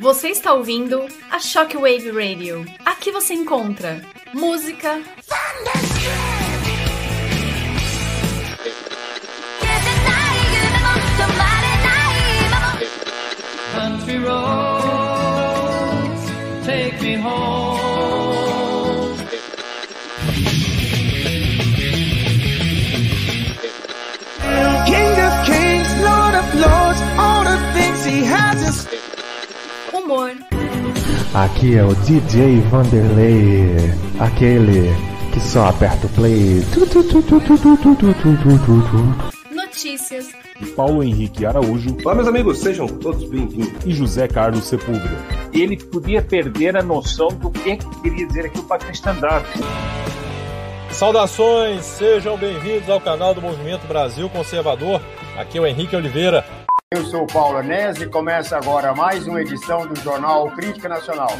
Você está ouvindo a Shockwave Radio. Aqui você encontra música, Country roads, take me home. King of kings, Lord of lords, all the things he has is humor. Aqui é o DJ Vanderlei, aquele que só aperta o play. Notícias. Paulo Henrique Araújo. Olá, meus amigos, sejam todos bem-vindos. E José Carlos Sepúlveda. Ele podia perder a noção do que, que queria dizer aqui o a. Saudações, sejam bem-vindos ao canal do Movimento Brasil Conservador. Aqui é o Henrique Oliveira eu sou o Paulo Anese e começa agora mais uma edição do Jornal Crítica Nacional.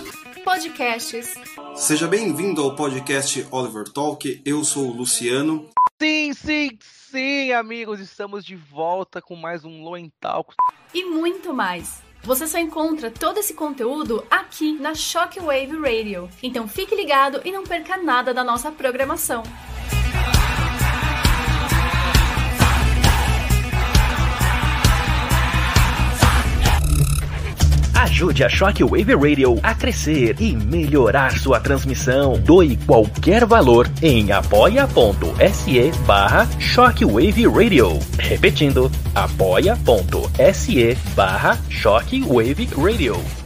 podcasts, Seja bem-vindo ao podcast Oliver Talk. Eu sou o Luciano. Sim, sim, sim, amigos, estamos de volta com mais um Low Talk. e muito mais. Você só encontra todo esse conteúdo aqui na Shockwave Radio. Então fique ligado e não perca nada da nossa programação. Ajude a Shockwave Radio a crescer e melhorar sua transmissão. Doe qualquer valor em apoia.se barra Shockwave Radio. Repetindo, apoia.se barra Shockwave Radio.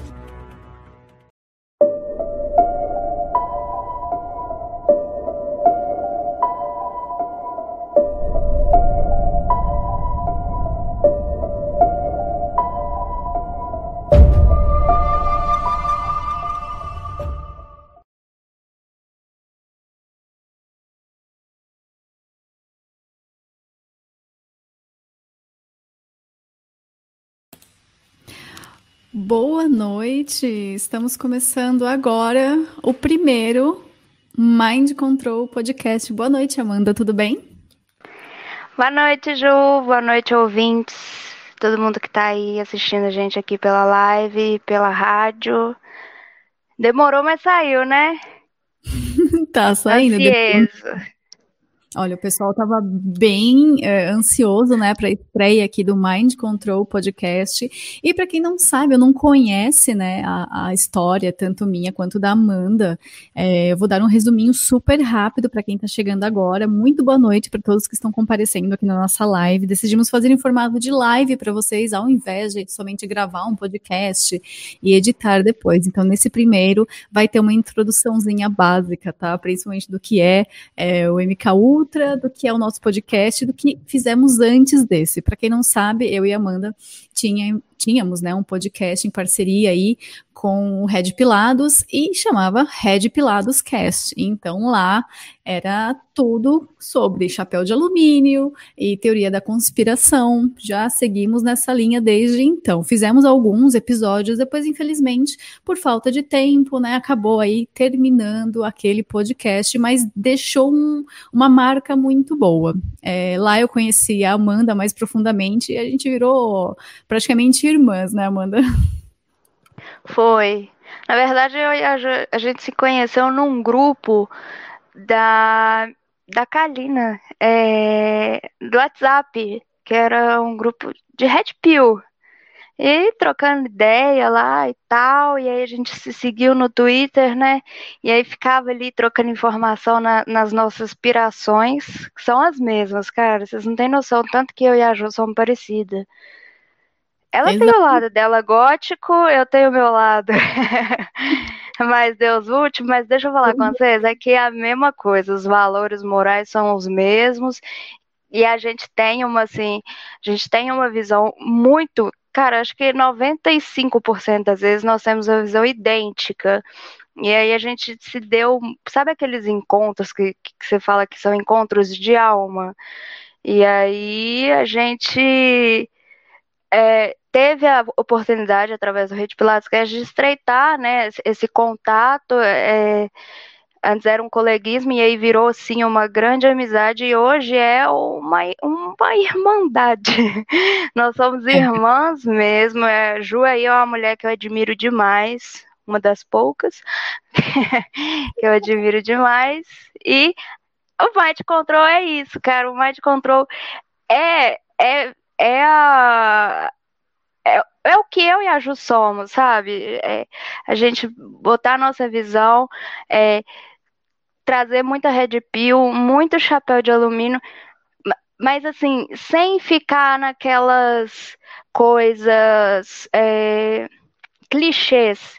Boa noite! Estamos começando agora o primeiro Mind Control Podcast. Boa noite, Amanda, tudo bem? Boa noite, Ju. Boa noite, ouvintes. Todo mundo que tá aí assistindo a gente aqui pela live, pela rádio. Demorou, mas saiu, né? Tá saindo. depois- Ansioso. Olha, o pessoal estava bem eh, ansioso, né, para a estreia aqui do Mind Control Podcast. E para quem não sabe, ou não conhece, né, a, a história, tanto minha quanto da Amanda, eh, eu vou dar um resuminho super rápido para quem está chegando agora. Muito boa noite para todos que estão comparecendo aqui na nossa live. Decidimos fazer em formato de live para vocês, ao invés de somente gravar um podcast e editar depois. Então, nesse primeiro, vai ter uma introduçãozinha básica, tá? Principalmente do que é é, o MK Do que é o nosso podcast, do que fizemos antes desse. Para quem não sabe, eu e Amanda tinha, tínhamos né, um podcast em parceria aí com o Red Pilados e chamava Red Pilados Cast. Então lá era tudo sobre chapéu de alumínio e teoria da conspiração. Já seguimos nessa linha desde então. Fizemos alguns episódios, depois, infelizmente, por falta de tempo, né, acabou aí terminando aquele podcast, mas deixou um- uma marca muito boa. É, lá eu conheci a Amanda mais profundamente e a gente virou praticamente irmãs, né, Amanda? Foi. Na verdade, eu a, a gente se conheceu num grupo da, da Kalina, é, do WhatsApp, que era um grupo de Red Pill. E trocando ideia lá e tal, e aí a gente se seguiu no Twitter, né? E aí ficava ali trocando informação na- nas nossas pirações, que são as mesmas, cara. Vocês não têm noção, tanto que eu e a Ju somos parecidas. Ela tem o lado dela gótico, eu tenho o meu lado mais Deus último, mas deixa eu falar com vocês, é que é a mesma coisa, os valores morais são os mesmos, e a gente tem uma, assim, a gente tem uma visão muito, cara, acho que 95% das vezes nós temos uma visão idêntica, e aí a gente se deu, sabe aqueles encontros que, que você fala que são encontros de alma? E aí a gente é, teve a oportunidade, através do Rede é de estreitar, né, esse- contato. é, antes era um coleguismo e aí virou assim uma grande amizade e hoje é uma, uma irmandade. Nós somos é. irmãs mesmo. A Ju aí é uma mulher que eu admiro demais, uma das poucas que eu admiro demais. E o Mind Control é isso, cara. O Mind Control é, é, é a, é, o que eu e a Ju somos, sabe? É, a gente botar a nossa visão, é, trazer muita red pill, muito chapéu de alumínio, mas assim, sem ficar naquelas coisas é, clichês,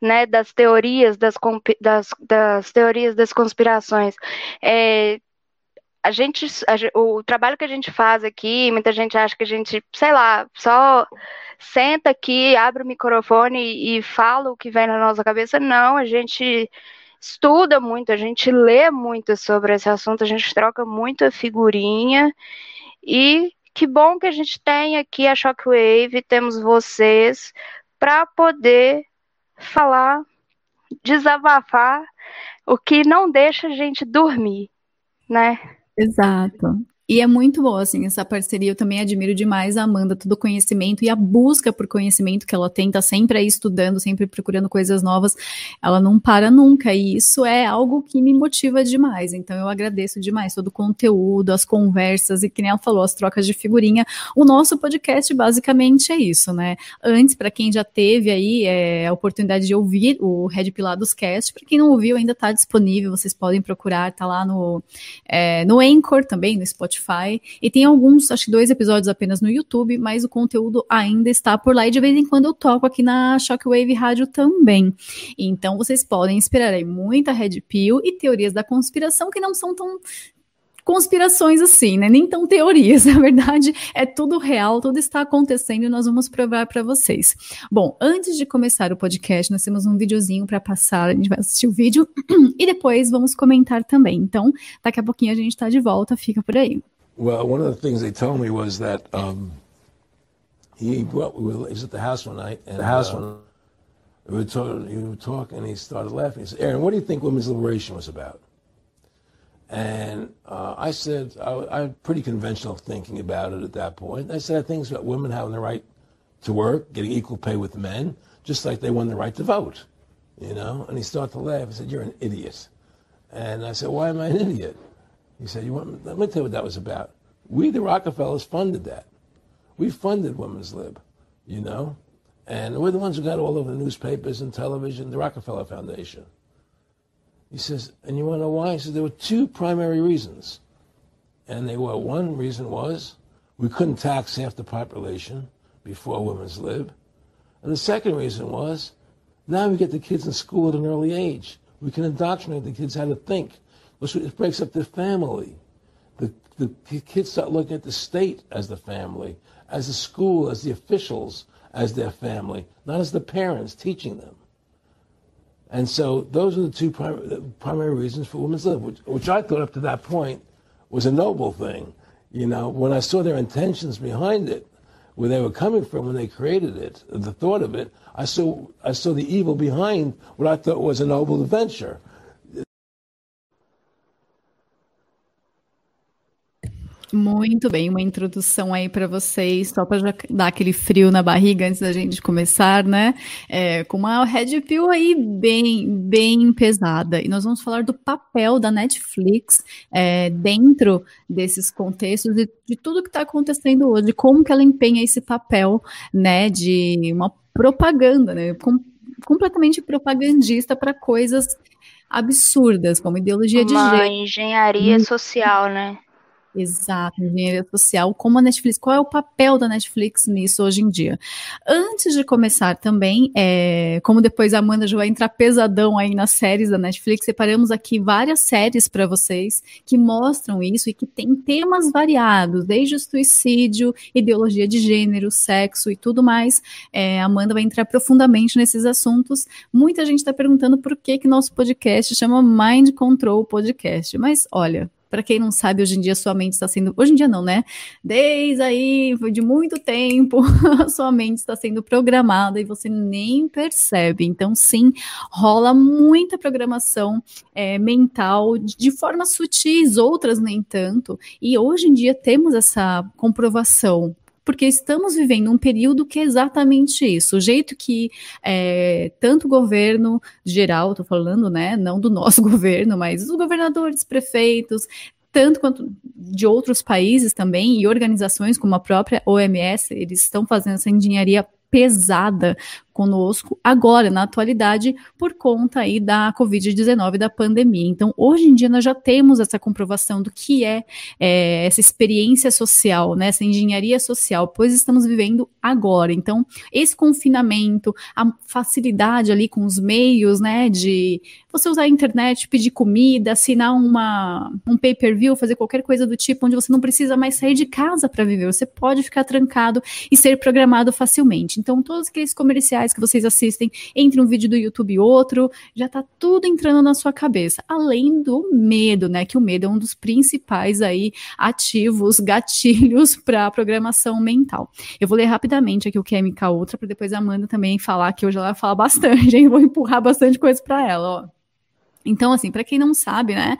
né, das teorias das, das, das teorias das conspirações. É, a gente, a, o trabalho que a gente faz aqui, muita gente acha que a gente, sei lá, só senta aqui, abre o microfone e, e fala o que vem na nossa cabeça. Não, a gente estuda muito, a gente lê muito sobre esse assunto, a gente troca muita figurinha e que bom que a gente tem aqui a Shockwave, temos vocês para poder falar, desabafar o que não deixa a gente dormir, né? Exato. E é muito boa, assim, essa parceria. Eu também admiro demais a Amanda, todo o conhecimento e a busca por conhecimento que ela tem, tá sempre aí estudando, sempre procurando coisas novas. Ela não para nunca, e isso é algo que me motiva demais. Então eu agradeço demais todo o conteúdo, as conversas, e que nem ela falou, as trocas de figurinha. O nosso podcast basicamente é isso, né? Antes, para quem já teve aí é, a oportunidade de ouvir o Red Pilados Cast, para quem não ouviu, ainda tá disponível, vocês podem procurar, tá lá no, é, no Anchor também, no Spotify Spotify. E tem alguns, acho que dois episódios apenas no YouTube, mas o conteúdo ainda está por lá. E de vez em quando eu toco aqui na Shockwave Rádio também. Então vocês podem esperar aí muita Red Pill e teorias da conspiração que não são tão conspirações assim, né? Nem tão teorias, na verdade, é tudo real, tudo está acontecendo e nós vamos provar para vocês. Bom, antes de começar o podcast, nós temos um videozinho para passar, a gente vai assistir o vídeo e depois vamos comentar também. Então, daqui a pouquinho a gente está de volta, fica por aí. Well, one of the things they told me was that um, he, well, he was at the house one night, and the house uh, one, we were, talking, we were talking, and he started laughing. He said, "Aaron, what do you think women's liberation was about?" And uh, I said, I, I had pretty conventional thinking about it at that point. I said, I think it's about women having the right to work, getting equal pay with men, just like they won the right to vote, you know? And he started to laugh. He said, you're an idiot. And I said, why am I an idiot? He said, you want, let me tell you what that was about. We, the Rockefellers, funded that. We funded Women's Lib, you know? And we're the ones who got all over the newspapers and television, the Rockefeller Foundation. He says, and you want to know why? He says, there were two primary reasons. And they were, one reason was we couldn't tax half the population before women's lib. And the second reason was now we get the kids in school at an early age. We can indoctrinate the kids how to think. It breaks up the family. The, the kids start looking at the state as the family, as the school, as the officials, as their family, not as the parents teaching them. And so those are the two prim- primary reasons for women's lib, which, which I thought up to that point was a noble thing. You know, when I saw their intentions behind it, where they were coming from when they created it, the thought of it, I saw, I saw the evil behind what I thought was a noble adventure. Muito bem, uma introdução aí para vocês, só para dar aquele frio na barriga antes da gente começar, né? É, com uma Red Pill aí bem, bem pesada. E nós vamos falar do papel da Netflix é, dentro desses contextos e de tudo que está acontecendo hoje, como que ela empenha esse papel, né, de uma propaganda, né? Com, completamente propagandista para coisas absurdas, como ideologia uma de gênero. Engenharia social, né? Exato, engenharia social, como a Netflix, qual é o papel da Netflix nisso hoje em dia? Antes de começar também, é, como depois a Amanda já vai entrar pesadão aí nas séries da Netflix, separamos aqui várias séries para vocês que mostram isso e que tem temas variados, desde suicídio, ideologia de gênero, sexo e tudo mais. É, a Amanda vai entrar profundamente nesses assuntos. Muita gente está perguntando por que que nosso podcast chama Mind Control Podcast, mas olha, Para quem não sabe, hoje em dia sua mente está sendo. Hoje em dia não, né? Desde aí, de muito tempo, sua mente está sendo programada e você nem percebe. Então, sim, rola muita programação é, mental de formas sutis, outras nem tanto. E hoje em dia temos essa comprovação porque estamos vivendo um período que é exatamente isso. O jeito que é, tanto o governo geral, estou falando, né, não do nosso governo, mas os governadores, prefeitos, tanto quanto de outros países também, e organizações como a própria OMS, eles estão fazendo essa engenharia pesada conosco agora, na atualidade, por conta aí da Covid-19, da pandemia. Então, hoje em dia, nós já temos essa comprovação do que é, é, essa experiência social, né, essa engenharia social, pois estamos vivendo agora. Então, esse confinamento, a facilidade ali com os meios, né, de você usar a internet, pedir comida, assinar uma, um pay-per-view, fazer qualquer coisa do tipo, onde você não precisa mais sair de casa para viver, você pode ficar trancado e ser programado facilmente. Então, todos aqueles comerciais que vocês assistem entre um vídeo do YouTube e outro, já tá tudo entrando na sua cabeça. Além do medo, né? Que o medo é um dos principais aí ativos, gatilhos para programação mental. Eu vou ler rapidamente aqui o que é Ultra para depois a Amanda também falar que hoje ela vai falar bastante, hein? Vou empurrar bastante coisa para ela, ó. Então, assim, para quem não sabe, né,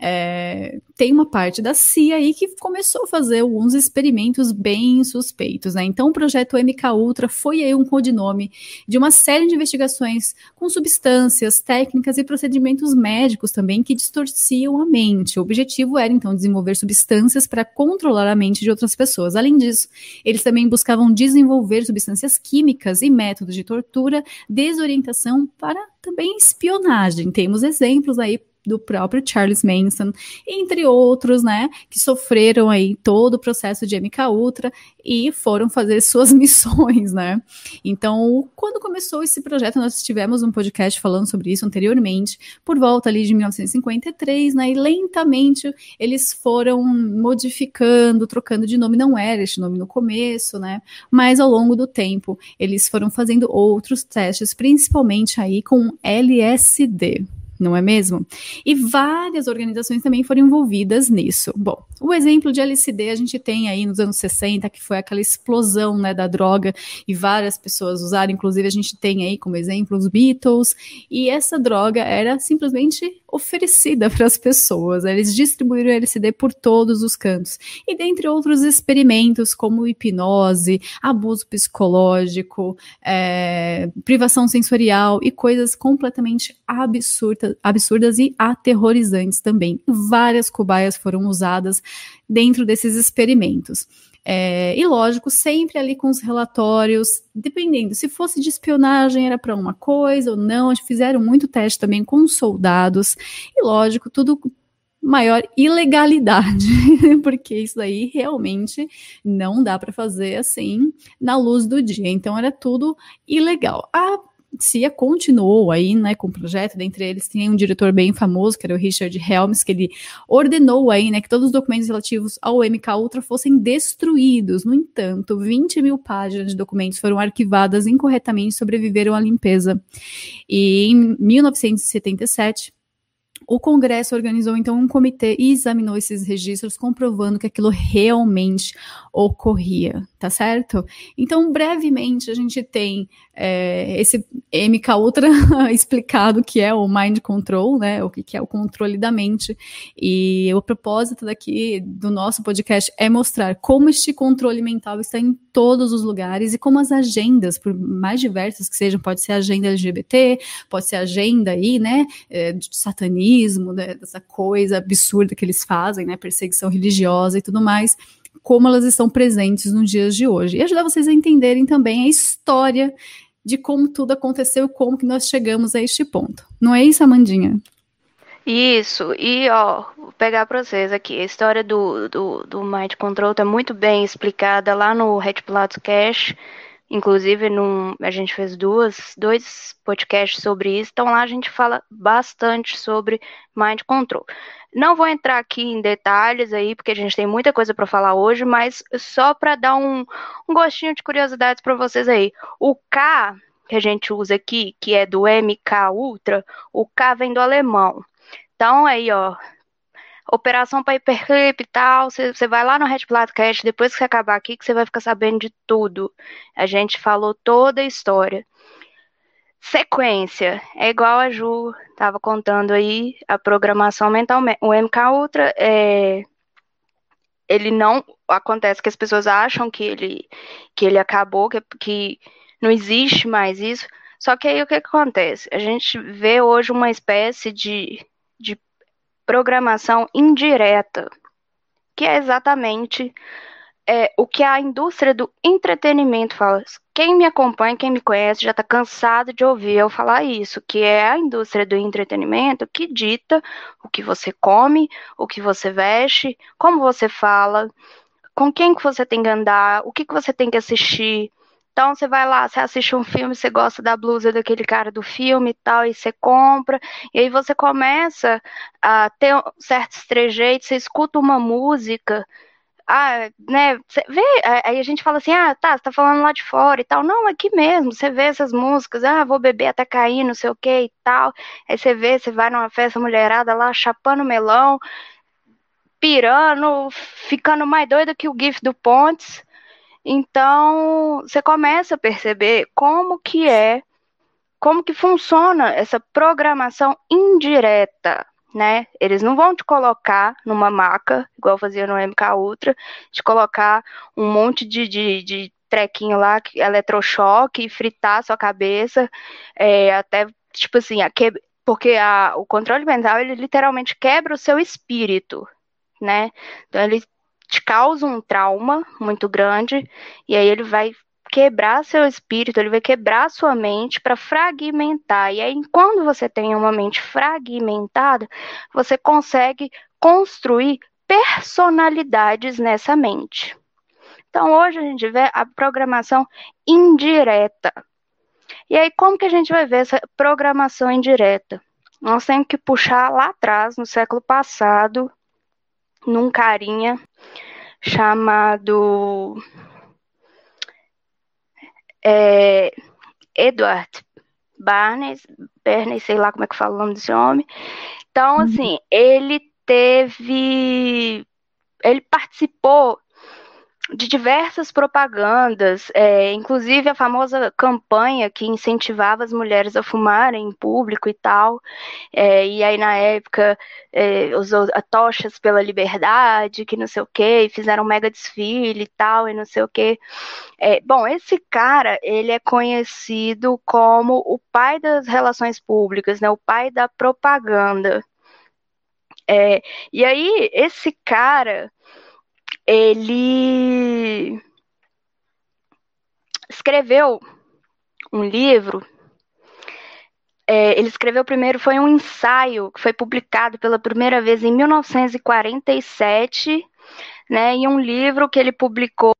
é, tem uma parte da CIA aí que começou a fazer alguns experimentos bem suspeitos, né? Então, o projeto MK Ultra foi aí um codinome de uma série de investigações com substâncias, técnicas e procedimentos médicos também que distorciam a mente. O objetivo era, então, desenvolver substâncias para controlar a mente de outras pessoas. Além disso, eles também buscavam desenvolver substâncias químicas e métodos de tortura, desorientação para também espionagem. Temos exemplos aí do próprio Charles Manson, entre outros, né, que sofreram aí todo o processo de MK Ultra e foram fazer suas missões, né? Então, quando começou esse projeto, nós tivemos um podcast falando sobre isso anteriormente, por volta ali de 1953, né? E lentamente eles foram modificando, trocando de nome, não era este nome no começo, né? Mas ao longo do tempo, eles foram fazendo outros testes, principalmente aí com LSD não é mesmo? E várias organizações também foram envolvidas nisso. Bom, o exemplo de LSD a gente tem aí nos anos 60, que foi aquela explosão né, da droga e várias pessoas usaram, inclusive a gente tem aí como exemplo os Beatles, e essa droga era simplesmente oferecida para as pessoas. Eles distribuíram LSD por todos os cantos. E dentre outros experimentos, como hipnose, abuso psicológico, é, privação sensorial e coisas completamente absurda, absurdas e aterrorizantes também. Várias cobaias foram usadas dentro desses experimentos. É, e lógico, sempre ali com os relatórios, dependendo, se fosse de espionagem era para uma coisa ou não, fizeram muito teste também com soldados, e lógico, tudo maior ilegalidade, porque isso aí realmente não dá para fazer assim na luz do dia. Então era tudo ilegal. A CIA continuou aí, né, com o projeto, dentre eles tinha um diretor bem famoso, que era o Richard Helms, que ele ordenou aí, né, que todos os documentos relativos ao MK Ultra fossem destruídos. No entanto, 20 mil páginas de documentos foram arquivadas incorretamente e sobreviveram à limpeza. E em 1977, o Congresso organizou então um comitê e examinou esses registros, comprovando que aquilo realmente ocorria, tá certo? Então, brevemente, a gente tem é, esse MK Ultra explicado que é o mind control, né? O que é o controle da mente. E o propósito daqui do nosso podcast é mostrar como este controle mental está em todos os lugares e como as agendas, por mais diversas que sejam, pode ser agenda LGBT, pode ser agenda aí, né? É, de satanismo, né, dessa coisa absurda que eles fazem, né? Perseguição religiosa e tudo mais como elas estão presentes nos dias de hoje. E ajudar vocês a entenderem também a história de como tudo aconteceu, como que nós chegamos a este ponto. Não é isso, Amandinha? Isso, e ó, vou pegar para vocês aqui. A história do, do, do Mind Control tá muito bem explicada lá no Red Pilatos Cash. Inclusive, num, a gente fez duas, dois podcasts sobre isso. Então lá a gente fala bastante sobre Mind Control. Não vou entrar aqui em detalhes aí, porque a gente tem muita coisa para falar hoje, mas só para dar um, um gostinho de curiosidades para vocês aí. O K que a gente usa aqui, que é do MK Ultra, o K vem do alemão. Então aí, ó, Operação Paperclip e tal, você, vai lá no Red Platcast, depois que você acabar aqui, que você vai ficar sabendo de tudo. A gente falou toda a história. Sequência, é igual a Ju estava contando aí, a programação mental, o MK Ultra é, ele não acontece que as pessoas acham que ele que ele acabou, que, que não existe mais isso. Só que aí o que, que acontece? A gente vê hoje uma espécie de, de programação indireta, que é exatamente é, o que a indústria do entretenimento fala. Quem me acompanha, quem me conhece, já está cansado de ouvir eu falar isso, que é a indústria do entretenimento que dita o que você come, o que você veste, como você fala, com quem que você tem que andar, o que, que você tem que assistir. Então você vai lá, você assiste um filme, você gosta da blusa daquele cara do filme e tal, e você compra, e aí você começa a ter certos trejeitos, você escuta uma música ah, né, você vê, aí a gente fala assim, ah, tá, você tá falando lá de fora e tal. Não, aqui mesmo, você vê essas músicas, ah, vou beber até cair, não sei o que e tal. Aí você vê, você vai numa festa mulherada lá, chapando melão, pirando, ficando mais doida que o GIF do Pontes. Então, você começa a perceber como que é, como que funciona essa programação indireta né? Eles não vão te colocar numa maca, igual fazia no MK Ultra, te colocar um monte de, de, de trequinho lá, eletrochoque, fritar sua cabeça, é, até, tipo assim, a que... porque a, o controle mental, ele literalmente quebra o seu espírito, né? Então, ele te causa um trauma muito grande, e aí ele vai quebrar seu espírito, ele vai quebrar sua mente para fragmentar. E aí, quando você tem uma mente fragmentada, você consegue construir personalidades nessa mente. Então, hoje a gente vê a programação indireta. E aí, como que a gente vai ver essa programação indireta? Nós temos que puxar lá atrás, no século passado, num carinha chamado é, Edward Barnes, Barnes, sei lá como é que fala o nome desse homem. Então, uhum. assim, ele teve. Ele participou de diversas propagandas, é, inclusive a famosa campanha que incentivava as mulheres a fumarem em público e tal. É, e aí, na época, é, usou tochas pela liberdade, que não sei o quê, fizeram um mega desfile e tal, e não sei o quê. É, bom, esse cara, ele é conhecido como o pai das relações públicas, né, o pai da propaganda. É, e aí, esse cara ele escreveu um livro. É, ele escreveu primeiro, foi um ensaio que foi publicado pela primeira vez em 1947, né, e um livro que ele publicou.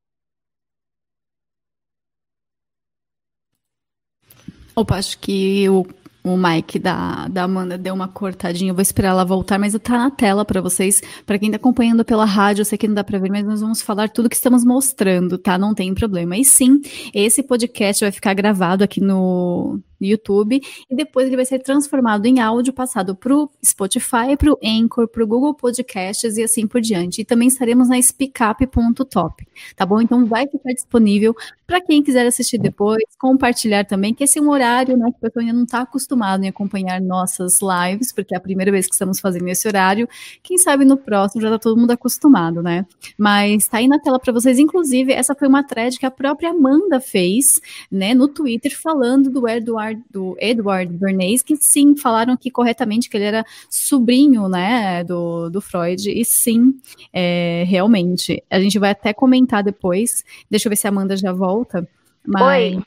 Opa, acho que o o Mike da, da Amanda deu uma cortadinha. Eu vou esperar ela voltar, mas tá na tela para vocês. Para quem tá acompanhando pela rádio, eu sei que não dá para ver, mas nós vamos falar tudo que estamos mostrando, tá? Não tem problema. E sim, esse podcast vai ficar gravado aqui no, YouTube, e depois ele vai ser transformado em áudio, passado para o Spotify, para o Anchor, para o Google Podcasts e assim por diante. E também estaremos na speakup.top, tá bom? Então vai ficar disponível para quem quiser assistir depois, compartilhar também, que esse é um horário né, que o pessoal ainda não está acostumado em acompanhar nossas lives, porque é a primeira vez que estamos fazendo esse horário. Quem sabe no próximo já está todo mundo acostumado, né? Mas está aí na tela para vocês. Inclusive, essa foi uma thread que a própria Amanda fez, né, no Twitter, falando do Eduardo Edward, do Edward Bernays, que sim, falaram que corretamente que ele era sobrinho, né, do, do Freud, e sim, é, realmente. A gente vai até comentar depois, deixa eu ver se a Amanda já volta, mas... Oi.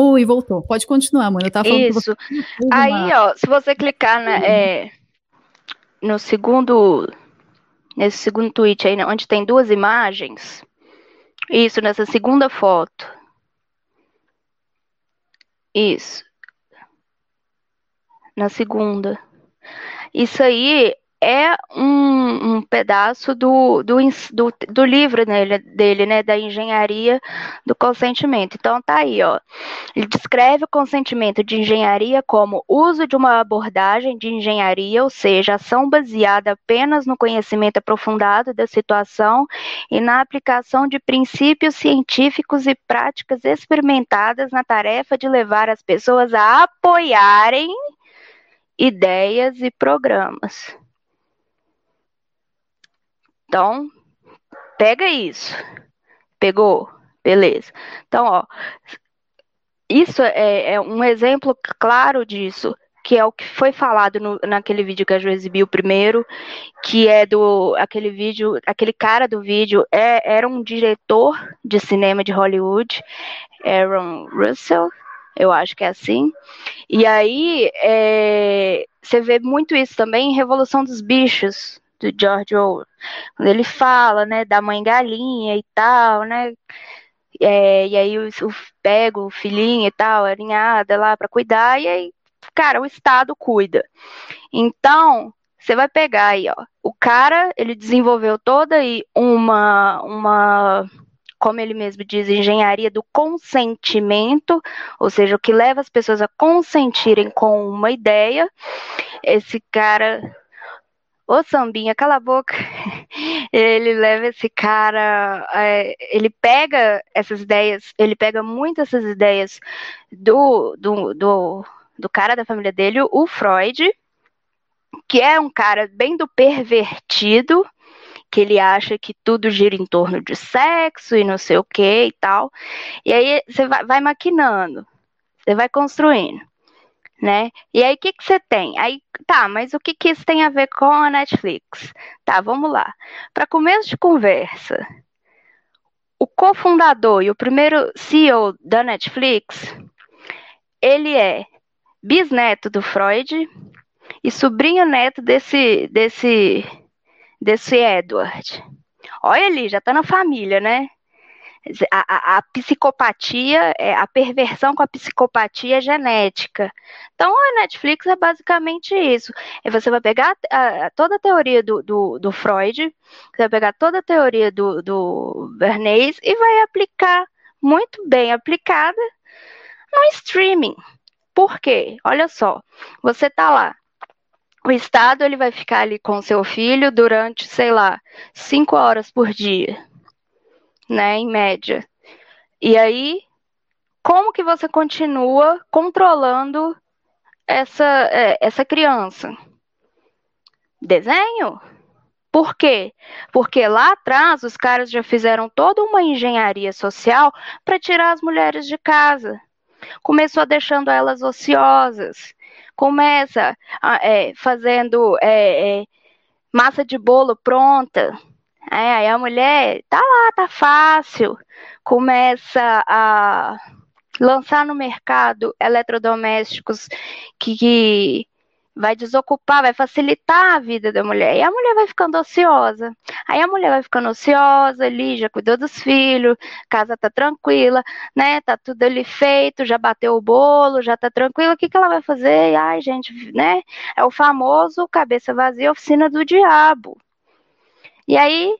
Oi, voltou. Pode continuar, Amanda. Eu tava falando Isso. Aí, ó, se você clicar na, é, no segundo, nesse segundo tweet aí, né, onde tem duas imagens, isso, nessa segunda foto. Isso na segunda. Isso aí é um, um pedaço do, do, do, do livro dele, dele, né, da engenharia do consentimento. Então tá aí, ó. Ele descreve o consentimento de engenharia como uso de uma abordagem de engenharia, ou seja, ação baseada apenas no conhecimento aprofundado da situação e na aplicação de princípios científicos e práticas experimentadas na tarefa de levar as pessoas a apoiarem ideias e programas. Então, pega isso. Pegou? Beleza. Então, ó, isso é, é, um exemplo claro disso, que é o que foi falado no, naquele vídeo que a Ju exibiu primeiro, que é do aquele vídeo, aquele cara do vídeo é, era um diretor de cinema de Hollywood, Aaron Russell, eu acho que é assim. E aí é, você vê muito isso também em Revolução dos Bichos, do George Orwell, quando ele fala, né, da mãe galinha e tal, né, é, e aí o, o, pega o filhinho e tal, a arinhada lá para cuidar, e aí, cara, o Estado cuida. Então, você vai pegar aí, ó, o cara, ele desenvolveu toda aí uma, uma como ele mesmo diz, engenharia do consentimento, ou seja, o que leva as pessoas a consentirem com uma ideia. Esse cara Ô Sambinha, cala a boca. Ele leva esse cara, é, ele pega essas ideias, ele pega muito essas ideias do, do, do, do cara da família dele, o Freud, que é um cara bem do pervertido, que ele acha que tudo gira em torno de sexo e não sei o que e tal. E aí você vai, vai maquinando, você vai construindo né? E aí, o que, que você tem? Aí, tá, mas o que, que isso tem a ver com a Netflix? Tá, vamos lá. Para começo de conversa, o cofundador e o primeiro CEO da Netflix, ele é bisneto do Freud e sobrinho neto desse, desse, desse Edward. Olha ali, já tá na família, né? A, a, a, psicopatia, é, a perversão com a psicopatia genética. Então, a Netflix é basicamente isso. E você vai pegar a, toda a teoria do, do, do, Freud, você vai pegar toda a teoria do, do Bernays e vai aplicar, muito bem aplicada, no streaming. Por quê? Olha só, você está lá, o Estado ele vai ficar ali com seu filho durante, sei lá, cinco horas por dia né, em média. E aí, como que você continua controlando essa, é, essa criança? Desenho? Por quê? Porque lá atrás os caras já fizeram toda uma engenharia social para tirar as mulheres de casa. Começou deixando elas ociosas. Começa é, fazendo é, é, massa de bolo pronta, é, aí a mulher tá lá, tá fácil, começa a lançar no mercado eletrodomésticos que, que vai desocupar, vai facilitar a vida da mulher. E a mulher vai ficando ociosa. Aí a mulher vai ficando ociosa ali, já cuidou dos filhos, casa tá tranquila, né? Tá tudo ali feito, já bateu o bolo, já tá tranquila. O que, que ela vai fazer? Ai, gente, né? É o famoso cabeça vazia, oficina do diabo. E aí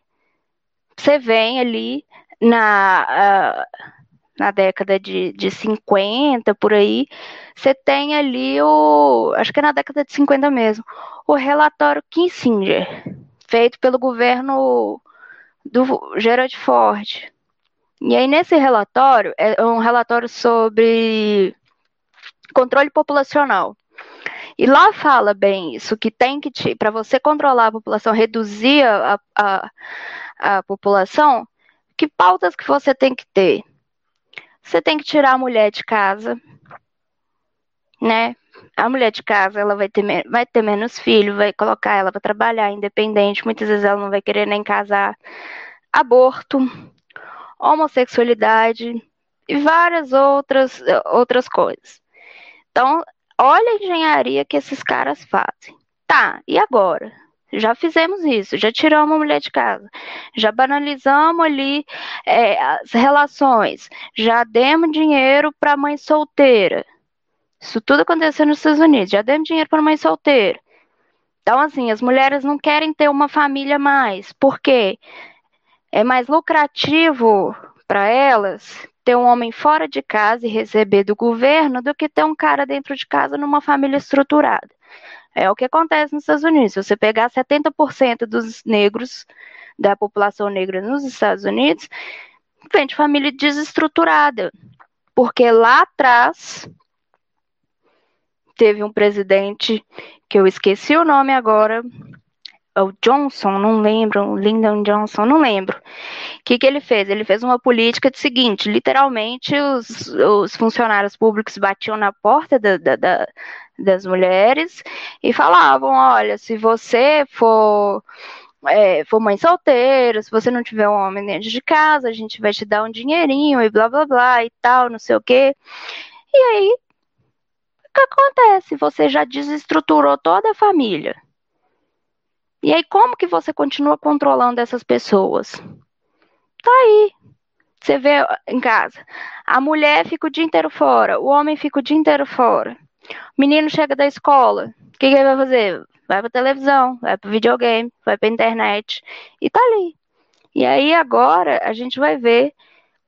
você vem ali na, uh, na década de, de 50, por aí, você tem ali o. Acho que é na década de 50 mesmo, o relatório Kissinger, feito pelo governo do Gerald Ford. E aí, nesse relatório, é um relatório sobre controle populacional. E lá fala bem isso, que tem que, para você controlar a população, reduzir a, a, a população, que pautas que você tem que ter? Você tem que tirar a mulher de casa, né? A mulher de casa, ela vai ter, vai ter menos filho, vai colocar ela para trabalhar independente, muitas vezes ela não vai querer nem casar. Aborto, homossexualidade e várias outras, outras coisas. Então, Olha a engenharia que esses caras fazem. Tá, e agora? Já fizemos isso, já tiramos a mulher de casa, já banalizamos ali é, as relações, já demos dinheiro para mãe solteira. Isso tudo aconteceu nos Estados Unidos, já demos dinheiro para mãe solteira. Então, assim, as mulheres não querem ter uma família mais. Por quê? É mais lucrativo para elas ter um homem fora de casa e receber do governo do que ter um cara dentro de casa numa família estruturada. É o que acontece nos Estados Unidos. Se você pegar 70% dos negros, da população negra nos Estados Unidos, vem de família desestruturada. Porque lá atrás teve um presidente que eu esqueci o nome agora, é o Johnson, não lembro, Lyndon Johnson, não lembro. O que, que ele fez? Ele fez uma política de seguinte: literalmente, os, os funcionários públicos batiam na porta da, da, das mulheres e falavam: olha, se você for. É, for mãe solteira, se você não tiver um homem dentro de casa, a gente vai te dar um dinheirinho e blá blá blá e tal, não sei o quê. E aí, o que acontece? Você já desestruturou toda a família. E aí, como que você continua controlando essas pessoas? Tá aí. Você vê em casa. A mulher fica o dia inteiro fora, o homem fica o dia inteiro fora. O menino chega da escola. O que, que ele vai fazer? Vai pra televisão, vai pro videogame, vai pra internet. E tá ali. E aí, agora, a gente vai ver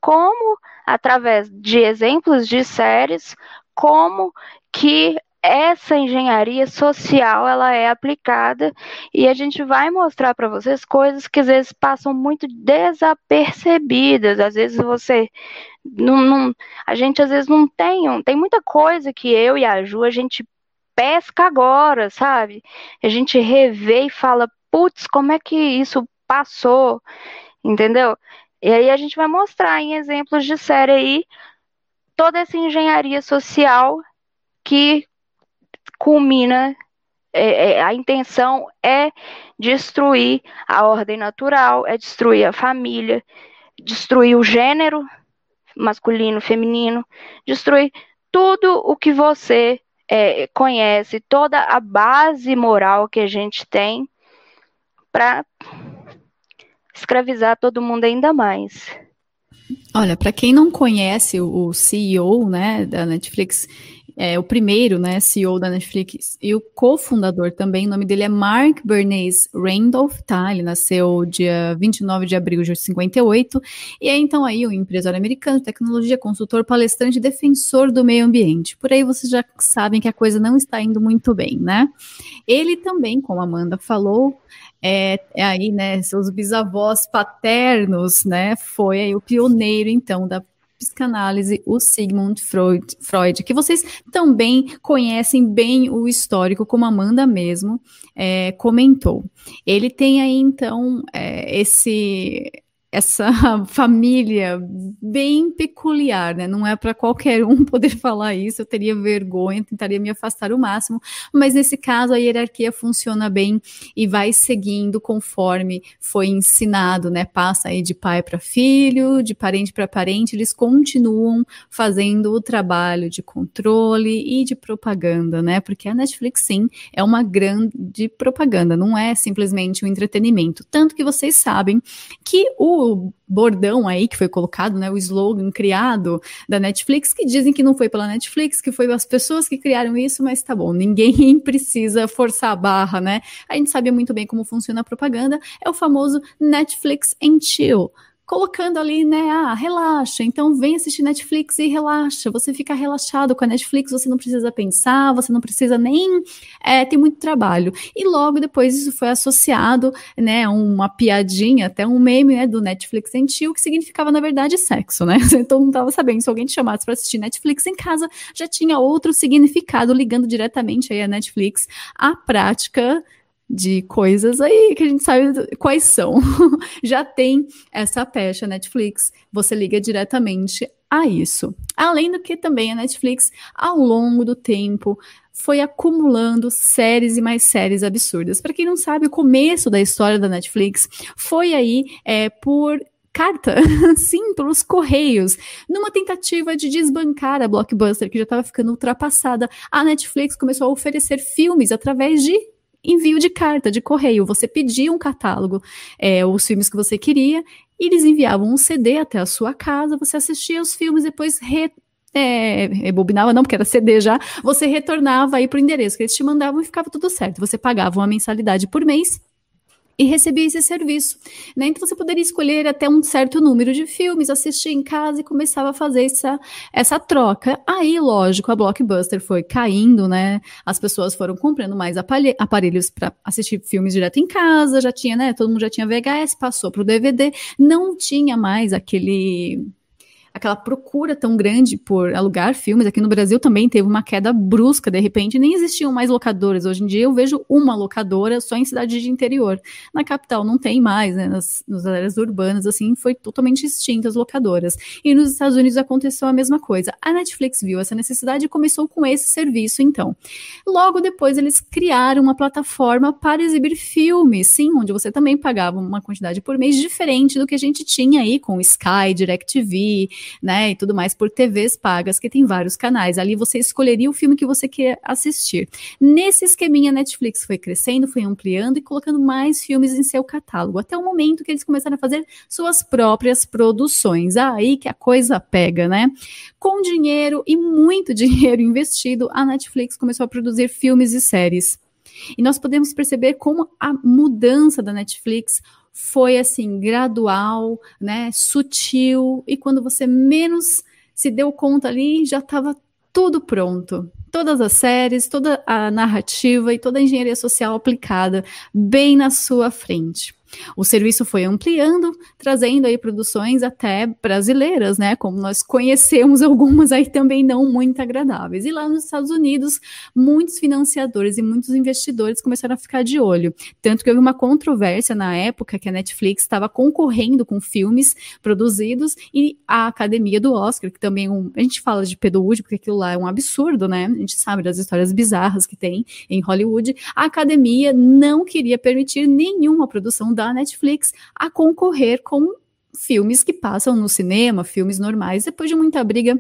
como, através de exemplos de séries, como que essa engenharia social ela é aplicada e a gente vai mostrar para vocês coisas que às vezes passam muito desapercebidas. Às vezes você não, não, a gente às vezes não tem, tem muita coisa que eu e a Ju a gente pesca agora, sabe? A gente revê e fala, putz, como é que isso passou? Entendeu? E aí a gente vai mostrar em exemplos de série aí toda essa engenharia social que culmina, é, é, a intenção é destruir a ordem natural, é destruir a família, destruir o gênero masculino, feminino, destruir tudo o que você é, conhece, toda a base moral que a gente tem para escravizar todo mundo ainda mais. Olha, para quem não conhece o CEO, né, da Netflix, é o primeiro, né, CEO da Netflix e o cofundador também, o nome dele é Mark Bernays Randolph, tá? Ele nasceu dia 29 de abril de 58 e é então aí um empresário americano de tecnologia, consultor, palestrante, defensor do meio ambiente. Por aí vocês já sabem que a coisa não está indo muito bem, né? Ele também, como a Amanda falou, é, é, aí, né, seus bisavós paternos, né, foi aí o pioneiro, então, da psicanálise, o Sigmund Freud, Freud, que vocês também conhecem bem o histórico, como Amanda mesmo é, comentou. Ele tem aí, então, é, esse essa família bem peculiar, né? Não é para qualquer um poder falar isso, eu teria vergonha, tentaria me afastar o máximo, mas nesse caso a hierarquia funciona bem e vai seguindo conforme foi ensinado, né? Passa aí de pai para filho, de parente para parente, eles continuam fazendo o trabalho de controle e de propaganda, né? Porque a Netflix sim é uma grande propaganda, não é simplesmente um entretenimento, tanto que vocês sabem que o o bordão aí que foi colocado, né, o slogan criado da Netflix, que dizem que não foi pela Netflix, que foi as pessoas que criaram isso, mas tá bom, ninguém precisa forçar a barra, né? A gente sabe muito bem como funciona a propaganda, é o famoso Netflix and Chill colocando ali, né? Ah, relaxa. Então vem assistir Netflix e relaxa. Você fica relaxado com a Netflix, você não precisa pensar, você não precisa nem é, ter muito trabalho. E logo depois isso foi associado, né, uma piadinha, até um meme, né, do Netflix em que significava, na verdade, sexo, né? Então não estava sabendo. Se alguém te chamasse para assistir Netflix em casa, já tinha outro significado, ligando diretamente aí a Netflix à prática de coisas aí que a gente sabe quais são. Já tem essa pecha Netflix, você liga diretamente a isso. Além do que também a Netflix, ao longo do tempo, foi acumulando séries e mais séries absurdas. Para quem não sabe, o começo da história da Netflix foi aí é, por carta, sim, pelos correios, numa tentativa de desbancar a Blockbuster, que já estava ficando ultrapassada. A Netflix começou a oferecer filmes através de envio de carta, de correio. Você pedia um catálogo, é, os filmes que você queria, e eles enviavam um CD até a sua casa, você assistia os filmes, depois re é, rebobinava não, porque era CD já, você retornava aí pro endereço que eles te mandavam e ficava tudo certo. Você pagava uma mensalidade por mês e recebia esse serviço. Né? Então você poderia escolher até um certo número de filmes, assistir em casa e começava a fazer essa, essa troca. Aí, lógico, a Blockbuster foi caindo, né? As pessoas foram comprando mais aparelhos para assistir filmes direto em casa, já tinha, né? Todo mundo já tinha VHS, passou para o DVD, não tinha mais aquele aquela procura tão grande por alugar filmes. Aqui no Brasil também teve uma queda brusca, de repente, nem existiam mais locadoras. Hoje em dia eu vejo uma locadora só em cidade de interior. Na capital não tem mais, né? Nas, nas áreas urbanas, assim, foi totalmente extinta as locadoras. E nos Estados Unidos aconteceu a mesma coisa. A Netflix viu essa necessidade e começou com esse serviço, então. Logo depois, eles criaram uma plataforma para exibir filmes, sim, onde você também pagava uma quantidade por mês diferente do que a gente tinha aí com Sky, DirecTV, né, e tudo mais por TVs pagas, que tem vários canais. Ali você escolheria o filme que você quer assistir. Nesse esqueminha, Netflix foi crescendo, foi ampliando e colocando mais filmes em seu catálogo, até o momento que eles começaram a fazer suas próprias produções. Aí que a coisa pega, né? Com dinheiro e muito dinheiro investido, a Netflix começou a produzir filmes e séries. E nós podemos perceber como a mudança da Netflix foi assim gradual, né, sutil e quando você menos se deu conta ali já estava tudo pronto. Todas as séries, toda a narrativa e toda a engenharia social aplicada bem na sua frente. O serviço foi ampliando, trazendo aí produções até brasileiras, né? Como nós conhecemos algumas aí também não muito agradáveis. E lá nos Estados Unidos, muitos financiadores e muitos investidores começaram a ficar de olho. Tanto que houve uma controvérsia na época que a Netflix estava concorrendo com filmes produzidos e a Academia do Oscar, que também é um, a gente fala de pedoúde, porque aquilo lá é um absurdo, né? A gente sabe das histórias bizarras que tem em Hollywood. A Academia não queria permitir nenhuma produção da Netflix a concorrer com filmes que passam no cinema, filmes normais. Depois de muita briga,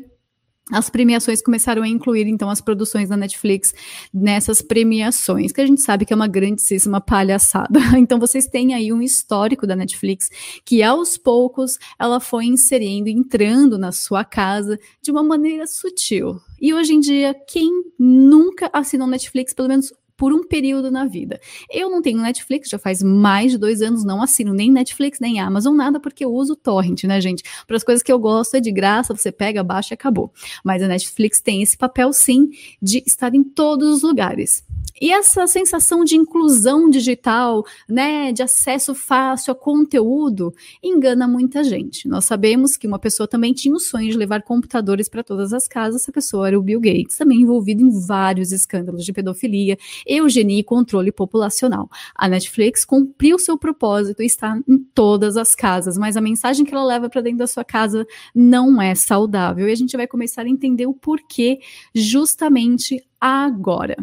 as premiações começaram a incluir, então, as produções da Netflix nessas premiações, que a gente sabe que é uma grandíssima palhaçada. Então, vocês têm aí um histórico da Netflix que, aos poucos, ela foi inserindo, entrando na sua casa de uma maneira sutil. E hoje em dia, quem nunca assinou Netflix, pelo menos por um período na vida. Eu não tenho Netflix, já faz mais de dois anos, não assino nem Netflix, nem Amazon, nada, porque eu uso torrent, né, gente? Para as coisas que eu gosto é de graça, você pega, baixa e acabou. Mas a Netflix tem esse papel, sim, de estar em todos os lugares. E essa sensação de inclusão digital, né, de acesso fácil a conteúdo, engana muita gente. Nós sabemos que uma pessoa também tinha o sonho de levar computadores para todas as casas, essa pessoa era o Bill Gates, também envolvido em vários escândalos de pedofilia, eugenia e controle populacional. A Netflix cumpriu seu propósito e está em todas as casas, mas a mensagem que ela leva para dentro da sua casa não é saudável. E a gente vai começar a entender o porquê justamente agora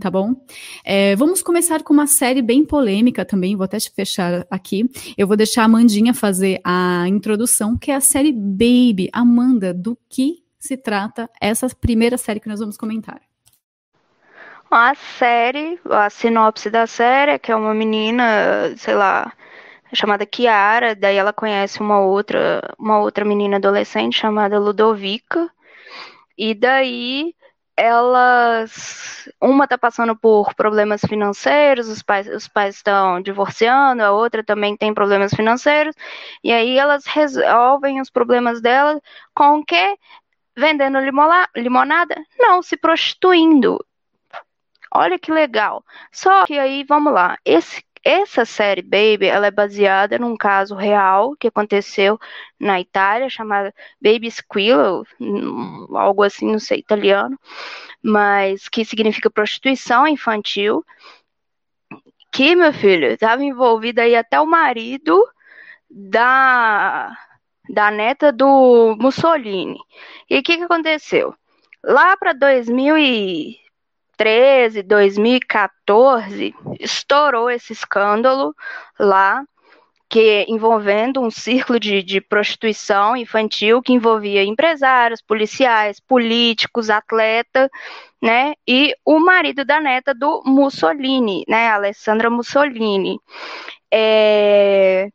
tá bom? É, vamos começar com uma série bem polêmica também, vou até fechar aqui. Eu vou deixar a Amandinha fazer a introdução, que é a série Baby. Amanda, do que se trata essa primeira série que nós vamos comentar? A série, a sinopse da série é que é uma menina, sei lá, chamada Kiara, daí ela conhece uma outra, uma outra menina adolescente chamada Ludovica, e daí elas uma tá passando por problemas financeiros, os pais os pais estão divorciando, a outra também tem problemas financeiros, e aí elas resolvem os problemas dela com o quê? Vendendo limonada? Não, se prostituindo. Olha que legal. Só que aí, vamos lá. Esse, essa série Baby, ela é baseada num caso real que aconteceu na Itália, chamada Baby Squillo, hum, algo assim, não sei, italiano, mas que significa prostituição infantil. Que, meu filho, estava envolvido aí até o marido da, da neta do Mussolini. E o que, que aconteceu? Lá para 2000 e 2013, 2014, estourou esse escândalo lá, que envolvendo um círculo de, de prostituição infantil que envolvia empresários, policiais, políticos, atleta, né? E o marido da neta do Mussolini, né? Alessandra Mussolini. É...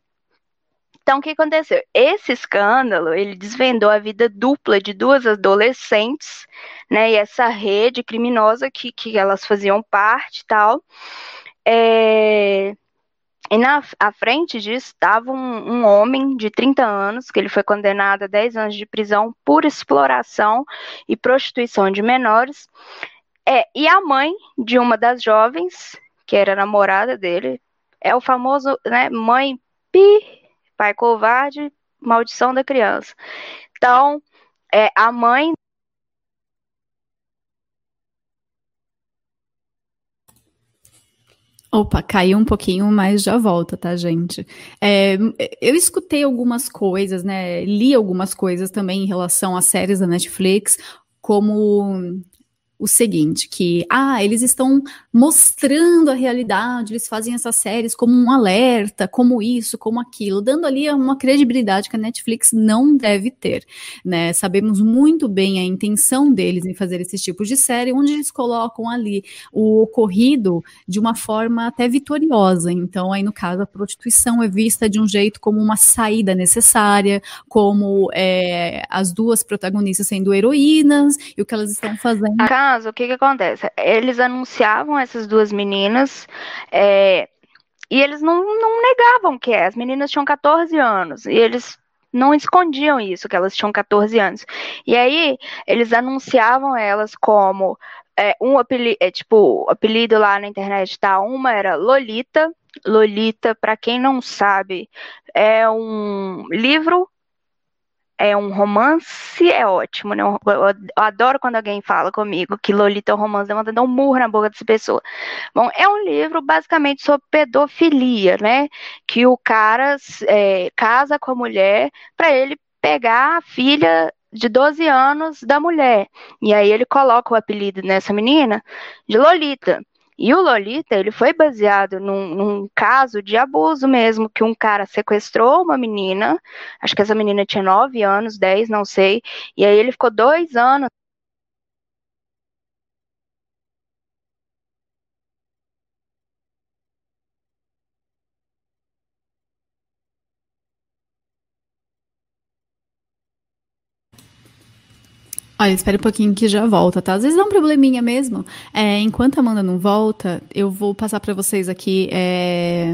Então, o que aconteceu? Esse escândalo, ele desvendou a vida dupla de duas adolescentes, né, e essa rede criminosa que, que elas faziam parte e tal. É... E na à frente disso estava um, um, homem de 30 anos, que ele foi condenado a 10 anos de prisão por exploração e prostituição de menores. É, e a mãe de uma das jovens, que era namorada dele, é o famoso, né, mãe pi, pai covarde, maldição da criança. Então, é, a mãe Opa, caiu um pouquinho, mas já volta, tá, gente? É, eu escutei algumas coisas, né? Li algumas coisas também em relação às séries da Netflix, como o seguinte, que ah, eles estão mostrando a realidade, eles fazem essas séries como um alerta, como isso, como aquilo, dando ali uma credibilidade que a Netflix não deve ter, né? Sabemos muito bem a intenção deles em fazer esse tipo de série, onde eles colocam ali o ocorrido de uma forma até vitoriosa. Então, aí no caso, a prostituição é vista de um jeito como uma saída necessária, como é, as duas protagonistas sendo heroínas e o que elas estão fazendo caso, o que que acontece? Eles anunciavam essas duas meninas, é, e eles não, não negavam que é. As meninas tinham 14 anos, e eles não escondiam isso, que elas tinham 14 anos. E aí, eles anunciavam elas como é, um apelido, é, tipo, apelido lá na internet, tá? Uma era Lolita. Lolita, para quem não sabe, é um livro é um romance, é ótimo, né? Eu, adoro quando alguém fala comigo que Lolita é um romance, eu dar um murro na boca dessa pessoa. Bom, é um livro basicamente sobre pedofilia, né? Que o cara é, casa com a mulher para ele pegar a filha de 12 anos da mulher. E aí ele coloca o apelido nessa menina de Lolita. E o Lolita, ele foi baseado num, num, caso de abuso mesmo, que um cara sequestrou uma menina, acho que essa menina tinha 9 anos, 10, não sei, e aí ele ficou dois anos Olha, espere um pouquinho que já volta, tá? Às vezes dá um probleminha mesmo. É, enquanto a Amanda não volta, eu vou passar para vocês aqui é,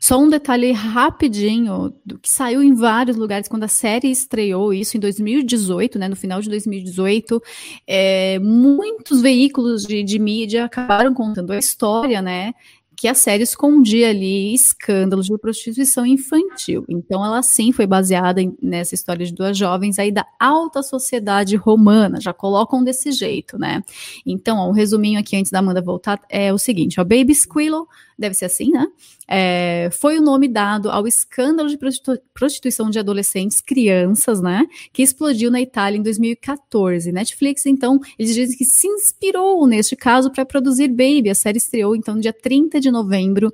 só um detalhe rapidinho do que saiu em vários lugares quando a série estreou, isso em 2018, né? No final de 2018, é, muitos veículos de, de mídia acabaram contando a história, né? Que a série escondia ali escândalos de prostituição infantil. Então, ela sim foi baseada em, nessa história de duas jovens aí da alta sociedade romana, já colocam desse jeito, né? Então, ó, um resuminho aqui antes da Amanda voltar é o seguinte: ó, Baby Squillow, deve ser assim, né? É, foi o nome dado ao escândalo de prostitu prostituição de adolescentes, crianças, né? Que explodiu na Itália em 2014. Netflix, então, eles dizem que se inspirou neste caso para produzir Baby. A série estreou, então, no dia 30 de novembro.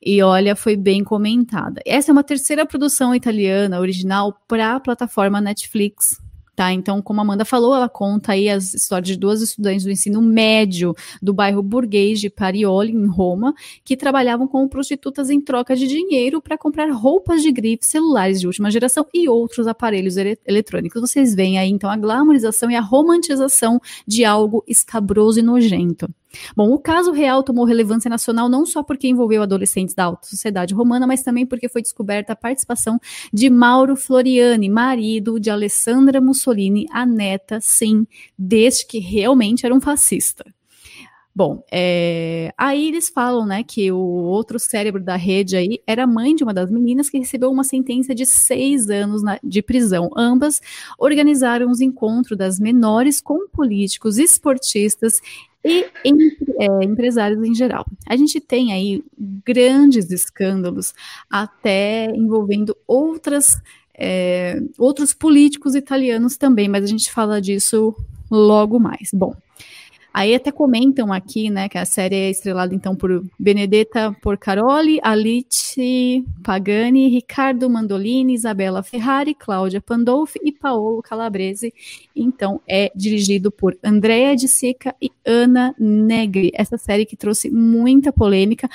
E olha, foi bem comentada. Essa é uma terceira produção italiana original para a plataforma Netflix. Tá? Então, como a Amanda falou, ela conta aí as histórias de duas estudantes do ensino médio do bairro burguês de Parioli, em Roma, que trabalhavam como prostitutas em troca de dinheiro para comprar roupas de grife, celulares de última geração e outros aparelhos ele eletrônicos. Vocês veem aí, então, a glamorização e a romantização de algo escabroso e nojento. Bom, o caso real tomou relevância nacional não só porque envolveu adolescentes da alta sociedade romana, mas também porque foi descoberta a participação de Mauro Floriani, marido de Alessandra Mussolini, a neta, sim, deste que realmente era um fascista. Bom, é, aí eles falam, né, que o outro cérebro da rede aí era mãe de uma das meninas que recebeu uma sentença de seis anos na, de prisão. Ambas organizaram os encontros das menores com políticos, esportistas e é, empresários em geral. A gente tem aí grandes escândalos, até envolvendo outras, é, outros políticos italianos também, mas a gente fala disso logo mais. Bom, Aí até comentam aqui, né, que a série é estrelada então por Benedetta Porcaroli, Alice Pagani, Ricardo Mandolini, Isabella Ferrari, Cláudia Pandolfi e Paolo Calabrese. Então é dirigido por Andrea de Sica e Ana Negri. Essa série que trouxe muita polêmica,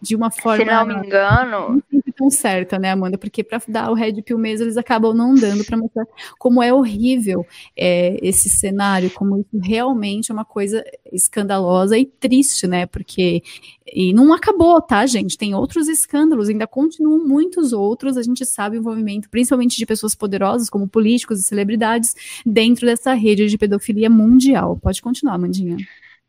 de uma forma. Se não me engano. Não tão certa, né, Amanda? Porque para dar o Red Pill mesmo, eles acabam não dando para mostrar como é horrível é, esse cenário, como isso realmente é uma coisa escandalosa e triste, né? Porque. E não acabou, tá, gente? Tem outros escândalos, ainda continuam muitos outros. A gente sabe o envolvimento, principalmente de pessoas poderosas, como políticos e celebridades, dentro dessa rede de pedofilia mundial. Pode continuar, Mandinha.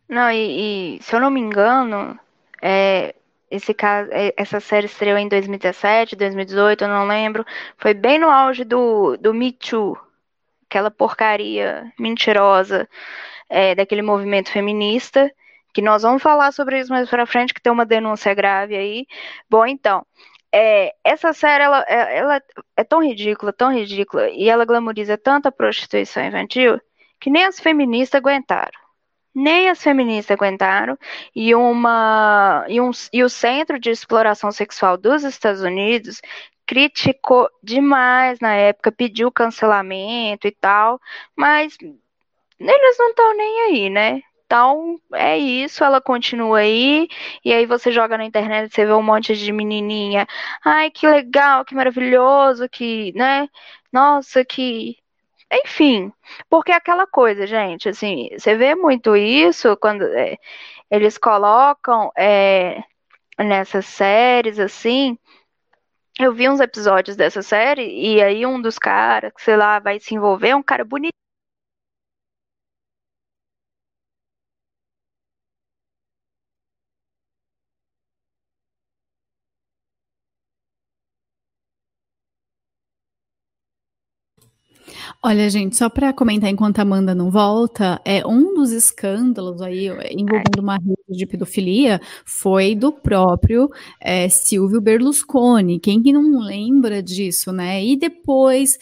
Não, e, e se eu não me engano, é, esse caso, é, essa série estreou em 2017, 2018, eu não lembro. Foi bem no auge do, do Me Too, aquela porcaria mentirosa é, daquele movimento feminista, que nós vamos falar sobre isso mais pra frente, que tem uma denúncia grave aí. Bom, então, é, essa série, ela, é, ela é tão ridícula, tão ridícula, e ela glamoriza tanta prostituição infantil, que nem as feministas aguentaram nem as feministas aguentaram, e, uma, e, um, e o Centro de Exploração Sexual dos Estados Unidos criticou demais na época, pediu cancelamento e tal, mas eles não estão nem aí, né? Então, é isso, ela continua aí, e aí você joga na internet, você vê um monte de menininha, ai, que legal, que maravilhoso, que, né? Nossa, que enfim, porque é aquela coisa, gente, assim, você vê muito isso quando é, eles colocam é, nessas séries, assim. Eu vi uns episódios dessa série, e aí um dos caras, sei lá, vai se envolver, é um cara bonito Olha, gente, só para comentar enquanto a Amanda não volta, é um dos escândalos aí envolvendo uma rede de pedofilia foi do próprio é, Silvio Berlusconi. Quem que não lembra disso, né? E depois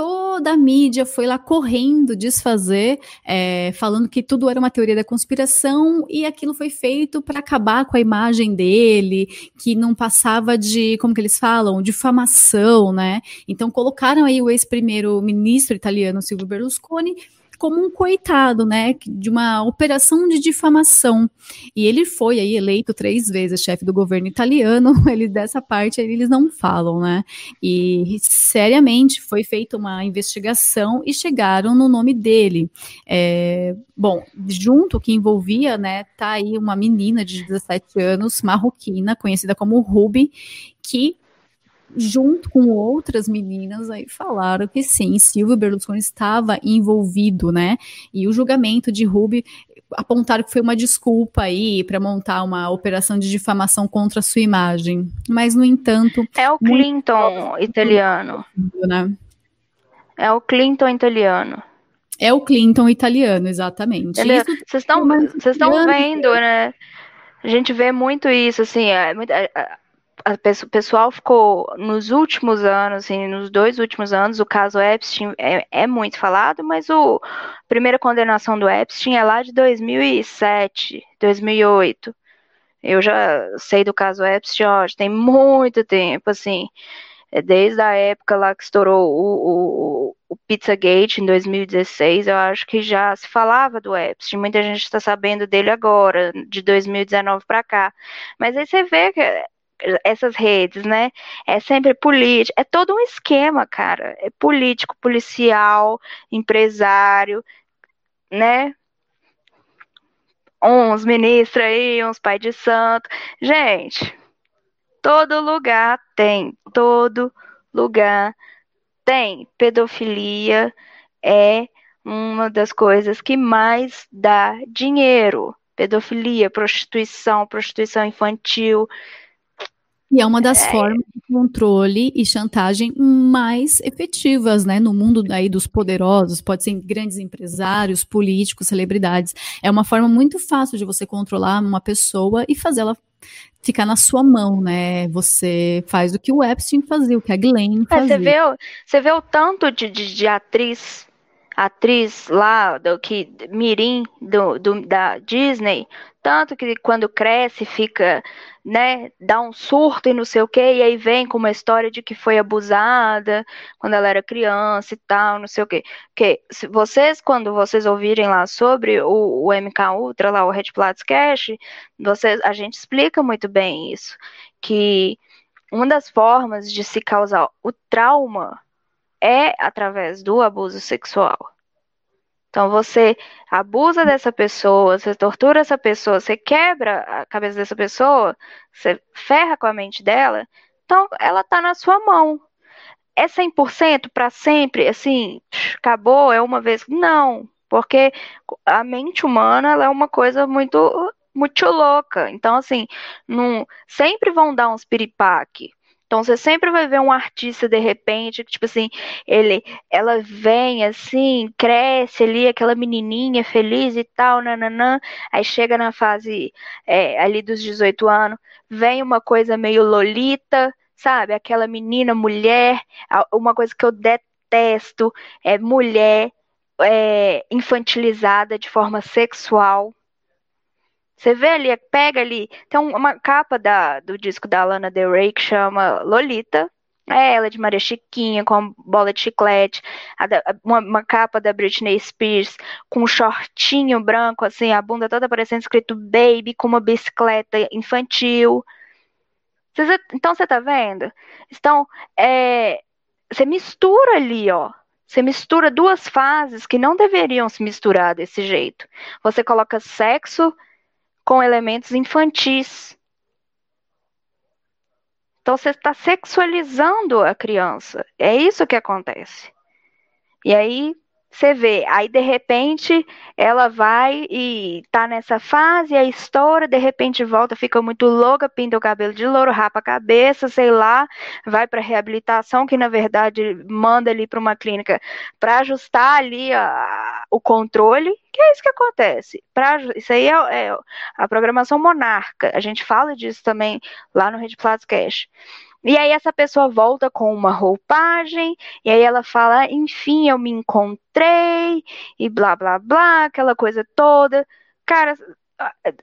toda a mídia foi lá correndo desfazer, é, falando que tudo era uma teoria da conspiração e aquilo foi feito para acabar com a imagem dele, que não passava de, como que eles falam, difamação, né? Então colocaram aí o ex-primeiro-ministro italiano Silvio Berlusconi como um coitado, né, de uma operação de difamação. E ele foi aí eleito três vezes chefe do governo italiano, ele dessa parte eles não falam, né? E seriamente foi feita uma investigação e chegaram no nome dele. É, bom, junto que envolvia, né, tá aí uma menina de 17 anos, marroquina, conhecida como Ruby, que junto com outras meninas, aí falaram que sim, Silvio Berlusconi estava envolvido, né? E o julgamento de Ruby apontaram que foi uma desculpa aí para montar uma operação de difamação contra a sua imagem. Mas, no entanto. É o Clinton muito... italiano. Né? É o Clinton italiano. É o Clinton italiano, exatamente. Vocês estão vendo, né? A gente vê muito isso, assim, é, é o pessoal ficou nos últimos anos, assim, nos dois últimos anos, o caso Epstein é, é, muito falado, mas o a primeira condenação do Epstein é lá de 2007, 2008. Eu já sei do caso Epstein, ó, tem muito tempo, assim, é desde a época lá que estourou o, o, o Pizzagate em 2016, eu acho que já se falava do Epstein. Muita gente está sabendo dele agora, de 2019 para cá. Mas aí você vê que essas redes, né? É sempre político, é todo um esquema, cara. É político, policial, empresário, né? Uns ministros aí, uns pai de santo. Gente, todo lugar tem, todo lugar tem. Pedofilia é uma das coisas que mais dá dinheiro. Pedofilia, prostituição, prostituição infantil, e é uma das é. formas de controle e chantagem mais efetivas, né, no mundo aí dos poderosos, pode ser grandes empresários, políticos, celebridades. É uma forma muito fácil de você controlar uma pessoa e fazê-la ficar na sua mão, né? Você faz o que o Epstein fazia, o que a Glenn fazia. É, você, vê, você vê o tanto de, de, de atriz atriz lá do que Mirim do, do, da Disney, tanto que quando cresce fica, né, dá um surto e não sei o que, e aí vem com uma história de que foi abusada quando ela era criança e tal, não sei o que. Que se vocês quando vocês ouvirem lá sobre o, o MK Ultra lá o Red Platts Cash, vocês a gente explica muito bem isso, que uma das formas de se causar o trauma é através do abuso sexual. Então você abusa dessa pessoa, você tortura essa pessoa, você quebra a cabeça dessa pessoa, você ferra com a mente dela, então ela tá na sua mão. É 100% para sempre, assim, acabou, é uma vez? Não, porque a mente humana é uma coisa muito muito louca. Então assim, não, sempre vão dar uns piripaque. Então você sempre vai ver um artista de repente, tipo assim, ele, ela vem assim, cresce ali, aquela menininha feliz e tal, nananã, aí chega na fase é, ali dos 18 anos, vem uma coisa meio lolita, sabe? Aquela menina, mulher, uma coisa que eu detesto é mulher é, infantilizada de forma sexual, você vê ali, pega ali, tem uma capa da, do disco da Lana Del Rey que chama Lolita. É ela de Maria Chiquinha, com bola de chiclete, uma, uma, capa da Britney Spears com um shortinho branco, assim, a bunda toda parecendo escrito baby, com uma bicicleta infantil. então você tá vendo? Então, é, você mistura ali, ó. Você mistura duas fases que não deveriam se misturar desse jeito. Você coloca sexo com elementos infantis. Então você está sexualizando a criança. É isso que acontece. E aí você vê, aí de repente ela vai e tá nessa fase, a história de repente volta, fica muito louca, pinta o cabelo de louro, rapa a cabeça, sei lá, vai para reabilitação, que na verdade manda ali para uma clínica para ajustar ali a, o controle, que é isso que acontece. Pra, isso aí é, é a programação monarca. A gente fala disso também lá no Red Plus Cash. E aí essa pessoa volta com uma roupagem, e aí ela fala, enfim, eu me encontrei, e blá blá blá, aquela coisa toda. Cara,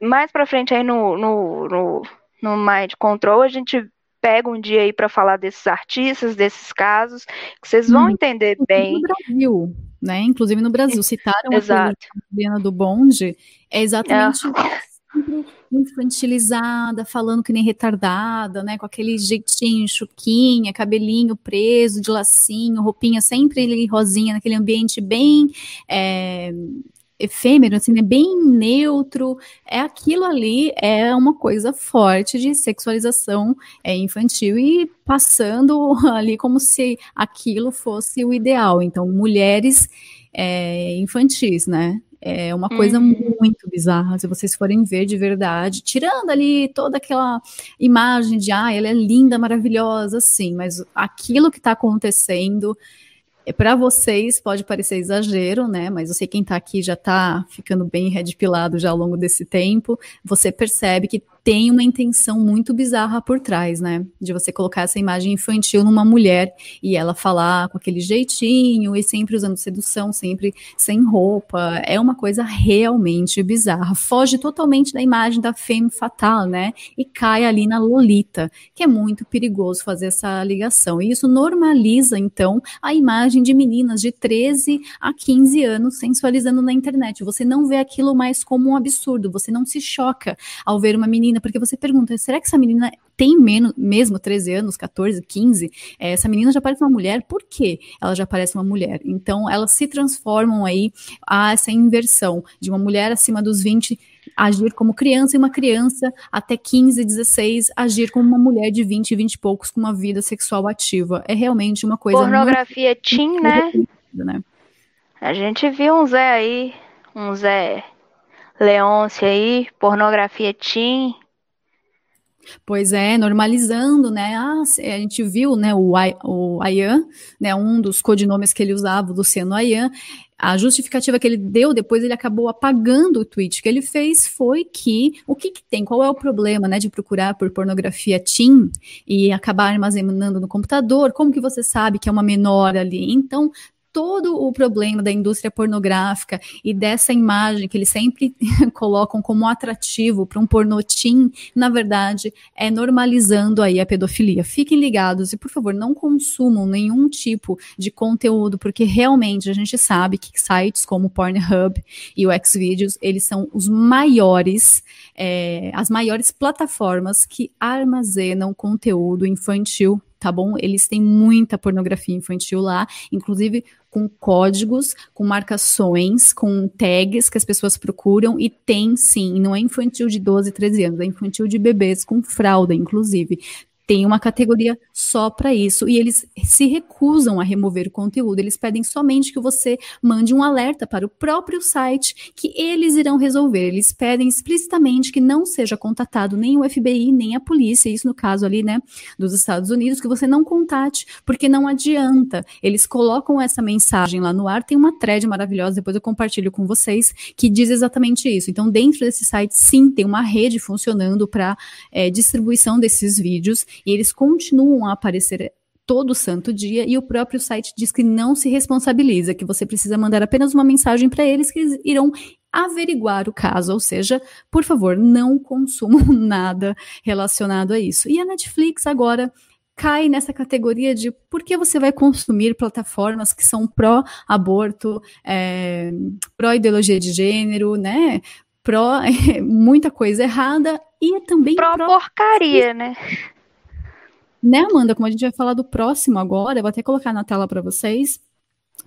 mais pra frente aí no, no, no, no Mind Control, a gente pega um dia aí para falar desses artistas, desses casos, que vocês vão hum, entender bem. No Brasil, né? Inclusive no Brasil, citaram a Juliana do Bonde, é exatamente é infantilizada, falando que nem retardada, né? Com aquele jeitinho, chuquinha, cabelinho preso de lacinho, roupinha sempre rosinha, naquele ambiente bem é, efêmero, assim, né? Bem neutro. É aquilo ali, é uma coisa forte de sexualização é, infantil e passando ali como se aquilo fosse o ideal. Então, mulheres é, infantis, né? É uma coisa uhum. muito bizarra, se vocês forem ver de verdade, tirando ali toda aquela imagem de, ah, ela é linda, maravilhosa, sim, mas aquilo que está acontecendo, é, para vocês pode parecer exagero, né? Mas eu sei quem está aqui já está ficando bem redpilado já ao longo desse tempo. Você percebe que tem uma intenção muito bizarra por trás, né? De você colocar essa imagem infantil numa mulher e ela falar com aquele jeitinho e sempre usando sedução, sempre sem roupa. É uma coisa realmente bizarra. Foge totalmente da imagem da femme fatale, né? E cai ali na Lolita, que é muito perigoso fazer essa ligação. E isso normaliza, então, a imagem de meninas de 13 a 15 anos sensualizando na internet. Você não vê aquilo mais como um absurdo, você não se choca ao ver uma menina menina, porque você pergunta, será que essa menina tem menos, mesmo 13 anos, 14, 15? É, essa menina já parece uma mulher, por quê ela já parece uma mulher? Então, elas se transformam aí a essa inversão de uma mulher acima dos 20 agir como criança e uma criança até 15, 16 agir como uma mulher de 20, 20 e poucos com uma vida sexual ativa. É realmente uma coisa Pornografia muito... teen, né? né? A gente viu um Zé aí, um Zé Leôncio aí, pornografia teen, Pois é, normalizando, né? Ah, a gente viu, né, o, o Ayan, né, um dos codinomes que ele usava, o Luciano Ayan, a justificativa que ele deu, depois ele acabou apagando o tweet que ele fez, foi que o que, que, tem, qual é o problema, né, de procurar por pornografia teen e acabar armazenando no computador, como que você sabe que é uma menor ali? Então, todo o problema da indústria pornográfica e dessa imagem que eles sempre colocam como atrativo para um pornotim, na verdade, é normalizando aí a pedofilia. Fiquem ligados e, por favor, não consumam nenhum tipo de conteúdo, porque realmente a gente sabe que sites como o Pornhub e o Xvideos, eles são os maiores, é, as maiores plataformas que armazenam conteúdo infantil tá bom? Eles têm muita pornografia infantil lá, inclusive com códigos, com marcações, com tags que as pessoas procuram e tem sim, não é infantil de 12, 13 anos, é infantil de bebês com fralda, inclusive tem uma categoria só para isso e eles se recusam a remover o conteúdo. Eles pedem somente que você mande um alerta para o próprio site que eles irão resolver. Eles pedem explicitamente que não seja contatado nem o FBI nem a polícia, isso no caso ali, né, dos Estados Unidos, que você não contate, porque não adianta. Eles colocam essa mensagem lá no ar, tem uma thread maravilhosa, depois eu compartilho com vocês, que diz exatamente isso. Então, dentro desse site, sim, tem uma rede funcionando para é, distribuição desses vídeos e eles continuam a aparecer todo santo dia e o próprio site diz que não se responsabiliza, que você precisa mandar apenas uma mensagem para eles que eles irão averiguar o caso, ou seja, por favor, não consumam nada relacionado a isso. E a Netflix agora cai nessa categoria de por que você vai consumir plataformas que são pró-aborto, é, pró-ideologia de gênero, né? Pró muita coisa errada e também pró-porcaria, pró né? Né, Amanda? Como a gente vai falar do próximo agora, eu vou até colocar na tela para vocês.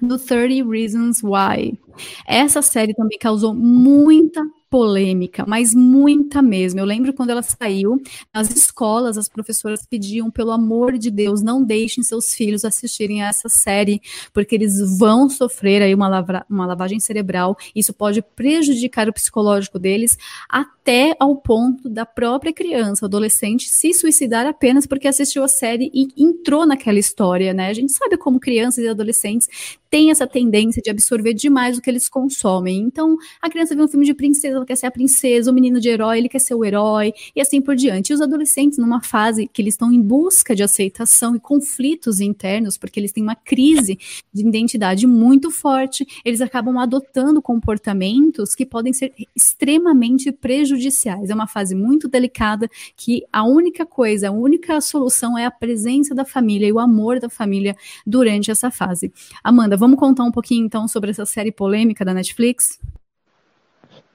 No 30 Reasons Why. Essa série também causou muita polêmica, mas muita mesmo. Eu lembro quando ela saiu, nas escolas as professoras pediam, pelo amor de Deus, não deixem seus filhos assistirem a essa série, porque eles vão sofrer aí uma, lavra, uma lavagem cerebral. Isso pode prejudicar o psicológico deles, até ao ponto da própria criança, adolescente, se suicidar apenas porque assistiu a série e entrou naquela história, né? A gente sabe como crianças e adolescentes têm essa tendência de absorver demais o que eles consomem. Então, a criança vê um filme de princesa ela quer ser a princesa, o menino de herói, ele quer ser o herói, e assim por diante. E os adolescentes, numa fase que eles estão em busca de aceitação e conflitos internos, porque eles têm uma crise de identidade muito forte, eles acabam adotando comportamentos que podem ser extremamente prejudiciais. É uma fase muito delicada que a única coisa, a única solução é a presença da família e o amor da família durante essa fase. Amanda, vamos contar um pouquinho então sobre essa série polêmica da Netflix?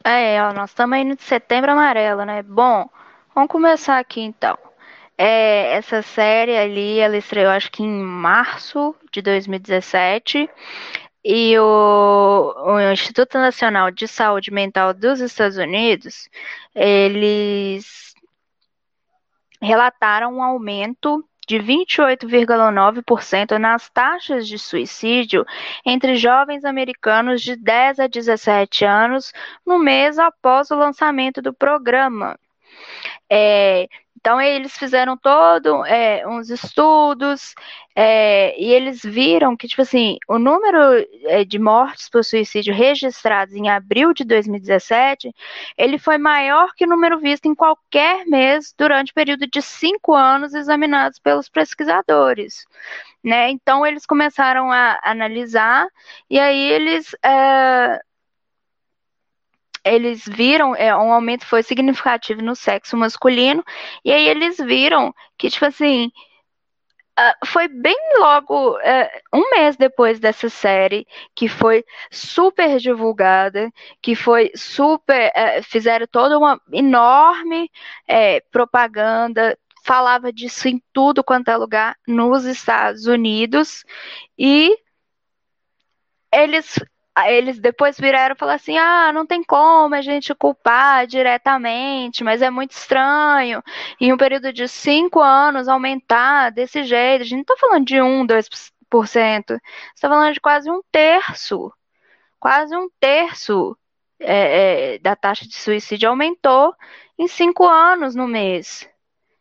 É, ó, nós estamos indo de setembro amarelo, né? Bom, vamos começar aqui então. É, essa série ali, ela estreou acho que em março de 2017 e o, o, Instituto Nacional de Saúde Mental dos Estados Unidos, eles relataram um aumento de 28,9% nas taxas de suicídio entre jovens americanos de 10 a 17 anos no mês após o lançamento do programa. É, então eles fizeram todo é, uns estudos é, e eles viram que tipo assim o número é, de mortes por suicídio registrados em abril de 2017 ele foi maior que o número visto em qualquer mês durante o período de cinco anos examinados pelos pesquisadores. Né? Então eles começaram a analisar e aí eles é, eles viram é, um aumento foi significativo no sexo masculino e aí eles viram que tipo assim uh, foi bem logo uh, um mês depois dessa série que foi super divulgada que foi super uh, fizeram toda uma enorme é, propaganda falava disso em tudo quanto é lugar nos Estados Unidos e eles eles depois viraram e falaram assim: ah, não tem como a gente culpar diretamente, mas é muito estranho. Em um período de cinco anos aumentar desse jeito, a gente não está falando de 1, 2%, está falando de quase um terço. Quase um terço é, é, da taxa de suicídio aumentou em cinco anos no mês.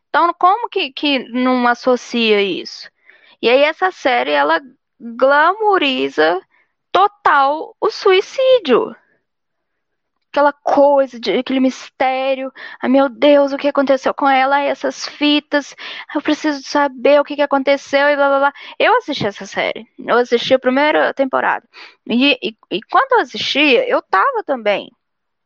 Então, como que, que não associa isso? E aí, essa série, ela glamoriza total o suicídio. aquela coisa, de, aquele mistério. Ai, meu Deus, o que aconteceu com ela? Essas fitas, eu preciso saber o que, que aconteceu e blá blá blá. Eu assisti essa série, eu assisti a primeira temporada. E, e, e quando eu assistia, eu tava também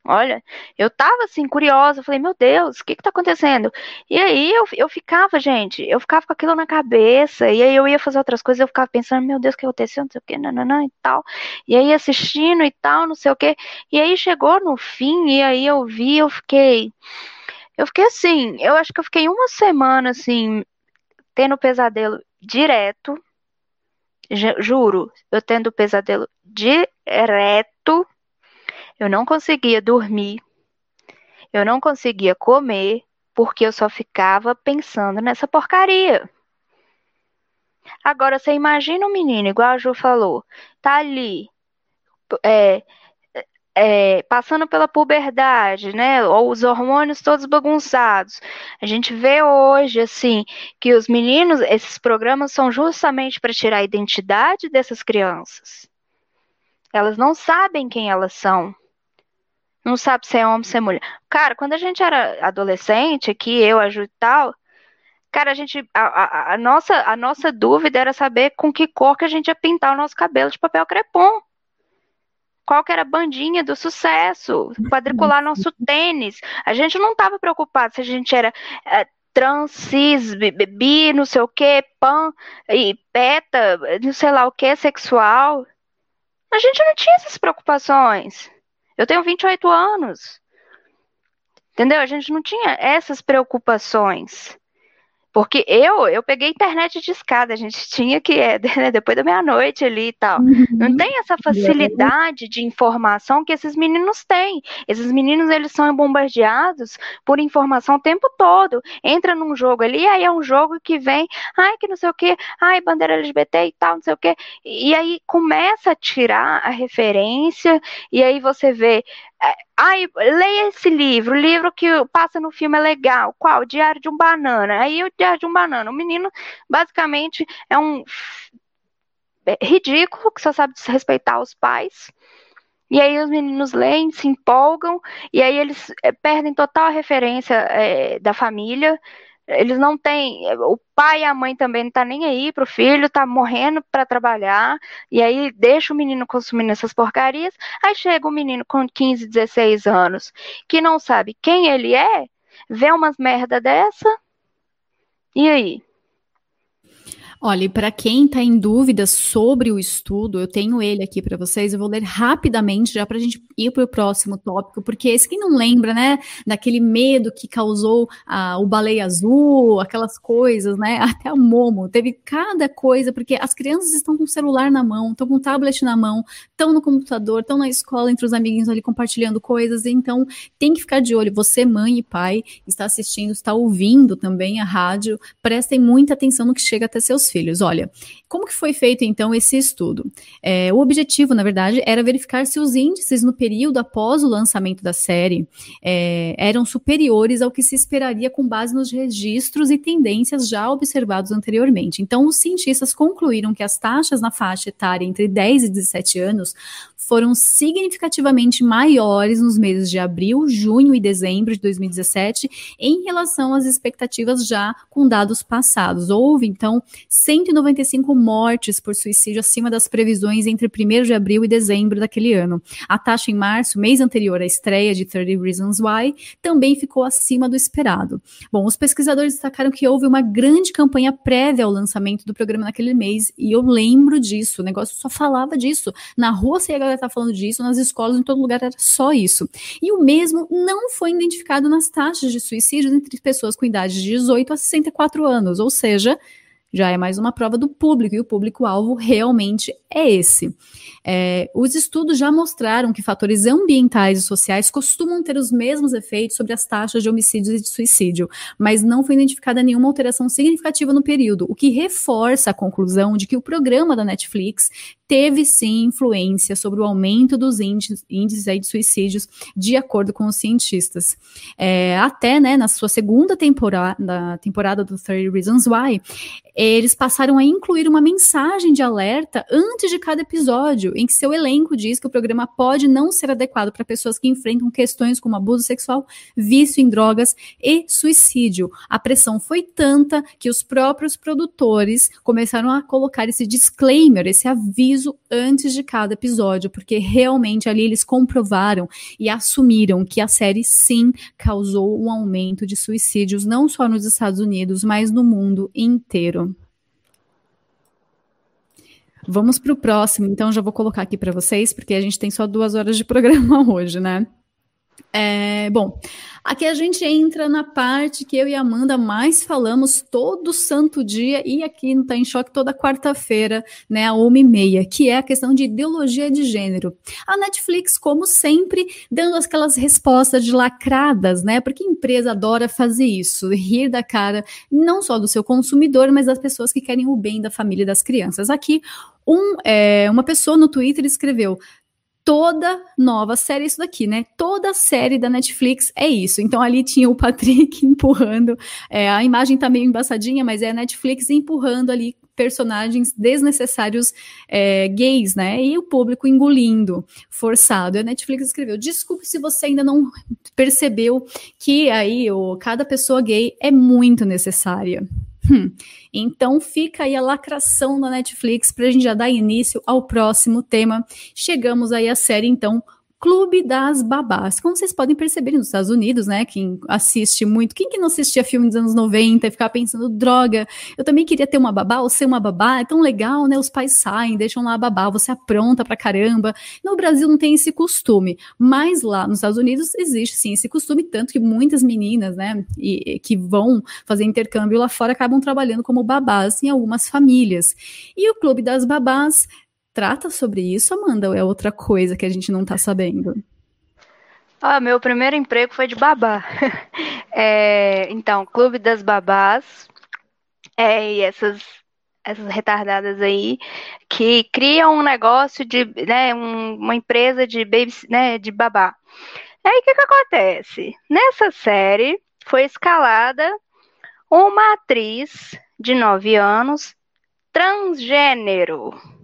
Olha, eu tava assim, curiosa, falei, meu Deus, o que que tá acontecendo? E aí eu, eu ficava, gente, eu ficava com aquilo na cabeça, e aí eu ia fazer outras coisas, eu ficava pensando, meu Deus, o que aconteceu, não sei o que, nananã e tal. E aí assistindo e tal, não sei o que. E aí chegou no fim, e aí eu vi, eu fiquei. Eu fiquei assim, eu acho que eu fiquei uma semana assim, tendo pesadelo direto. Juro, eu tendo pesadelo direto eu não conseguia dormir, eu não conseguia comer, porque eu só ficava pensando nessa porcaria. Agora, você imagina um menino, igual a Ju falou, tá ali, é, é, passando pela puberdade, né? Ou os hormônios todos bagunçados. A gente vê hoje, assim, que os meninos, esses programas são justamente para tirar a identidade dessas crianças. Elas não sabem quem elas são não sabe se é homem, se é mulher. Cara, quando a gente era adolescente, aqui, eu, a Ju e tal, cara, a gente, a, a, a, nossa, a nossa dúvida era saber com que cor que a gente ia pintar o nosso cabelo de papel crepom. Qual que era a bandinha do sucesso, quadricular nosso tênis. A gente não estava preocupado se a gente era é, trans, cis, bi, não sei o que, pan, e peta, não sei lá o que, sexual. A gente não tinha essas preocupações. Eu tenho 28 anos. Entendeu? A gente não tinha essas preocupações. Porque eu, eu peguei internet de escada, a gente tinha que, é, né, depois da meia-noite ali e tal. Uhum. Não tem essa facilidade de informação que esses meninos têm. Esses meninos, eles são bombardeados por informação o tempo todo. Entra num jogo ali, aí é um jogo que vem, ai, que não sei o que, ai, bandeira LGBT e tal, não sei o que. E aí começa a tirar a referência, e aí você vê ai, leia esse livro, o livro que passa no filme é legal. Qual? Diário de um Banana. Aí o Diário de um Banana. O menino, basicamente, é um é ridículo que só sabe desrespeitar os pais. E aí os meninos leem, se empolgam, e aí eles é, perdem total a referência é, da família. Eles não têm. O pai e a mãe também não tá nem aí pro filho, tá morrendo para trabalhar, e aí deixa o menino consumindo essas porcarias. Aí chega o menino com 15, 16 anos, que não sabe quem ele é, vê umas merda dessa. E aí? Olha, e para quem está em dúvida sobre o estudo, eu tenho ele aqui para vocês. Eu vou ler rapidamente já para a gente ir para o próximo tópico, porque esse quem não lembra, né, daquele medo que causou ah, o baleia azul, aquelas coisas, né, até o Momo, teve cada coisa, porque as crianças estão com o celular na mão, estão com o tablet na mão, estão no computador, estão na escola entre os amiguinhos ali compartilhando coisas, então tem que ficar de olho. Você, mãe e pai, está assistindo, está ouvindo também a rádio, prestem muita atenção no que chega até seus filhos. Olha, como que foi feito então esse estudo? É, o objetivo, na verdade, era verificar se os índices no período após o lançamento da série é, eram superiores ao que se esperaria com base nos registros e tendências já observados anteriormente. Então, os cientistas concluíram que as taxas na faixa etária entre 10 e 17 anos foram significativamente maiores nos meses de abril, junho e dezembro de 2017 em relação às expectativas já com dados passados. Houve, então, 195 mortes por suicídio acima das previsões entre 1 de abril e dezembro daquele ano. A taxa em março, mês anterior à estreia de 30 Reasons Why, também ficou acima do esperado. Bom, os pesquisadores destacaram que houve uma grande campanha prévia ao lançamento do programa naquele mês, e eu lembro disso, o negócio só falava disso. Na rua você ia estar falando disso, nas escolas, em todo lugar era só isso. E o mesmo não foi identificado nas taxas de suicídio entre pessoas com idade de 18 a 64 anos, ou seja, já é mais uma prova do público, e o público-alvo realmente é esse. É, os estudos já mostraram que fatores ambientais e sociais costumam ter os mesmos efeitos sobre as taxas de homicídios e de suicídio, mas não foi identificada nenhuma alteração significativa no período, o que reforça a conclusão de que o programa da Netflix teve sim influência sobre o aumento dos índices, índices aí de suicídios, de acordo com os cientistas. É, até, né, na sua segunda temporada, temporada do 30 Reasons Why, eles passaram a incluir uma mensagem de alerta antes de cada episódio, em que seu elenco diz que o programa pode não ser adequado para pessoas que enfrentam questões como abuso sexual, vício em drogas e suicídio. A pressão foi tanta que os próprios produtores começaram a colocar esse disclaimer, esse aviso antes de cada episódio, porque realmente ali eles comprovaram e assumiram que a série sim causou um aumento de suicídios, não só nos Estados Unidos, mas no mundo inteiro. Vamos para o próximo, então já vou colocar aqui para vocês, porque a gente tem só duas horas de programa hoje, né? É, bom, aqui a gente entra na parte que eu e a Amanda mais falamos todo santo dia e aqui no Tá em Choque toda quarta-feira, né, a uma e meia, que é a questão de ideologia de gênero. A Netflix, como sempre, dando aquelas respostas de lacradas, né, porque a empresa adora fazer isso, rir da cara não só do seu consumidor, mas das pessoas que querem o bem da família e das crianças. Aqui, um, é, uma pessoa no Twitter escreveu: toda nova série, isso daqui, né? Toda série da Netflix é isso. Então ali tinha o Patrick empurrando, é, a imagem tá meio embaçadinha, mas é a Netflix empurrando ali personagens desnecessários é, gays, né? E o público engolindo, forçado. E a Netflix escreveu: desculpe se você ainda não percebeu que aí o, cada pessoa gay é muito necessária. Hum. Então fica aí a lacração da Netflix para a gente já dar início ao próximo tema. Chegamos aí à série, então, Clube das Babás. Como vocês podem perceber nos Estados Unidos, né? Quem assiste muito, quem que não assistia filme dos anos 90 e ficava pensando, droga, eu também queria ter uma babá ou ser uma babá, é tão legal, né? Os pais saem, deixam lá a babá, você apronta pra caramba. No Brasil não tem esse costume, mas lá nos Estados Unidos existe sim esse costume, tanto que muitas meninas, né, e, que vão fazer intercâmbio lá fora acabam trabalhando como babás em algumas famílias. E o Clube das Babás trata sobre isso, Amanda, ou é outra coisa que a gente não tá sabendo? Ah, meu primeiro emprego foi de babá. é, então, Clube das Babás. É, e essas, essas retardadas aí que criam um negócio de, né, um, uma empresa de baby, né, de babá. Aí o que, que acontece? Nessa série foi escalada uma atriz de 9 anos transgênero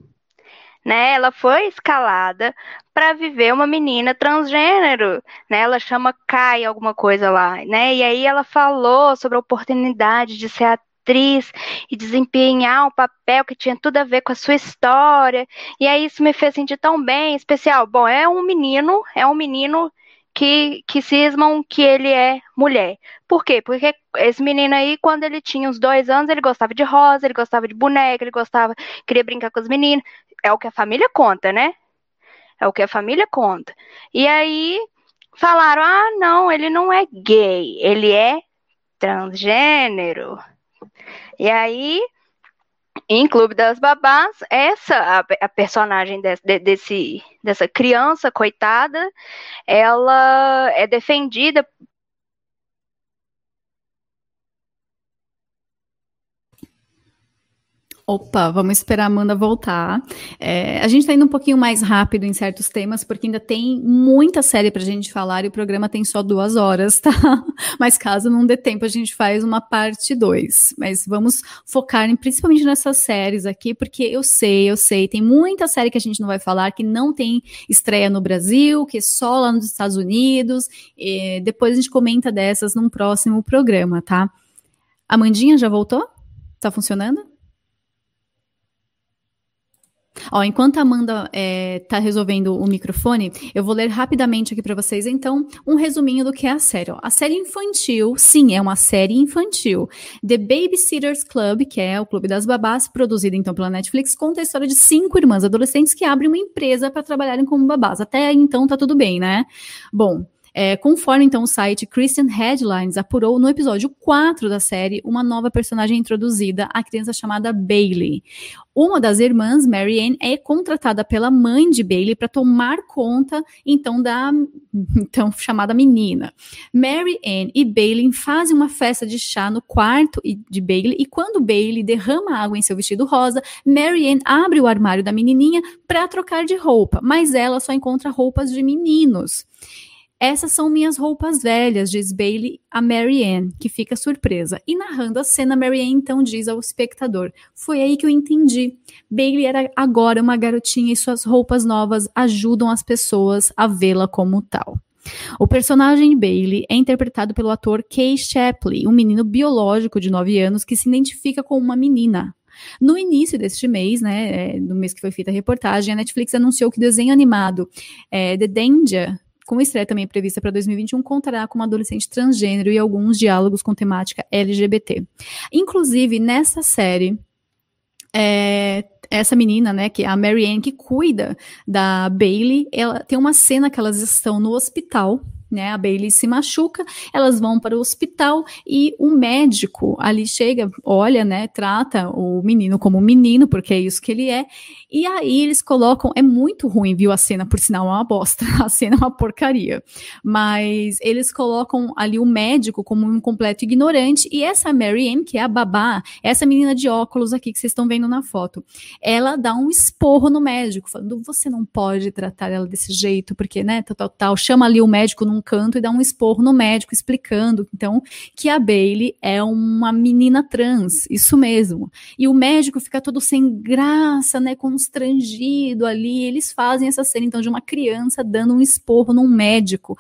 né? Ela foi escalada para viver uma menina transgênero, né? Ela chama Kai alguma coisa lá, né? E aí ela falou sobre a oportunidade de ser atriz e desempenhar um papel que tinha tudo a ver com a sua história. E aí isso me fez sentir tão bem, especial. Bom, é um menino, é um menino que, que cismam que ele é mulher. Por quê? Porque esse menino aí, quando ele tinha uns dois anos, ele gostava de rosa, ele gostava de boneca, ele gostava, queria brincar com as meninas. É o que a família conta, né? É o que a família conta. E aí falaram: ah, não, ele não é gay, ele é transgênero. E aí, em Clube das Babás, essa, a, a personagem desse, desse, dessa criança coitada, ela é defendida Opa, vamos esperar a Amanda voltar. É, a gente está indo um pouquinho mais rápido em certos temas, porque ainda tem muita série para a gente falar e o programa tem só duas horas, tá? Mas caso não dê tempo, a gente faz uma parte dois. Mas vamos focar em, principalmente nessas séries aqui, porque eu sei, eu sei, tem muita série que a gente não vai falar que não tem estreia no Brasil, que é só lá nos Estados Unidos. depois a gente comenta dessas num próximo programa, tá? Amandinha já voltou? Tá funcionando? Ó, enquanto a Amanda é, resolvendo o microfone, eu vou ler rapidamente aqui para vocês, então, um resuminho do que é a série. Ó. A série infantil, sim, é uma série infantil. The Babysitters Club, que é o Clube das Babás, produzida então pela Netflix, conta a história de cinco irmãs adolescentes que abrem uma empresa para trabalharem como babás. Até então tá tudo bem, né? Bom, É, conforme então o site Christian Headlines apurou, no episódio 4 da série, uma nova personagem introduzida, a criança chamada Bailey. Uma das irmãs, Mary Ann, é contratada pela mãe de Bailey para tomar conta, então, da então chamada menina. Mary Ann e Bailey fazem uma festa de chá no quarto de Bailey e quando Bailey derrama água em seu vestido rosa, Mary Ann abre o armário da menininha para trocar de roupa, mas ela só encontra roupas de meninos. Essas são minhas roupas velhas, diz Bailey a Mary que fica surpresa. E narrando a cena, Mary então diz ao espectador: Foi aí que eu entendi. Bailey era agora uma garotinha e suas roupas novas ajudam as pessoas a vê-la como tal. O personagem Bailey é interpretado pelo ator Kay Shapley, um menino biológico de 9 anos que se identifica com uma menina. No início deste mês, né, é, no mês que foi feita a reportagem, a Netflix anunciou que o desenho animado é, The Danger com estreia também prevista para 2021, contará com uma adolescente transgênero e alguns diálogos com temática LGBT. Inclusive, nessa série, é, essa menina, né, que é a Marianne, que cuida da Bailey, ela tem uma cena que elas estão no hospital, né? A Bailey se machuca, elas vão para o hospital e o médico ali chega, olha, né? Trata o menino como menino, porque é isso que ele é. E aí eles colocam, é muito ruim, viu? A cena, por sinal, é uma bosta. A cena é uma porcaria. Mas eles colocam ali o médico como um completo ignorante. E essa Mary Ann, que é a babá, essa menina de óculos aqui que vocês estão vendo na foto, ela dá um esporro no médico, falando: você não pode tratar ela desse jeito, porque, né, tal, tal, tal. Chama ali o médico num canto e dá um esporro no médico, explicando, então, que a Bailey é uma menina trans, isso mesmo. E o médico fica todo sem graça, né, constrangido ali. Eles fazem essa cena, então, de uma criança dando um esporro num médico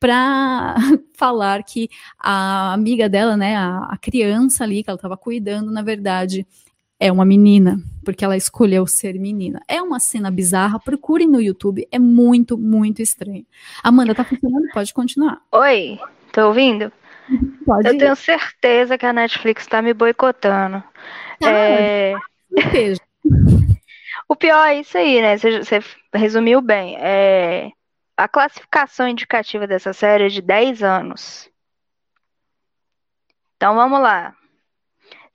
para falar que a amiga dela, né, a, a criança ali que ela estava cuidando, na verdade, é uma menina, porque ela escolheu ser menina. É uma cena bizarra, procurem no YouTube, é muito, muito estranho. Amanda, tá funcionando? Pode continuar. Oi, tá ouvindo? Pode Eu ir. tenho certeza que a Netflix tá me boicotando. Tá, É. O pior é isso aí, né? Você, você resumiu bem. É, A classificação indicativa dessa série é de 10 anos. Então vamos lá.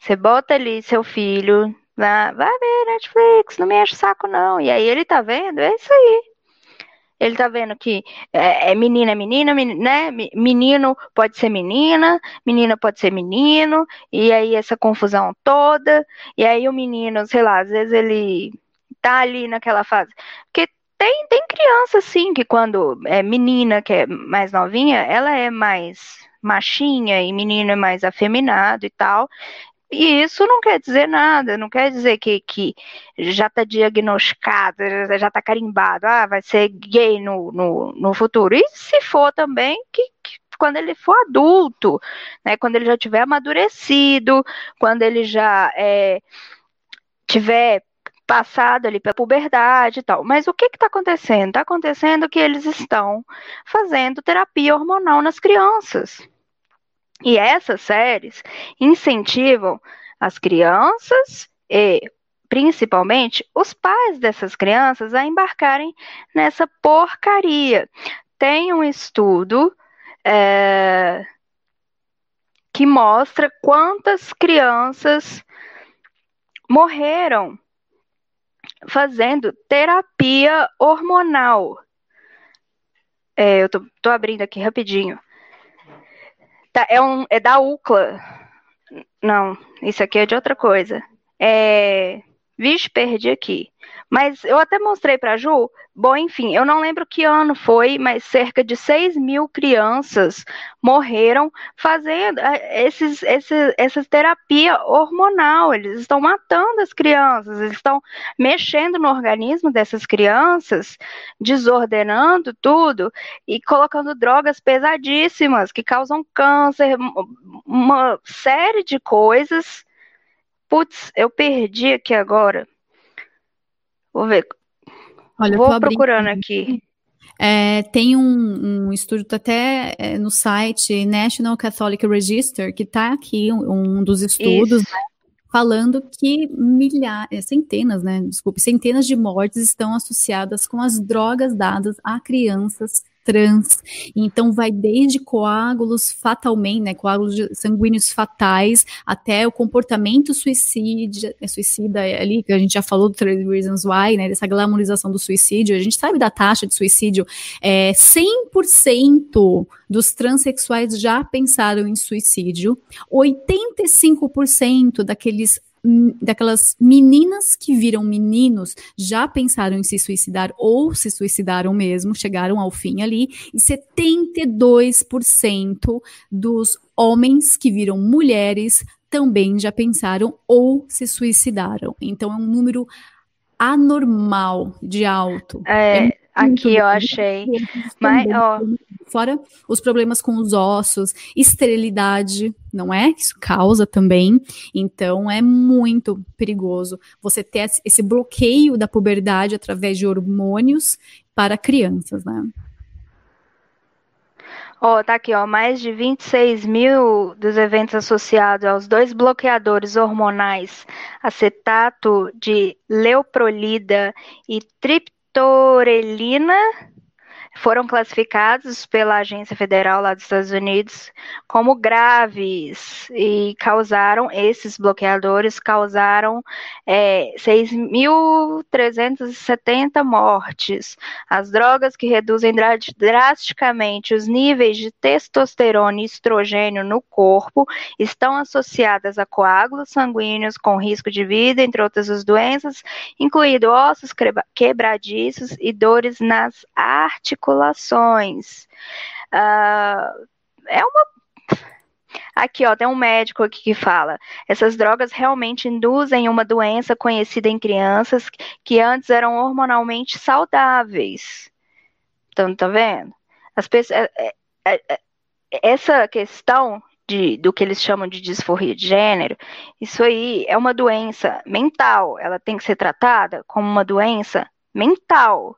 Você bota ali seu filho, na- vai ver Netflix, não me enche o saco não. E aí ele tá vendo, é isso aí. Ele tá vendo que é, é menina é menina, meni- né? Me- Menino pode ser menina, menina pode ser menino, e aí essa confusão toda. E aí o menino, sei lá, às vezes ele tá ali naquela fase. Porque tem, tem criança, assim, que quando é menina, que é mais novinha, ela é mais machinha e menino é mais afeminado e tal. E isso não quer dizer nada, não quer dizer que, que já está diagnosticado, já- está carimbado, ah, vai ser gay no, no, no futuro. E se for também, que, que quando ele for adulto, né, quando ele já tiver amadurecido, quando ele já é, tiver passado ali pela puberdade e tal. Mas o que está acontecendo? Está acontecendo que eles estão fazendo terapia hormonal nas crianças. E essas séries incentivam as crianças e principalmente os pais dessas crianças a embarcarem nessa porcaria. Tem um estudo é, que mostra quantas crianças morreram fazendo terapia hormonal. É, eu tô, tô abrindo aqui rapidinho. Tá, é, um, é da UCLA. Não, isso aqui é de outra coisa. É. Vixe, perdi aqui. Mas eu até mostrei para Ju. Bom, enfim, eu não lembro que ano foi, mas cerca de 6 mil crianças morreram fazendo eh, esses, esses, essas terapia hormonal. Eles estão matando as crianças, eles estão mexendo no organismo dessas crianças, desordenando tudo e colocando drogas pesadíssimas que causam câncer, uma série de coisas. Putz, eu perdi aqui agora. Vou ver. Olha, Vou abrindo procurando aqui. É, tem um, um estudo tá até é, no site National Catholic Register, que está aqui, um, um dos estudos, né, falando que milhares, centenas, né, desculpe, centenas de mortes estão associadas com as drogas dadas a crianças trans. Então vai desde coágulos fatalmente, né, coágulos sanguíneos fatais, até o comportamento é suicida ali, que a gente já falou do 13 Reasons Why, né, dessa glamorização do suicídio. A gente sabe da taxa de suicídio, é 100% dos transexuais já pensaram em suicídio, 85% daqueles daquelas meninas que viram meninos já pensaram em se suicidar ou se suicidaram mesmo, chegaram ao fim ali, e 72% dos homens que viram mulheres também já pensaram ou se suicidaram. Então é um número anormal de alto. É, é aqui eu achei. Mas, ó, Fora os problemas com os ossos, esterilidade, não é? Isso causa também. Então é muito perigoso você ter esse bloqueio da puberdade através de hormônios para crianças, né? Ó, oh, tá aqui, ó, mais de 26 mil dos eventos associados aos dois bloqueadores hormonais, acetato de leuprolida e triptorelina, foram classificados pela Agência Federal lá dos Estados Unidos como graves e causaram, esses bloqueadores causaram é, 6.370 mortes. As drogas que reduzem drasticamente os níveis de testosterona e estrogênio no corpo estão associadas a coágulos sanguíneos com risco de vida, entre outras doenças, incluindo ossos quebradiços e dores nas articulações articulações. Uh, é uma. Aqui, ó, tem um médico aqui que fala: essas drogas realmente induzem uma doença conhecida em crianças que antes eram hormonalmente saudáveis. Então, tá vendo? As pessoas, é, é, é, essa questão de, do que eles chamam de disforia de gênero, isso aí é uma doença mental. Ela tem que ser tratada como uma doença mental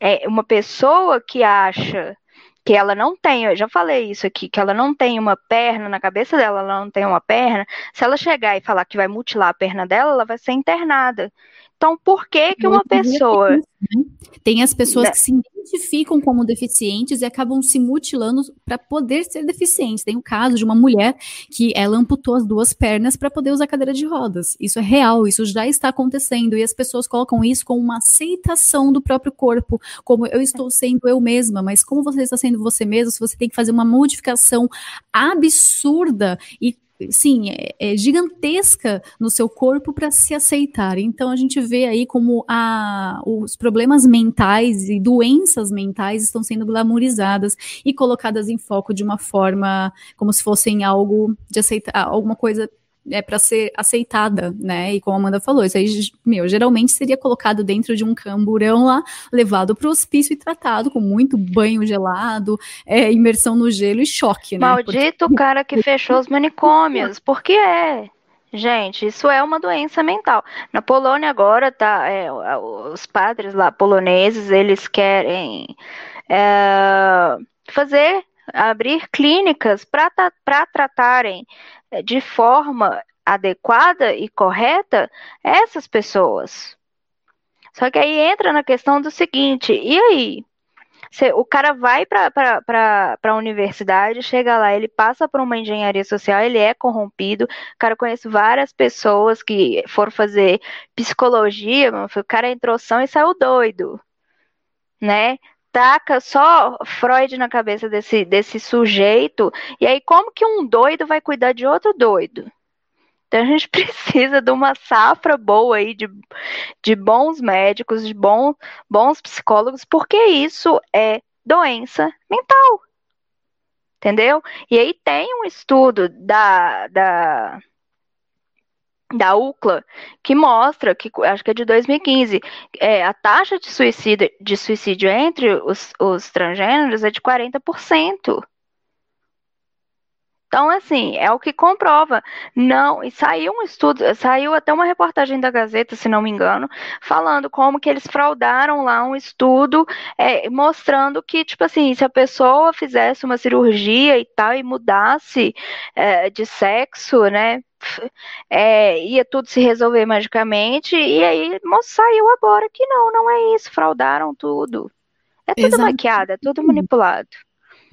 é uma pessoa que acha que ela não tem, eu já falei isso aqui, que ela não tem uma perna na cabeça dela, ela não tem uma perna, se ela chegar e falar que vai mutilar a perna dela, ela vai ser internada. Então, por que que uma pessoa... Né? Tem as pessoas né? que se identificam como deficientes e acabam se mutilando para poder ser deficientes. Tem o caso de uma mulher que ela amputou as duas pernas para poder usar cadeira de rodas. Isso é real, isso já está acontecendo e as pessoas colocam isso como uma aceitação do próprio corpo, como eu estou sendo eu mesma, mas como você está sendo você mesmo, se você tem que fazer uma modificação absurda e sim, é, é gigantesca no seu corpo para se aceitar. Então a gente vê aí como a, os problemas mentais e doenças mentais estão sendo glamorizadas e colocadas em foco de uma forma como se fossem algo de aceitar, alguma coisa é para ser aceitada, né? E como a Amanda falou, isso aí, meu, geralmente seria colocado dentro de um camburão lá, levado para o hospício e tratado com muito banho gelado, é, imersão no gelo e choque, né? Maldito Porque... cara que fechou os manicômios, porque é. Gente, isso é uma doença mental. Na Polônia agora tá, é, os padres lá poloneses, eles querem é, fazer abrir clínicas para tratarem de forma adequada e correta essas pessoas. Só que aí entra na questão do seguinte: e aí? O cara vai para a universidade, chega lá, ele passa por uma engenharia social, ele é corrompido. O cara conhece várias pessoas que foram fazer psicologia, o cara entrou são e saiu doido, né? taca só Freud na cabeça desse, desse sujeito, e aí como que um doido vai cuidar de outro doido? Então a gente precisa de uma safra boa aí de, de bons médicos, de bom, bons psicólogos, porque isso é doença mental. Entendeu? E aí tem um estudo da, da da UCLA, que mostra que acho que é de 2015, é, a taxa de suicídio, de suicídio entre os, os transgêneros é de 40%. Então, assim, é o que comprova. Não, e saiu um estudo, saiu até uma reportagem da Gazeta, se não me engano, falando como que eles fraudaram lá um estudo, é, mostrando que, tipo assim, se a pessoa fizesse uma cirurgia e tal, e mudasse é, de sexo, né, é, ia tudo se resolver magicamente, e aí saiu agora que não, não é isso, fraudaram tudo. É tudo Exato. maquiado, é tudo manipulado.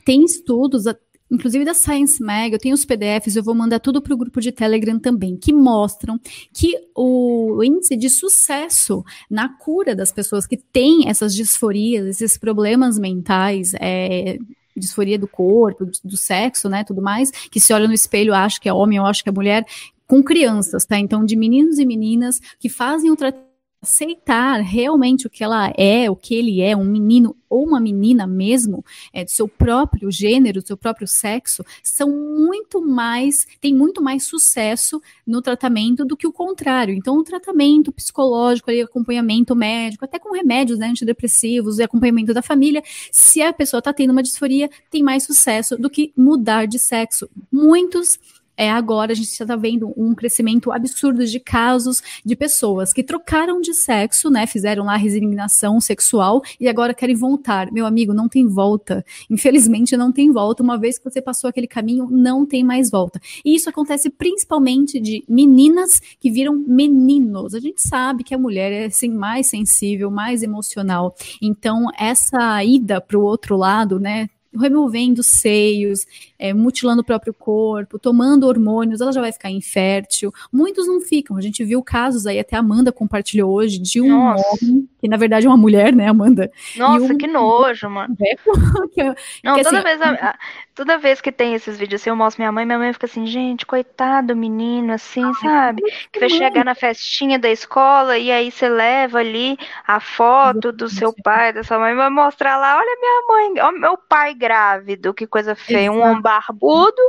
Tem estudos, inclusive da Science Mag, eu tenho os PDFs, eu vou mandar tudo para o grupo de Telegram também, que mostram que o índice de sucesso na cura das pessoas que têm essas disforias, esses problemas mentais, é, disforia do corpo, do, sexo, né, tudo mais, que se olha no espelho, acha que é homem ou acha que é mulher, com crianças, tá? Então, de meninos e meninas que fazem o tratamento aceitar realmente o que ela é, o que ele é, um menino ou uma menina mesmo, é, do seu próprio gênero, do seu próprio sexo, são muito mais, tem muito mais sucesso no tratamento do que o contrário. Então, o tratamento psicológico, ali, acompanhamento médico, até com remédios né, antidepressivos e acompanhamento da família, se a pessoa está tendo uma disforia, tem mais sucesso do que mudar de sexo. Muitos é, agora a gente está vendo um crescimento absurdo de casos de pessoas que trocaram de sexo, né? Fizeram lá resignação sexual e agora querem voltar. Meu amigo, não tem volta. Infelizmente, não tem volta. Uma vez que você passou aquele caminho, não tem mais volta. E isso acontece principalmente de meninas que viram meninos. A gente sabe que a mulher é assim, mais sensível, mais emocional. Então, essa ida para o outro lado, né? removendo seios, é, mutilando o próprio corpo, tomando hormônios, ela já vai ficar infértil. Muitos não ficam. A gente viu casos aí, até a Amanda compartilhou hoje, de um Nossa. homem, que na verdade é uma mulher, né, Amanda? Nossa, um- que nojo, mano. é- Não, que, toda, assim, vez, a- toda vez que tem esses vídeos assim, eu mostro minha mãe, minha mãe fica assim, gente, coitado do menino, assim, sabe? Que vai chegar na festinha da escola e aí você leva ali a foto do seu pai, da sua mãe, vai mostrar lá, olha minha mãe, olha meu pai grávido, que coisa feia, um homem barbudo,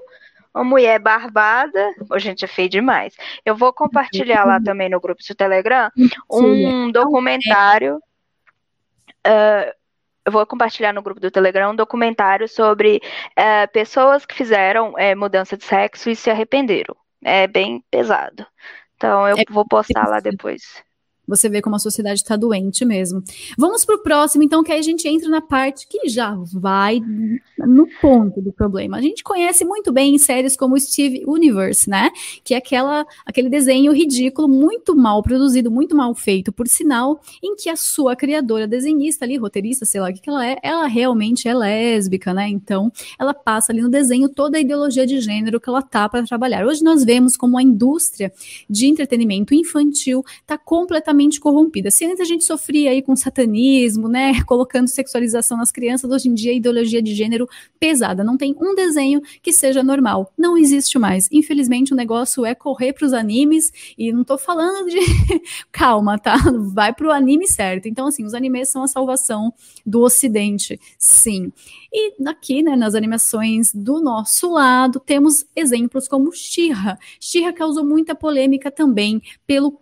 uma mulher barbada, Ô, gente, é feio demais. Eu vou compartilhar lá também no grupo do Telegram um documentário ah, eu vou compartilhar no grupo do Telegram um documentário sobre eh, pessoas que fizeram eh, mudança de sexo e se arrependeram. É bem pesado. Então eu É vou postar lá depois. Você vê como a sociedade está doente mesmo. Vamos para o próximo, então, que aí a gente entra na parte que já vai no ponto do problema. A gente conhece muito bem séries como Steve Universe, né? Que é aquela, aquele desenho ridículo, muito mal produzido, muito mal feito, por sinal, em que a sua criadora, desenhista ali, roteirista, sei lá o que, que ela é, ela realmente é lésbica, né? Então, ela passa ali no desenho toda a ideologia de gênero que ela tá para trabalhar. Hoje nós vemos como a indústria de entretenimento infantil está completamente corrompida. Se antes a gente sofria aí com satanismo, né, colocando sexualização nas crianças, hoje em dia ideologia de gênero pesada. Não tem um desenho que seja normal. Não existe mais. Infelizmente o negócio é correr para os animes e não tô falando de calma, tá? Vai pro anime certo. Então assim, os animes são a salvação do ocidente. Sim. E aqui, né, nas animações do nosso lado, temos exemplos como She-Ra. She-Ra causou muita polêmica também pelo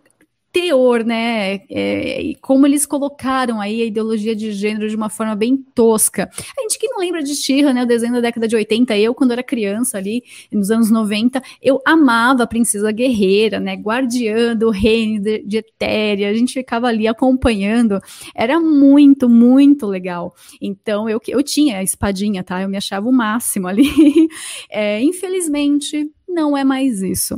teor, né? É, e como eles colocaram aí a ideologia de gênero de uma forma bem tosca. A gente que não lembra de She-Ra, né? O desenho da década de 80, eu, quando era criança ali, nos anos 90, eu amava a Princesa Guerreira, né? Guardiã do reino de, de Etéria. A gente ficava ali acompanhando. Era muito, muito legal. Então, eu, eu tinha a espadinha, tá? Eu me achava o máximo ali. É, infelizmente, não é mais isso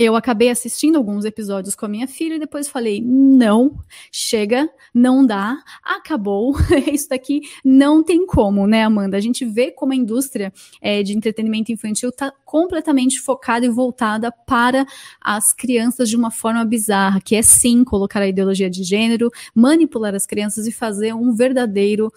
eu acabei assistindo alguns episódios com a minha filha e depois falei: não, chega, não dá, acabou. Isso daqui não tem como, né, Amanda? A gente vê como a indústria é, de entretenimento infantil está completamente focada e voltada para as crianças de uma forma bizarra, que é sim colocar a ideologia de gênero, manipular as crianças e fazer um verdadeiro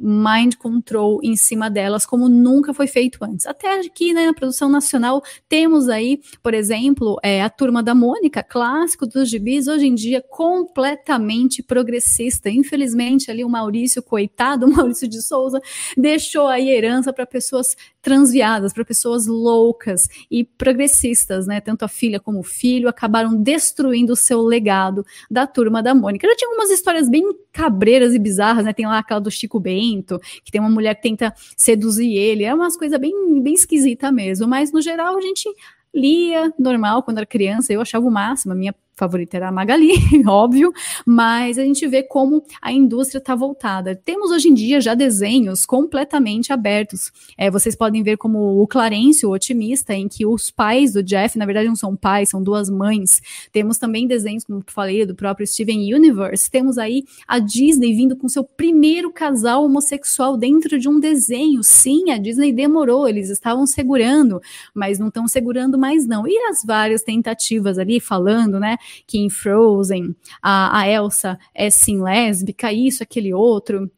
mind control em cima delas, como nunca foi feito antes. Até aqui, né, na produção nacional, temos aí, por exemplo, é, a Turma da Mônica, clássico dos gibis, hoje em dia completamente progressista. Infelizmente, ali o Maurício, coitado, o Maurício de Souza, deixou aí herança para pessoas transviadas, para pessoas loucas e progressistas, né? Tanto a filha como o filho acabaram destruindo o seu legado da Turma da Mônica. Já tinha algumas histórias bem cabreiras e bizarras, né? Tem lá aquela do Chico Bento, que tem uma mulher que tenta seduzir ele, é umas coisas bem, bem esquisita mesmo, mas no geral a gente lia normal quando era criança, eu achava o máximo, a minha favorita era a Magali, óbvio, mas a gente vê como a indústria está voltada. Temos hoje em dia já desenhos completamente abertos. É, vocês podem ver como o Clarence, o otimista, em que os pais do Jeff, na verdade, não são pais, são duas mães. Temos também desenhos, como eu falei, do próprio Steven Universe. Temos aí a Disney vindo com seu primeiro casal homossexual dentro de um desenho. Sim, a Disney demorou, eles estavam segurando, mas não estão segurando mais não. E as várias tentativas ali falando, né, que em Frozen a, a Elsa é sim lésbica, isso, aquele outro.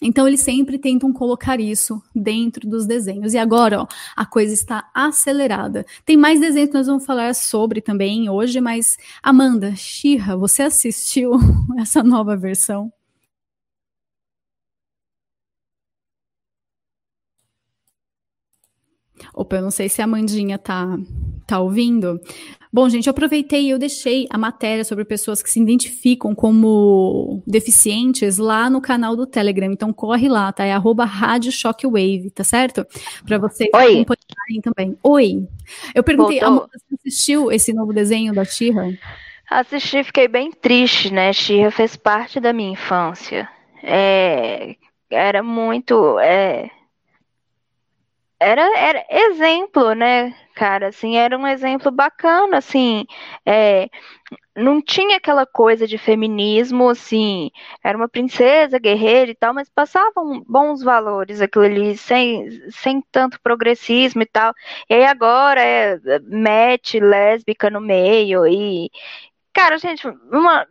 Então eles sempre tentam colocar isso dentro dos desenhos. E agora, ó, a coisa está acelerada. Tem mais desenhos que nós vamos falar sobre também hoje, mas Amanda, Xirra, você assistiu essa nova versão? Opa, eu não sei se a Amandinha tá, tá ouvindo. Bom, gente, eu aproveitei e eu deixei a matéria sobre pessoas que se identificam como deficientes lá no canal do Telegram. Então corre lá, tá? É arroba Rádio Shockwave, tá certo? Para vocês Oi. acompanharem também. Oi. Eu perguntei, Voltou. Você assistiu esse novo desenho da Xirra? Assisti, fiquei bem triste, né? Xirra fez parte da minha infância. É, era muito. é, era, era exemplo, né, cara? Assim, era um exemplo bacana, assim. é, não tinha aquela coisa de feminismo, assim. Era uma princesa, guerreira e tal, mas passavam bons valores aquilo ali, sem, sem tanto progressismo e tal. E aí agora é mete lésbica no meio e. Cara, gente, uma.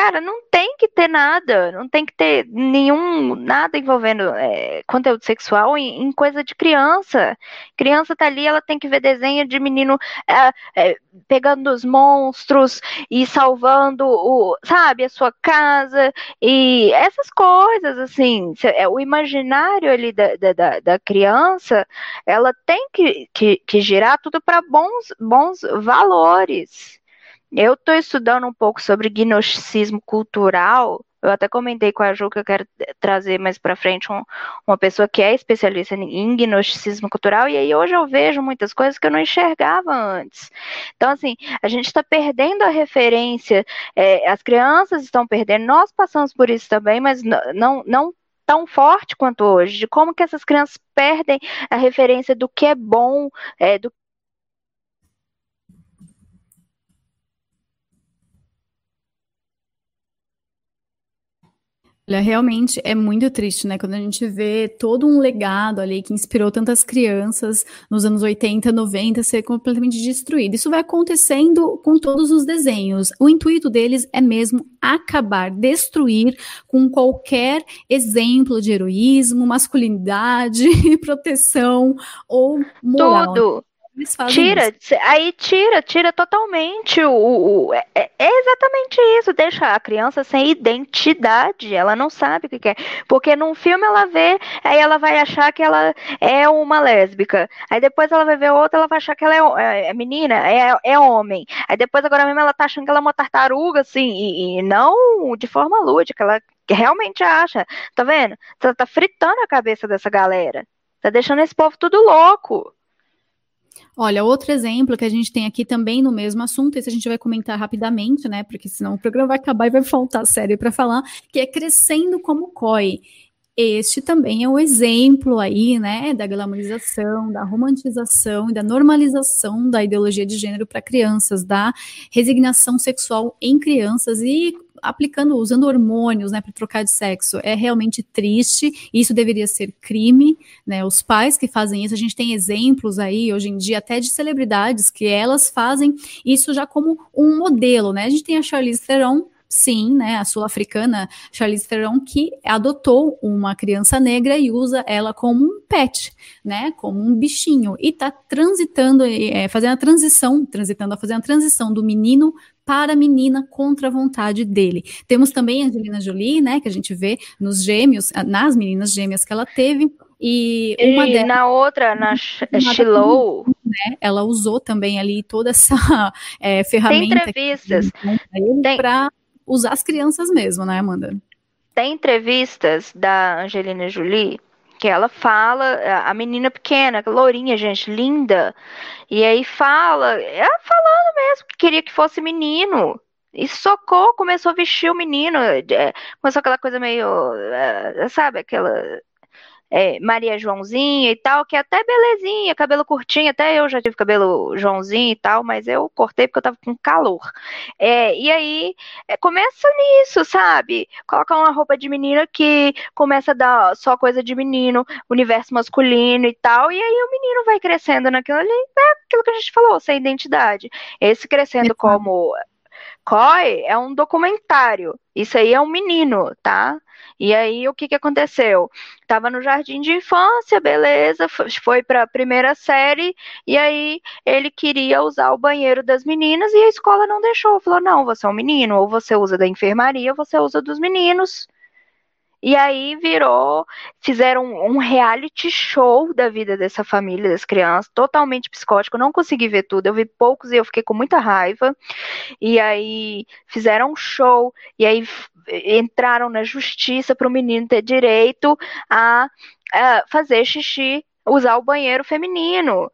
Cara, não tem que ter nada, não tem que ter nenhum, nada envolvendo é, conteúdo sexual em, em coisa de criança. Criança tá ali, ela tem que ver desenho de menino é, é, pegando os monstros e salvando o, sabe, a sua casa e essas coisas, assim, é, o imaginário ali da, da, da- da criança, ela tem que, que, que girar tudo para bons, bons valores. Eu estou estudando um pouco sobre gnosticismo cultural. Eu até comentei com a Ju que eu quero trazer mais para frente um- uma pessoa que é especialista em gnosticismo cultural, e aí hoje eu vejo muitas coisas que eu não enxergava antes. Então, assim, a gente está perdendo a referência, é, as crianças estão perdendo, nós passamos por isso também, mas não, não tão forte quanto hoje, de como que essas crianças perdem a referência do que é bom, é, do Olha, realmente é muito triste, né? Quando a gente vê todo um legado ali que inspirou tantas crianças nos anos 80, 90 ser completamente destruído. Isso vai acontecendo com todos os desenhos. O intuito deles é mesmo acabar, destruir com qualquer exemplo de heroísmo, masculinidade, proteção ou moral. Tudo. Tira, isso. aí tira, tira totalmente o, o- é, é exatamente isso, deixa a criança sem identidade, ela não sabe o que quer, porque num filme ela vê, aí ela vai achar que ela é uma lésbica, aí depois ela vai ver outra, ela vai achar que ela é, é- é menina, é, é homem, aí depois agora mesmo ela tá achando que ela é uma tartaruga, assim, e, e não de forma lúdica, ela realmente acha, tá vendo? Você tá fritando a cabeça dessa galera, tá deixando esse povo tudo louco. Olha, outro exemplo que a gente tem aqui também no mesmo assunto, esse a gente vai comentar rapidamente, né? Porque senão o programa vai acabar e vai faltar série para falar, que é crescendo como COI. Este também é um exemplo aí, né, da glamorização, da romantização e da normalização da ideologia de gênero para crianças, da resignação sexual em crianças e aplicando, usando hormônios, né, para trocar de sexo. É realmente triste. Isso deveria ser crime, né? Os pais que fazem isso, a gente tem exemplos aí hoje em dia até de celebridades que elas fazem isso já como um modelo, né? A gente tem a Charlize Theron Sim, né, a sul-africana Charlize Theron que adotou uma criança negra e usa ela como um pet, né, como um bichinho e tá transitando, é, fazendo a transição, transitando fazer a transição do menino para a menina contra a vontade dele. Temos também a Angelina Jolie, né, que a gente vê nos gêmeos, nas meninas gêmeas que ela teve e uma E delas na outra, na Nada Shiloh, né? Ela usou também ali toda essa é, tem ferramenta entrevistas. para usar as crianças mesmo, né, Amanda? Tem entrevistas da Angelina Jolie que ela fala, a menina pequena, lourinha, gente, linda, e aí fala, ela falando mesmo que queria que fosse menino. E socou, começou a vestir o menino, é, começou aquela coisa meio, é, sabe, aquela é, Maria Joãozinha e tal, que é até belezinha, cabelo curtinho, até eu já tive cabelo Joãozinho e tal, mas eu cortei porque eu tava com calor. É, e aí é, começa nisso, sabe? Coloca uma roupa de menina que começa a dar só coisa de menino, universo masculino e tal, e aí o menino vai crescendo naquilo ali, é aquilo que a gente falou, sem identidade. Esse crescendo como COI é um documentário. Isso aí é um menino, tá? E aí, o que, que aconteceu? Tava no jardim de infância, beleza, foi para a primeira série, e aí ele queria usar o banheiro das meninas e a escola não deixou. Falou: não, você é um menino, ou você usa da enfermaria, ou você usa dos meninos. E aí virou, fizeram um, reality show da vida dessa família, das crianças, totalmente psicótico. Não consegui ver tudo, eu vi poucos e eu fiquei com muita raiva. E aí fizeram um show, e aí entraram na justiça para o menino ter direito a, a fazer xixi, usar o banheiro feminino.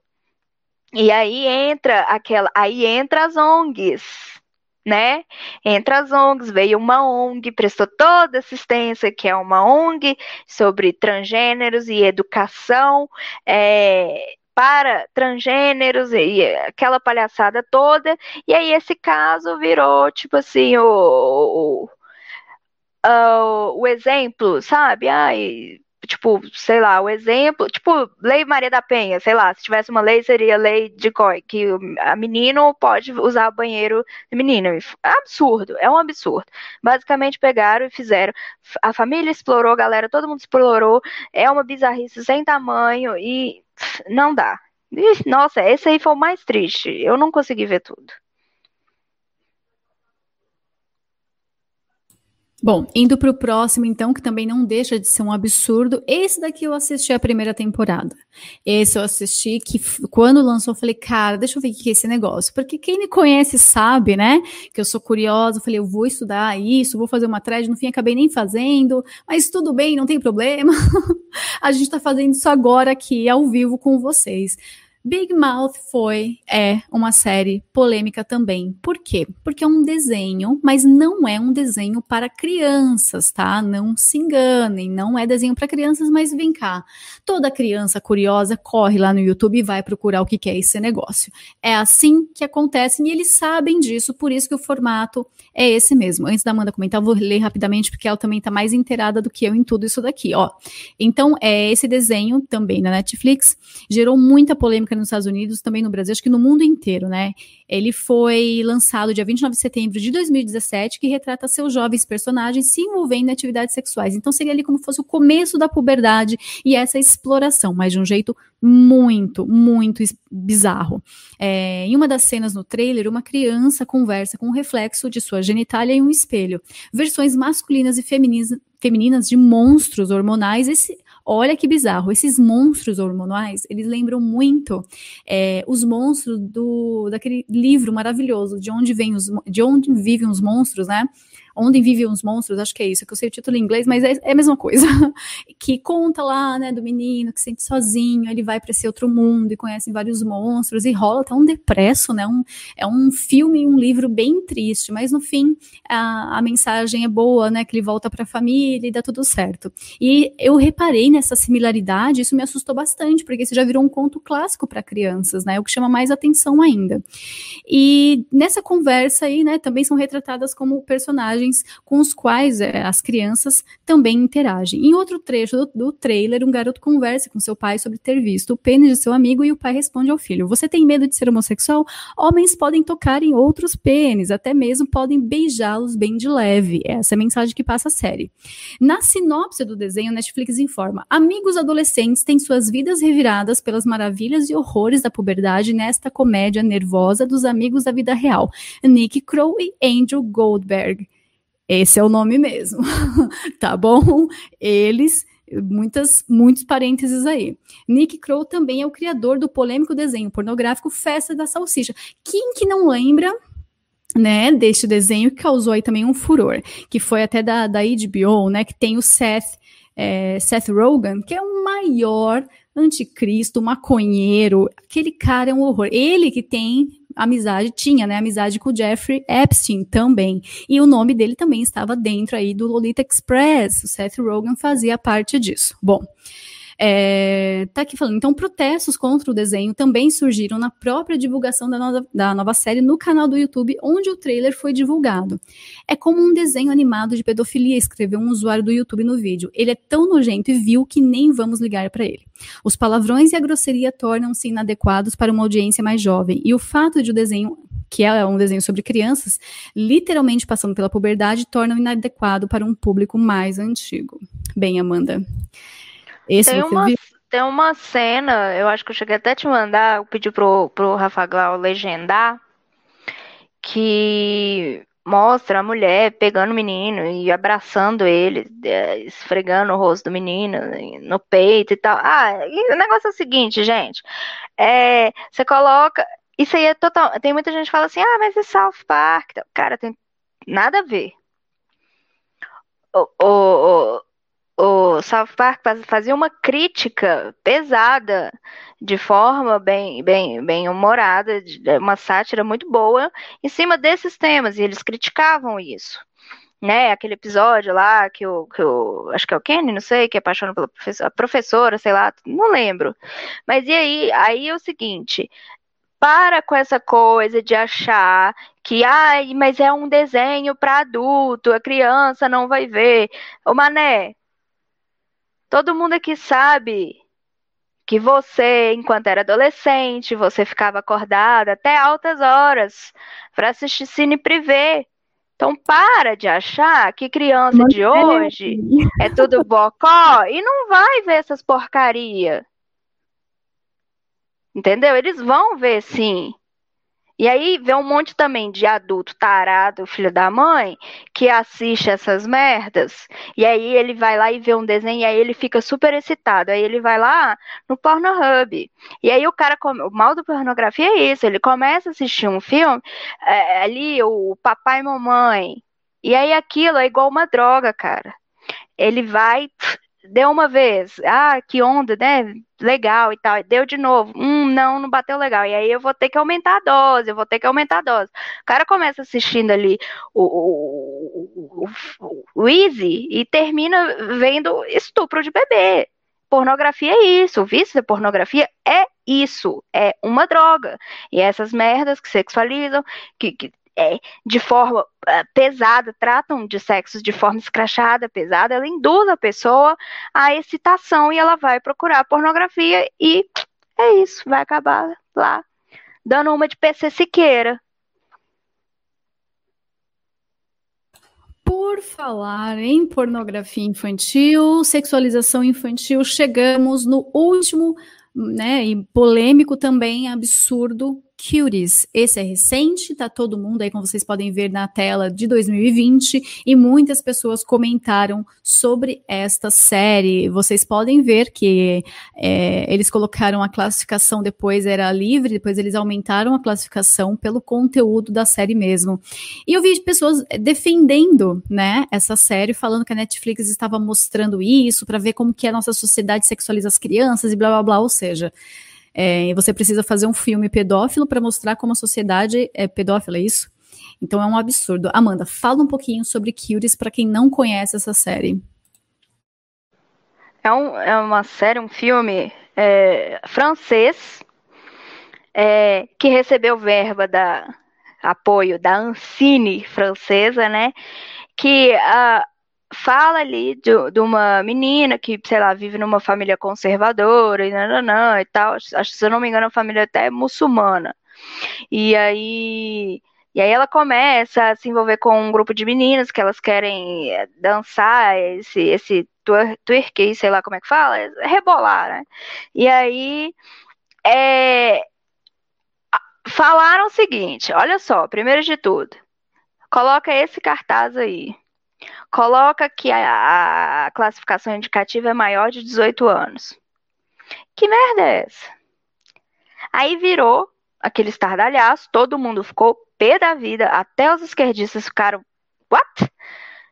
E aí entra aquela, aí entra as ONGs né? Entre as ONGs, veio uma ONG, prestou toda assistência, que é uma ONG sobre transgêneros e educação é, para transgêneros e aquela palhaçada toda. E aí esse caso virou, tipo assim, o, o, o, o exemplo, sabe? Ai, tipo, sei lá, o exemplo, tipo, Lei Maria da Penha, sei lá, se tivesse uma lei, seria lei de COI, que a menino pode usar o banheiro de menino. É absurdo, é um absurdo. Basicamente pegaram e fizeram. A família explorou, a galera, todo mundo explorou, é uma bizarrice sem tamanho e não dá. Nossa, esse aí foi o mais triste. Eu não consegui ver tudo. Bom, indo para o próximo, então, que também não deixa de ser um absurdo. Esse daqui eu assisti a primeira temporada. Esse eu assisti que quando lançou, eu falei, cara, deixa eu ver o que é esse negócio. Porque quem me conhece sabe, né? Que eu sou curiosa. Eu falei, eu vou estudar isso, vou fazer uma thread. No fim, acabei nem fazendo. Mas tudo bem, não tem problema. a gente está fazendo isso agora aqui, ao vivo com vocês. Big Mouth foi, é, uma série polêmica também. Por quê? Porque é um desenho, mas não é um desenho para crianças, tá? Não se enganem, não é desenho para crianças, mas vem cá. Toda criança curiosa corre lá no YouTube e vai procurar o que é esse negócio. É assim que acontece e eles sabem disso, por isso que o formato é esse mesmo. Antes da Amanda comentar, eu vou ler rapidamente, porque ela também está mais inteirada do que eu em tudo isso daqui, ó. Então, é esse desenho também na Netflix gerou muita polêmica nos Estados Unidos, também no Brasil, acho que no mundo inteiro, né? Ele foi lançado dia 29 de setembro de 2017, que retrata seus jovens personagens se envolvendo em atividades sexuais. Então seria ali como fosse o começo da puberdade e essa exploração, mas de um jeito muito, muito bizarro. É, em uma das cenas no trailer, uma criança conversa com o reflexo de sua genitália em um espelho. Versões masculinas e femininas, femininas de monstros hormonais. Esse, Olha que bizarro, esses monstros hormonais, eles lembram muito é, os monstros do daquele livro maravilhoso, de onde vem os, de onde vivem os monstros, né? Onde Vivem os Monstros, acho que é isso, que eu sei o título em inglês, mas é, é a mesma coisa. que conta lá, né, do menino que se sente sozinho, ele vai para esse outro mundo e conhece vários monstros, e rola até um depresso, né? Um, é um filme um livro bem triste, mas no fim a, a mensagem é boa, né? Que ele volta para a família e dá tudo certo. E eu reparei nessa similaridade, isso me assustou bastante, porque isso já virou um conto clássico para crianças, né? O que chama mais atenção ainda. E nessa conversa aí, né, também são retratadas como personagens personagens com os quais é, as crianças também interagem. Em outro trecho do, do trailer, um garoto conversa com seu pai sobre ter visto o pênis de seu amigo e o pai responde ao filho: Você tem medo de ser homossexual? Homens podem tocar em outros pênis, até mesmo podem beijá-los bem de leve. Essa é a mensagem que passa a série. Na sinopse do desenho, Netflix informa: amigos adolescentes têm suas vidas reviradas pelas maravilhas e horrores da puberdade nesta comédia nervosa dos amigos da vida real. Nick Crow e Andrew Goldberg. Esse é o nome mesmo, tá bom? Eles, muitas, muitos parênteses aí. Nick Crow também é o criador do polêmico desenho pornográfico Festa da Salsicha. Quem que não lembra né, deste desenho que causou aí também um furor, que foi até da, da HBO, né, que tem o Seth é, Seth Rogen, que é o maior anticristo, maconheiro, aquele cara é um horror. Ele que tem amizade, tinha, né, amizade com o Jeffrey Epstein também. E o nome dele também estava dentro aí do Lolita Express. O Seth Rogen fazia parte disso. Bom, é, tá aqui falando, então protestos contra o desenho também surgiram na própria divulgação da nova, da nova série no canal do YouTube, onde o trailer foi divulgado. É como um desenho animado de pedofilia, escreveu um usuário do YouTube no vídeo. Ele é tão nojento e vil que nem vamos ligar para ele. Os palavrões e a grosseria tornam-se inadequados para uma audiência mais jovem, e o fato de o desenho que é um desenho sobre crianças, literalmente passando pela puberdade, torna inadequado para um público mais antigo. Bem, Amanda, esse tem, uma, viu? tem uma cena, eu acho que eu cheguei até a te mandar, eu pedi pro, pro Rafa Glau legendar, que mostra a mulher pegando o menino e abraçando ele, é, esfregando o rosto do menino no peito e tal. Ah, e o negócio é o seguinte, gente. É, você coloca. Isso aí é total. Tem muita gente que fala assim, ah, mas é South Park. Cara, tem nada a ver. O, o, o South Park fazia uma crítica pesada, de forma bem, bem, bem humorada, uma sátira muito boa em cima desses temas, e eles criticavam isso. Né, aquele episódio lá que o, que o acho que é o Kenny, não sei, que é apaixonado pela professora, professora, sei lá, não lembro. Mas e aí, aí é o seguinte, para com essa coisa de achar que, ai, mas é um desenho para adulto, a criança não vai ver. Ô Mané, Todo mundo aqui sabe que você, enquanto era adolescente, você ficava acordada até altas horas para assistir cine privê. Então para de achar que criança de hoje é tudo bocó e não vai ver essas porcaria. Entendeu? Eles vão ver sim. E aí vê um monte também de adulto tarado, filho da mãe, que assiste essas merdas. E aí ele vai lá e vê um desenho e aí ele fica super excitado. Aí ele vai lá no Pornhub. E aí o cara, o mal do pornografia é isso, ele começa a assistir um filme, é, ali o papai e mamãe. E aí aquilo é igual uma droga, cara. Ele vai, deu uma vez, ah, que onda, né? Legal e tal. Deu de novo, hum, não, não bateu legal. E aí eu vou ter que aumentar a dose, eu vou ter que aumentar a dose. O cara começa assistindo ali o, o, o, o Easy e termina vendo estupro de bebê. Pornografia é isso, o vício da pornografia é isso, é uma droga. E essas merdas que sexualizam, que, que é, de forma uh, pesada, tratam de sexo de forma escrachada, pesada, ela induz a pessoa à excitação e ela vai procurar pornografia e é isso, vai acabar lá dando uma de PC Siqueira. Por falar em pornografia infantil, sexualização infantil, chegamos no último, né, e polêmico também, absurdo Cuties. Esse é recente, tá todo mundo aí, como vocês podem ver na tela, de 2020, e muitas pessoas comentaram sobre esta série. Vocês podem ver que é, eles colocaram a classificação, depois era livre, depois eles aumentaram a classificação pelo conteúdo da série mesmo. E eu vi pessoas defendendo, né, essa série, falando que a Netflix estava mostrando isso para ver como que a nossa sociedade sexualiza as crianças e blá blá blá, ou seja, é, você precisa fazer um filme pedófilo para mostrar como a sociedade é pedófila, é isso? Então é um absurdo. Amanda, fala um pouquinho sobre Cuties para quem não conhece essa série. É, um, é uma série, um filme é, francês é, que recebeu verba da apoio da Ancine francesa, né? Que a, fala ali de, de, uma menina que, sei lá, vive numa família conservadora e nananã e tal. Acho se eu não me engano, a família até é muçulmana. E aí. E aí ela começa a se envolver com um grupo de meninas que elas querem eh, dançar esse, esse twerk, sei lá como é que fala, rebolar, né? E aí é, falaram o seguinte, olha só, primeiro de tudo, coloca esse cartaz aí coloca que a, a classificação indicativa é maior de 18 anos. Que merda é essa? Aí virou aquele estardalhaço, todo mundo ficou pé da vida, até os esquerdistas ficaram, what?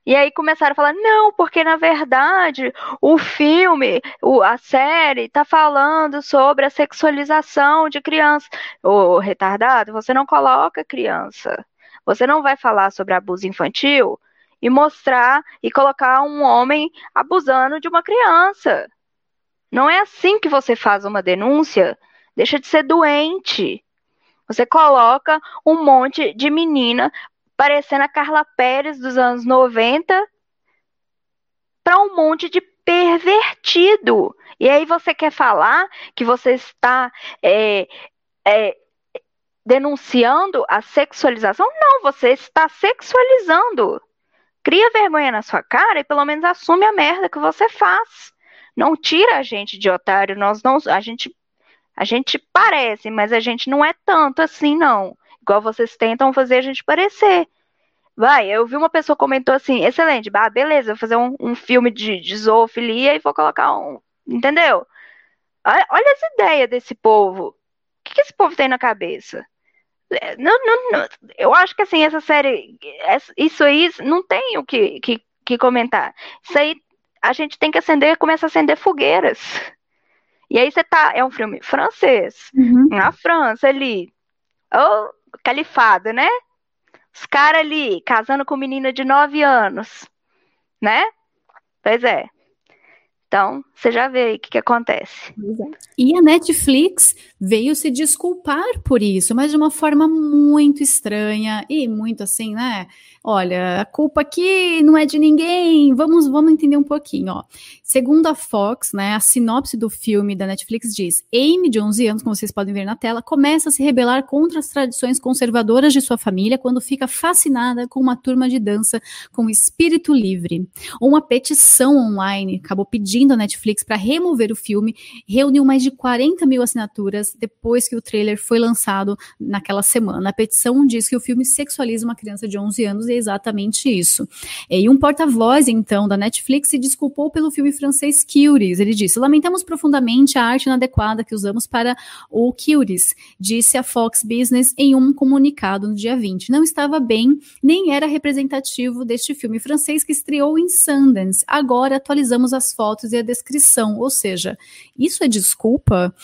E aí começaram a falar, não, porque na verdade o filme, o, a série, tá falando sobre a sexualização de crianças. Ô, retardado, você não coloca criança. Você não vai falar sobre abuso infantil e mostrar e colocar um homem abusando de uma criança. Não é assim que você faz uma denúncia. Deixa de ser doente. Você coloca um monte de menina parecendo a Carla Pérez dos anos 90 para um monte de pervertido. E aí você quer falar que você está é, é, denunciando a sexualização? Não, você está sexualizando. Cria vergonha na sua cara e pelo menos assume a merda que você faz. Não tira a gente de otário, nós não, a gente a gente parece, mas a gente não é tanto assim não. Igual vocês tentam fazer a gente parecer. Vai, eu vi uma pessoa comentou assim, excelente, ah, beleza, vou fazer um, um filme de, de zoofilia e vou colocar um, entendeu? Olha, olha as ideias desse povo. O que, que esse povo tem na cabeça? É, não, não, não, eu acho que assim, essa série, isso aí não tem o que, que, que comentar. Isso aí a gente tem que acender, começa a acender fogueiras. E aí você tá, é um filme francês, uhum. na França ali, oh, califado, né? Os caras ali casando com menina de 9 anos, né? Pois é. Então, você já vê aí o que, que acontece. E a Netflix veio se desculpar por isso, mas de uma forma muito estranha e muito assim, né? olha, a culpa aqui não é de ninguém, vamos, vamos entender um pouquinho, ó. Segundo a Fox, né, a sinopse do filme da Netflix diz: Amy, de 11 anos, como vocês podem ver na tela, começa a se rebelar contra as tradições conservadoras de sua família quando fica fascinada com uma turma de dança com espírito livre. Uma petição online acabou pedindo à Netflix para remover o filme, reuniu mais de 40 mil assinaturas depois que o trailer foi lançado naquela semana. A petição diz que o filme sexualiza uma criança de 11 anos fazer exatamente isso. E um porta-voz, então, da Netflix se desculpou pelo filme francês Curious. Ele disse: Lamentamos profundamente a arte inadequada que usamos para o Curious, disse a Fox Business em um comunicado no dia 20. Não estava bem, nem era representativo deste filme francês que estreou em Sundance. Agora atualizamos as fotos e a descrição, ou seja, isso é desculpa?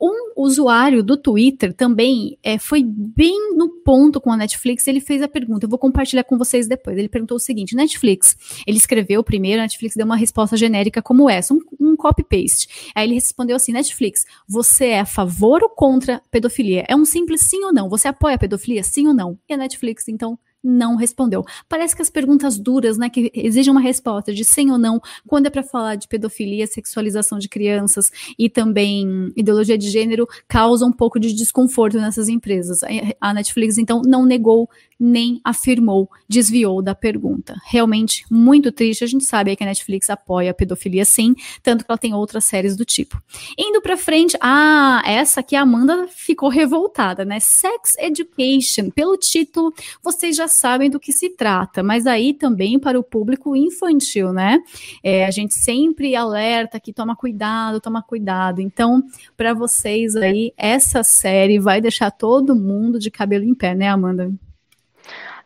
Um usuário do Twitter também é, foi bem no ponto com a Netflix. Ele fez a pergunta, eu vou compartilhar com vocês depois. Ele perguntou o seguinte: Netflix, ele escreveu primeiro, a Netflix deu uma resposta genérica como essa, um, um copy-paste. Aí ele respondeu assim: Netflix, você é a favor ou contra pedofilia? É um simples sim ou não? Você apoia a pedofilia, sim ou não? E a Netflix, então, não respondeu. Parece que as perguntas duras, né, que exigem uma resposta de sim ou não, quando é para falar de pedofilia, sexualização de crianças e também ideologia de gênero, causam um pouco de desconforto nessas empresas. A Netflix, então, não negou nem afirmou, desviou da pergunta. Realmente muito triste. A gente sabe que a Netflix apoia a pedofilia sim, tanto que ela tem outras séries do tipo. Indo para frente, ah, essa aqui a Amanda ficou revoltada, né? Sex Education, pelo título, vocês já sabem do que se trata, mas aí também para o público infantil, né? É, a gente sempre alerta que toma cuidado, toma cuidado. Então, para vocês aí, essa série vai deixar todo mundo de cabelo em pé, né, Amanda?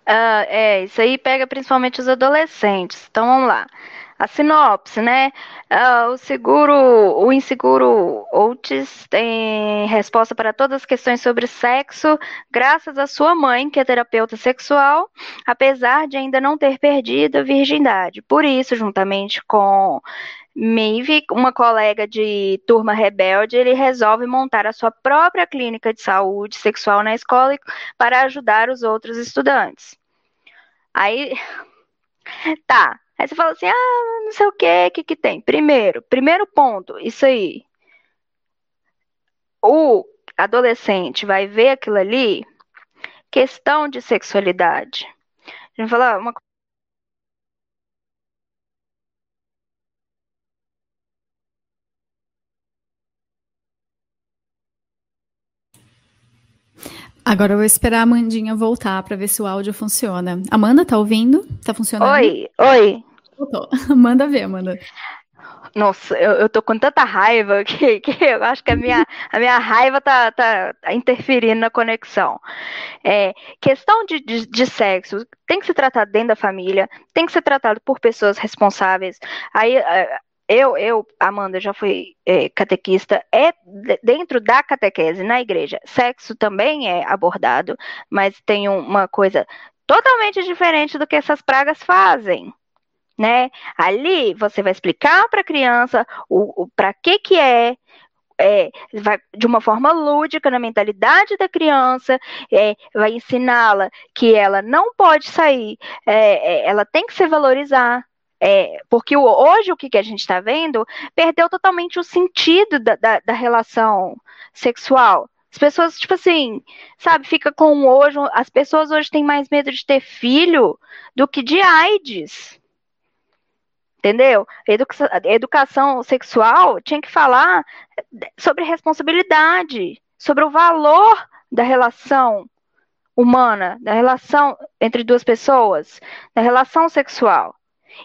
Uh, é, isso aí pega principalmente os adolescentes. Então vamos lá. A sinopse, né? Uh, o seguro, o inseguro Otis tem resposta para todas as questões sobre sexo, graças à sua mãe, que é terapeuta sexual, apesar de ainda não ter perdido a virgindade. Por isso, juntamente com Maeve, uma colega de turma rebelde, ele resolve montar a sua própria clínica de saúde sexual na escola para ajudar os outros estudantes. Aí, tá. Aí você fala assim, ah, não sei o que, o que que tem. Primeiro, primeiro ponto, isso aí. O adolescente vai ver aquilo ali, questão de sexualidade. A gente fala uma Agora eu vou esperar a Amandinha voltar para ver se o áudio funciona. Amanda, tá ouvindo? Tá funcionando? Oi, oi. Voltou. Manda ver, Amanda. Nossa, eu, eu tô com tanta raiva que, que eu acho que a minha, a minha raiva tá, tá, tá interferindo na conexão. É, questão de, de, de, sexo tem que ser tratado dentro da família, tem que ser tratado por pessoas responsáveis. Aí é, eu, eu, Amanda, já fui é, catequista, é dentro da catequese na igreja. Sexo também é abordado, mas tem uma coisa totalmente diferente do que essas pragas fazem né? Ali você vai explicar para a criança o, o para que que é, é, vai, de uma forma lúdica na mentalidade da criança, é, vai ensiná-la que ela não pode sair, é, é ela tem que se valorizar. É, porque hoje o que, que a gente está vendo perdeu totalmente o sentido da, da, da relação sexual. As pessoas, tipo assim, sabe, fica com hoje. As pessoas hoje têm mais medo de ter filho do que de AIDS entendeu? Educa educação sexual tinha que falar sobre responsabilidade, sobre o valor da relação humana, da relação entre duas pessoas, da relação sexual.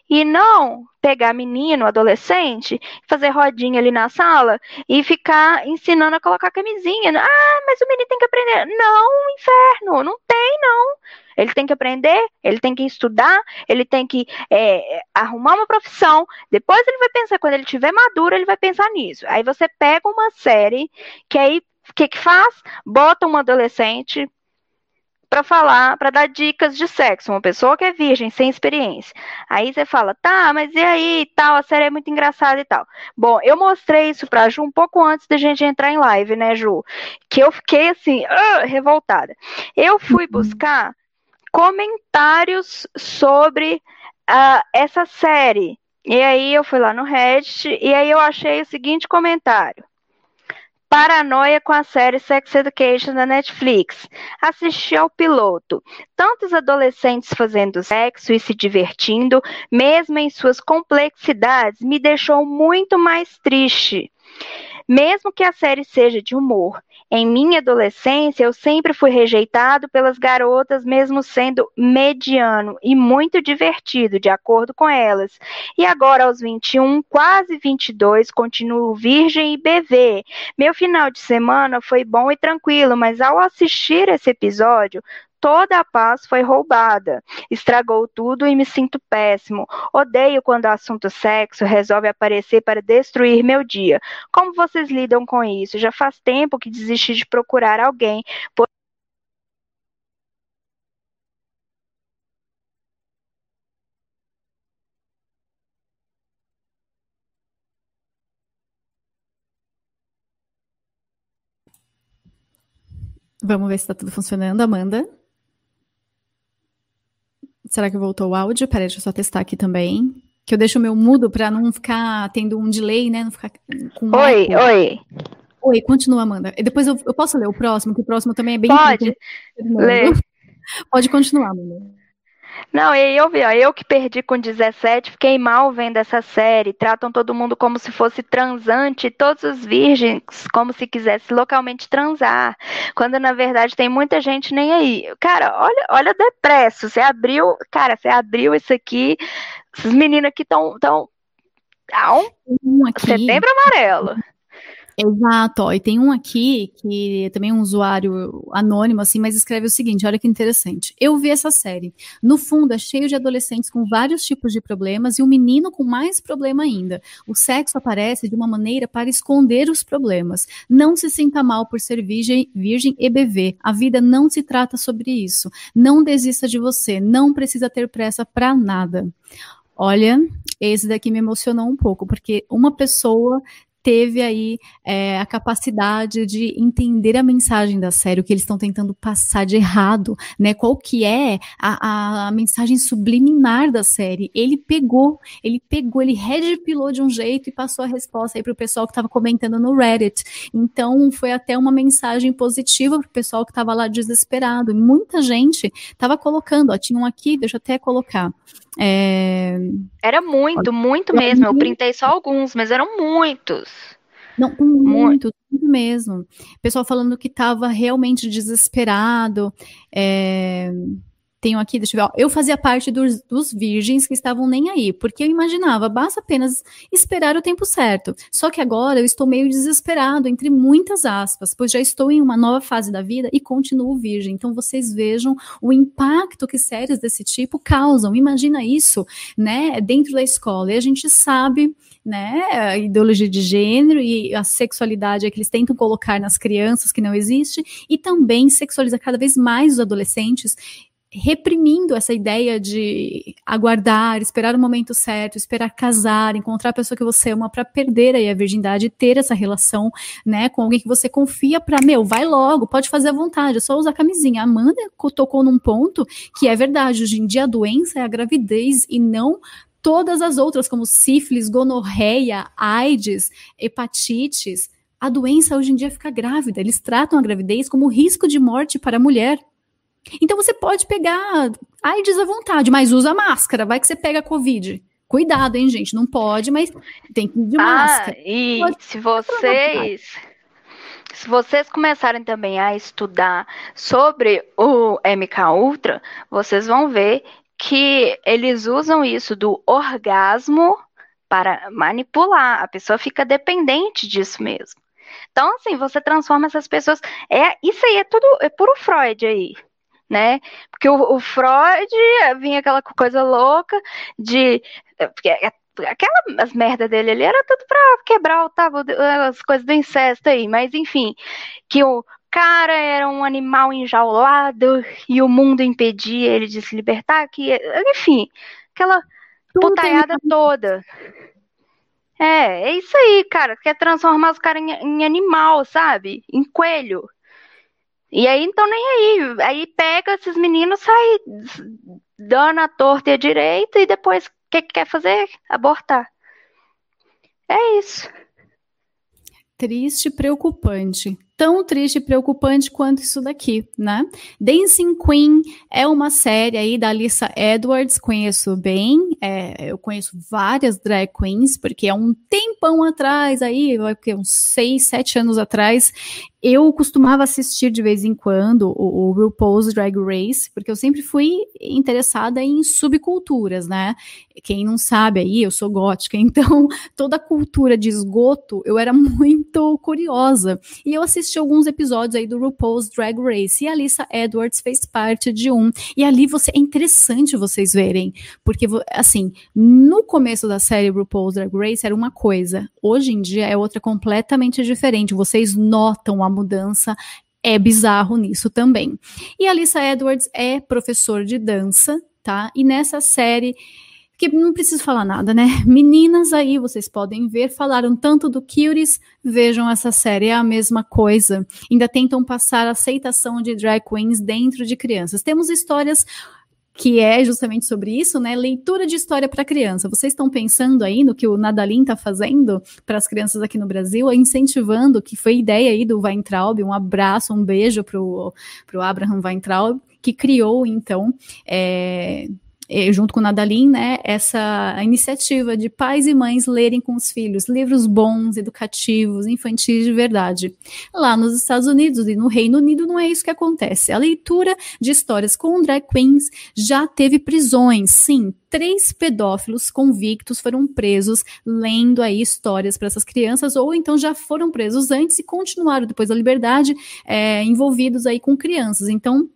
E não pegar menino, adolescente, fazer rodinha ali na sala e ficar ensinando a colocar camisinha. Ah, mas o menino tem que aprender. Não, inferno, não tem, não. Ele tem que aprender, ele tem que estudar, ele tem que é, arrumar uma profissão. Depois ele vai pensar, quando ele tiver maduro, ele vai pensar nisso. Aí você pega uma série que aí o que, que faz? Bota um adolescente para falar, para dar dicas de sexo, uma pessoa que é virgem, sem experiência. Aí você fala, tá, mas e aí, tal, a série é muito engraçada e tal. Bom, eu mostrei isso pra Ju um pouco antes da gente entrar em live, né, Ju? Que eu fiquei assim, uh, revoltada. Eu fui uhum. buscar comentários sobre uh, essa série. E aí eu fui lá no Reddit e aí eu achei o seguinte comentário paranoia com a série Sex Education da Netflix. Assisti ao piloto. Tantos adolescentes fazendo sexo e se divertindo, mesmo em suas complexidades, me deixou muito mais triste. Mesmo que a série seja de humor, em minha adolescência, eu sempre fui rejeitado pelas garotas, mesmo sendo mediano e muito divertido, de acordo com elas. E agora, aos 21, quase 22, continuo virgem e BV. Meu final de semana foi bom e tranquilo, mas ao assistir esse episódio, toda a paz foi roubada. Estragou tudo e me sinto péssimo. Odeio quando o assunto sexo resolve aparecer para destruir meu dia. Como vocês lidam com isso? Já faz tempo que desisti de procurar alguém. Vamos ver se está tudo funcionando, Amanda. Será que voltou o áudio? Peraí, deixa eu só testar aqui também. Que eu deixo o meu mudo para não ficar tendo um delay, né? Não ficar com Oi, eco. oi. Oi, continua, Amanda. E depois eu, eu, posso ler o próximo, que o próximo também é bem Pode. Ler. Pode continuar, Amanda. Não, e eu vi, ó, eu que perdi com 17, fiquei mal vendo essa série. Tratam todo mundo como se fosse transante, todos os virgens como se quisesse localmente transar. Quando na verdade tem muita gente nem aí. Cara, olha, olha depresso. Você abriu, cara, você abriu isso aqui. Esses meninos aqui estão tão, tão um aqui. setembro amarelo. Exato, e tem um aqui que é também um usuário anônimo, assim, mas escreve o seguinte: olha que interessante. Eu vi essa série. No fundo, é cheio de adolescentes com vários tipos de problemas e um menino com mais problema ainda. O sexo aparece de uma maneira para esconder os problemas. Não se sinta mal por ser virgem, virgem e beber. A vida não se trata sobre isso. Não desista de você. Não precisa ter pressa para nada. Olha, esse daqui me emocionou um pouco, porque uma pessoa teve aí é, a capacidade de entender a mensagem da série, o que eles estão tentando passar de errado, né? Qual que é a, a, mensagem subliminar da série? Ele pegou, ele pegou, ele redpilou de um jeito e passou a resposta aí para o pessoal que estava comentando no Reddit. Então foi até uma mensagem positiva para o pessoal que estava lá desesperado. E muita gente estava colocando, ó, tinha um aqui, deixa eu até colocar. É... Era muito, muito mesmo. Eu printei só alguns, mas eram muitos. Não, muito, muito mesmo. Pessoal falando que estava realmente desesperado. É... tenho aqui, deixa eu ver, eu fazia parte dos, dos virgens que estavam nem aí, porque eu imaginava, basta apenas esperar o tempo certo. Só que agora eu estou meio desesperado, entre muitas aspas, pois já estou em uma nova fase da vida e continuo virgem. Então vocês vejam o impacto que séries desse tipo causam. Imagina isso, né, dentro da escola. E a gente sabe né, a ideologia de gênero e a sexualidade é que eles tentam colocar nas crianças que não existe e também sexualiza cada vez mais os adolescentes reprimindo essa ideia de aguardar, esperar o momento certo, esperar casar, encontrar a pessoa que você ama para perder aí a virgindade, ter essa relação, né, com alguém que você confia para, meu, vai logo, pode fazer à vontade, é só usar camisinha. A Amanda tocou num ponto que é verdade, hoje em dia a doença é a gravidez e não todas as outras, como sífilis, gonorreia, AIDS, hepatites. A doença hoje em dia fica grávida. Eles tratam a gravidez como risco de morte para a mulher. Então você pode pegar AIDS à vontade, mas usa máscara, vai que você pega Covid. Cuidado, hein, gente? Não pode, mas tem que ir de ah, máscara. E pode se vocês. Se vocês começarem também a estudar sobre o MK Ultra, vocês vão ver que eles usam isso do orgasmo para manipular. A pessoa fica dependente disso mesmo. Então, assim, você transforma essas pessoas. É, isso aí é tudo é puro Freud aí. Né? Porque o, o Freud vinha aquela coisa louca de. Porque aquela as merda dele ali era tudo para quebrar o tabu, as coisas do incesto aí, mas enfim, que o cara era um animal enjaulado e o mundo impedia ele de se libertar, que, enfim, aquela putaiada toda. É, é isso aí, cara. Quer transformar os caras em, em, animal, sabe? Em coelho. E aí, então, nem aí. Aí pega esses meninos, sai dando a torta e a direita, e depois o que, que quer fazer? Abortar. É isso. Triste, preocupante tão triste e preocupante quanto isso daqui, né? Dancing Queen é uma série aí da Alissa Edwards, conheço bem, é, eu conheço várias drag queens, porque há um tempão atrás aí, uns seis, sete anos atrás, eu costumava assistir de vez em quando o, o RuPaul's Drag Race, porque eu sempre fui interessada em subculturas, né? Quem não sabe aí, eu sou gótica, então toda a cultura de esgoto eu era muito curiosa. E eu assisti alguns episódios aí do RuPaul's Drag Race e a Alissa Edwards fez parte de um. E ali você é interessante vocês verem, porque assim, no começo da série RuPaul's Drag Race era uma coisa, hoje em dia é outra completamente diferente. Vocês notam a mudança é bizarro nisso também. E a Lisa Edwards é professor de dança, tá? E nessa série que não preciso falar nada, né? Meninas aí, vocês podem ver, falaram tanto do Curious, vejam essa série, é a mesma coisa. Ainda tentam passar a aceitação de drag queens dentro de crianças. Temos histórias que é justamente sobre isso, né? Leitura de história para criança. Vocês estão pensando aí no que o Nadalin está fazendo para as crianças aqui no Brasil, incentivando, que foi ideia aí do Weintraub, um abraço, um beijo para o Abraham Weintraub, que criou, então, é, junto com o Nadalin, né, essa iniciativa de pais e mães lerem com os filhos livros bons, educativos, infantis de verdade. Lá nos Estados Unidos e no Reino Unido não é isso que acontece. A leitura de histórias com drag queens já teve prisões, sim, três pedófilos convictos foram presos lendo aí histórias para essas crianças, ou então já foram presos antes e continuaram depois da liberdade é, envolvidos aí com crianças. Então,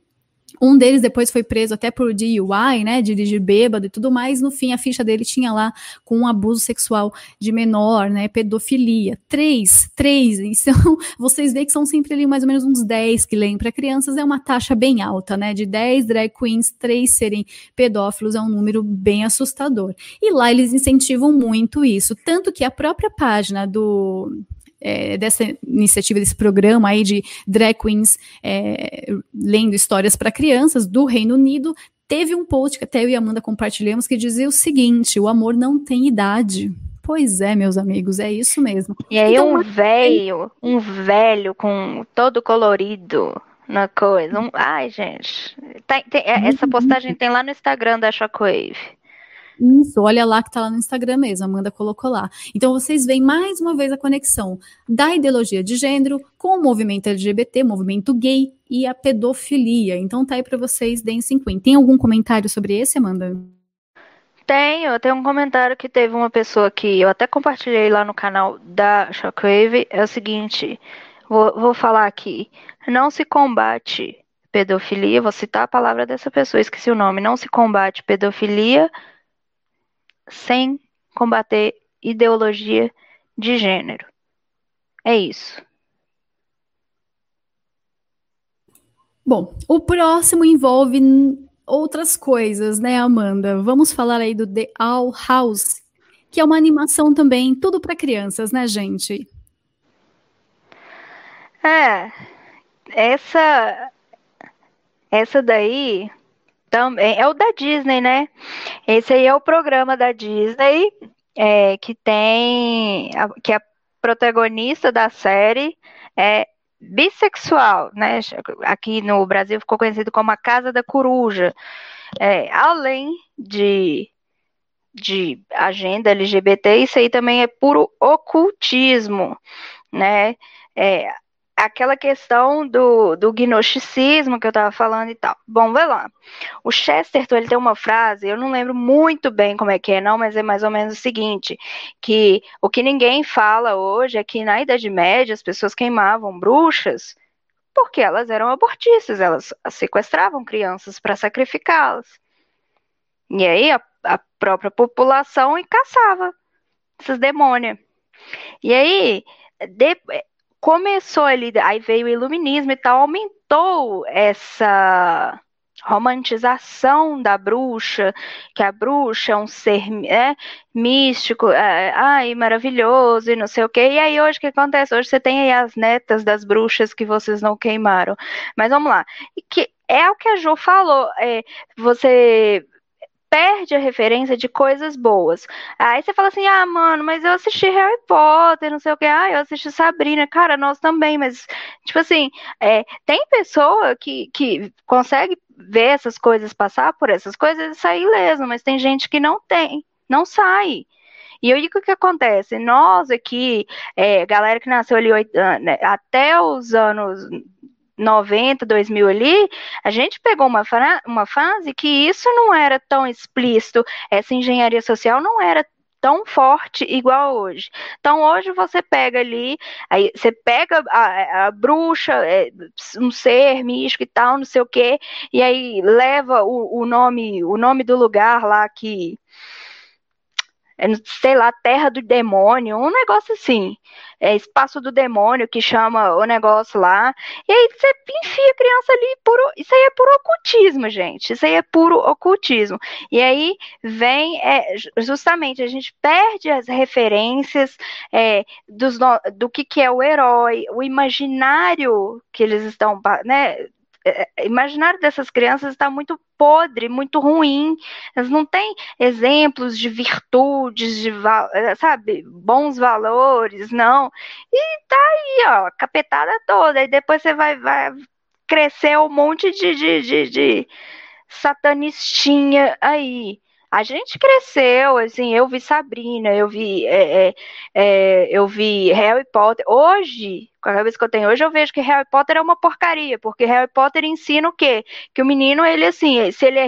um deles depois foi preso até por DUI, né, dirigir bêbado e tudo mais. No fim, a ficha dele tinha lá com um abuso sexual de menor, né, pedofilia. Três, três. Então, vocês veem que são sempre ali mais ou menos uns 10 que leem para crianças. É uma taxa bem alta, né, de 10 drag queens, três serem pedófilos é um número bem assustador. E lá eles incentivam muito isso. Tanto que a própria página do é, dessa iniciativa, desse programa aí de drag queens é, lendo histórias para crianças do Reino Unido, teve um post que até eu e Amanda compartilhamos que dizia o seguinte: o amor não tem idade. Pois é, meus amigos, é isso mesmo. E aí então, um velho, um velho com todo colorido na coisa. Um... Ai, gente. Tem, tem, essa postagem tem lá no Instagram da Shockwave. Isso, olha lá que tá lá no Instagram mesmo, Amanda colocou lá. Então vocês veem mais uma vez a conexão da ideologia de gênero com o movimento LGBT, movimento gay e a pedofilia. Então tá aí para vocês, deem 50. Tem algum comentário sobre esse, Amanda? Tenho, tem um comentário que teve uma pessoa que eu até compartilhei lá no canal da Shockwave. É o seguinte, vou, vou falar aqui. Não se combate pedofilia, vou citar a palavra dessa pessoa, esqueci o nome. Não se combate pedofilia sem combater ideologia de gênero. É isso. Bom, o próximo envolve outras coisas, né, Amanda? Vamos falar aí do The All House, que é uma animação também, tudo para crianças, né, gente? É, essa essa daí também é o da Disney, né? Esse aí é o programa da Disney é, que tem que a protagonista da série é bissexual, né? Aqui no Brasil ficou conhecido como a Casa da Coruja. É, além de, de agenda LGBT, isso aí também é puro ocultismo, né? É, aquela questão do, do gnosticismo que eu estava falando e tal. Bom, vai lá. O Chesterton, ele tem uma frase, eu não lembro muito bem como é que é, não, mas é mais ou menos o seguinte, que o que ninguém fala hoje é que na Idade Média as pessoas queimavam bruxas porque elas eram abortistas, elas sequestravam crianças para sacrificá-las. E aí a, a própria população caçava esses demônios. E aí, de, começou ali, aí veio o iluminismo e tal, aumentou essa romantização da bruxa, que a bruxa é um ser é, místico, é, ai, maravilhoso e não sei o que. E aí hoje o que acontece? Hoje você tem aí as netas das bruxas que vocês não queimaram. Mas vamos lá. Que é o que a Jo falou. É, você perde a referência de coisas boas. Aí você fala assim, ah, mano, mas eu assisti Harry Potter, não sei o que, ah, eu assisti Sabrina, cara, nós também, mas, tipo assim, é, tem pessoa que, que consegue ver essas coisas, passar por essas coisas e sair ileso, mas tem gente que não tem, não sai. E aí o que acontece? Nós aqui, é, galera que nasceu ali né, até os anos 90, 2000 ali, a gente pegou uma, uma fase que isso não era tão explícito, essa engenharia social não era tão forte igual hoje. Então hoje você pega ali, aí você pega a, a bruxa, é, um ser místico e tal, não sei o quê, e aí leva o, o nome, o nome do lugar lá que sei lá, terra do demônio, um negócio assim. É espaço do demônio que chama o negócio lá. E aí você enfia a criança ali puro. Isso aí é puro ocultismo, gente. Isso aí é puro ocultismo. E aí vem é, justamente a gente perde as referências é, dos, do que, que é o herói, o imaginário que eles estão, né? É, é, imaginário dessas crianças está muito podre, muito ruim. Elas não têm exemplos de virtudes, de é, sabe, bons valores, não. E tá aí, ó, capetada toda. E depois você vai, vai crescer um monte de, de, de, de satanistinha aí. A gente cresceu, assim, eu vi Sabrina, eu vi, é, é, é, eu vi Harry Potter. Hoje, com a cabeça que eu tenho hoje, eu vejo que Harry Potter é uma porcaria, porque Harry Potter ensina o quê? Que o menino, ele assim, se ele é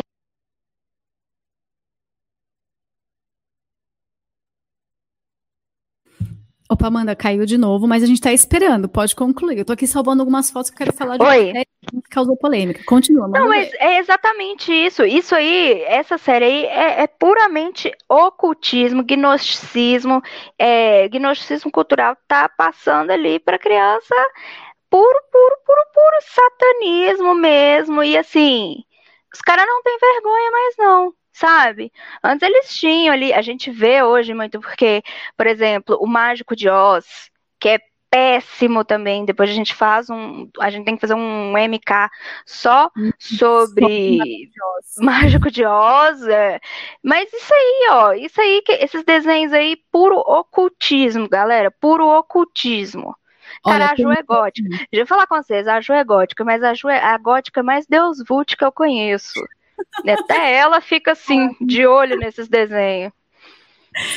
Opa, Amanda, caiu de novo, mas a gente tá esperando, pode concluir. Eu tô aqui salvando algumas fotos que eu quero falar de Oi. que causou polêmica. Continua, Não, mas é exatamente isso. Isso aí, essa série aí é, é puramente ocultismo, gnosticismo, é, gnosticismo cultural tá passando ali pra criança puro, puro, puro, puro satanismo mesmo. E assim, os caras não têm vergonha mais não sabe? Antes eles tinham ali, a gente vê hoje muito porque, por exemplo, o Mágico de Oz, que é péssimo também. Depois a gente faz um, a gente tem que fazer um MK só sobre Mágico de Oz. É. Mas isso aí, ó, isso aí que esses desenhos aí puro ocultismo, galera, puro ocultismo. Cara, Olha, a Ju é gótica. Deixa eu falar com vocês, a Ju é gótica, mas a Ju é a gótica mais Deus Vult que eu conheço. Até ela fica assim, de olho nesses desenhos.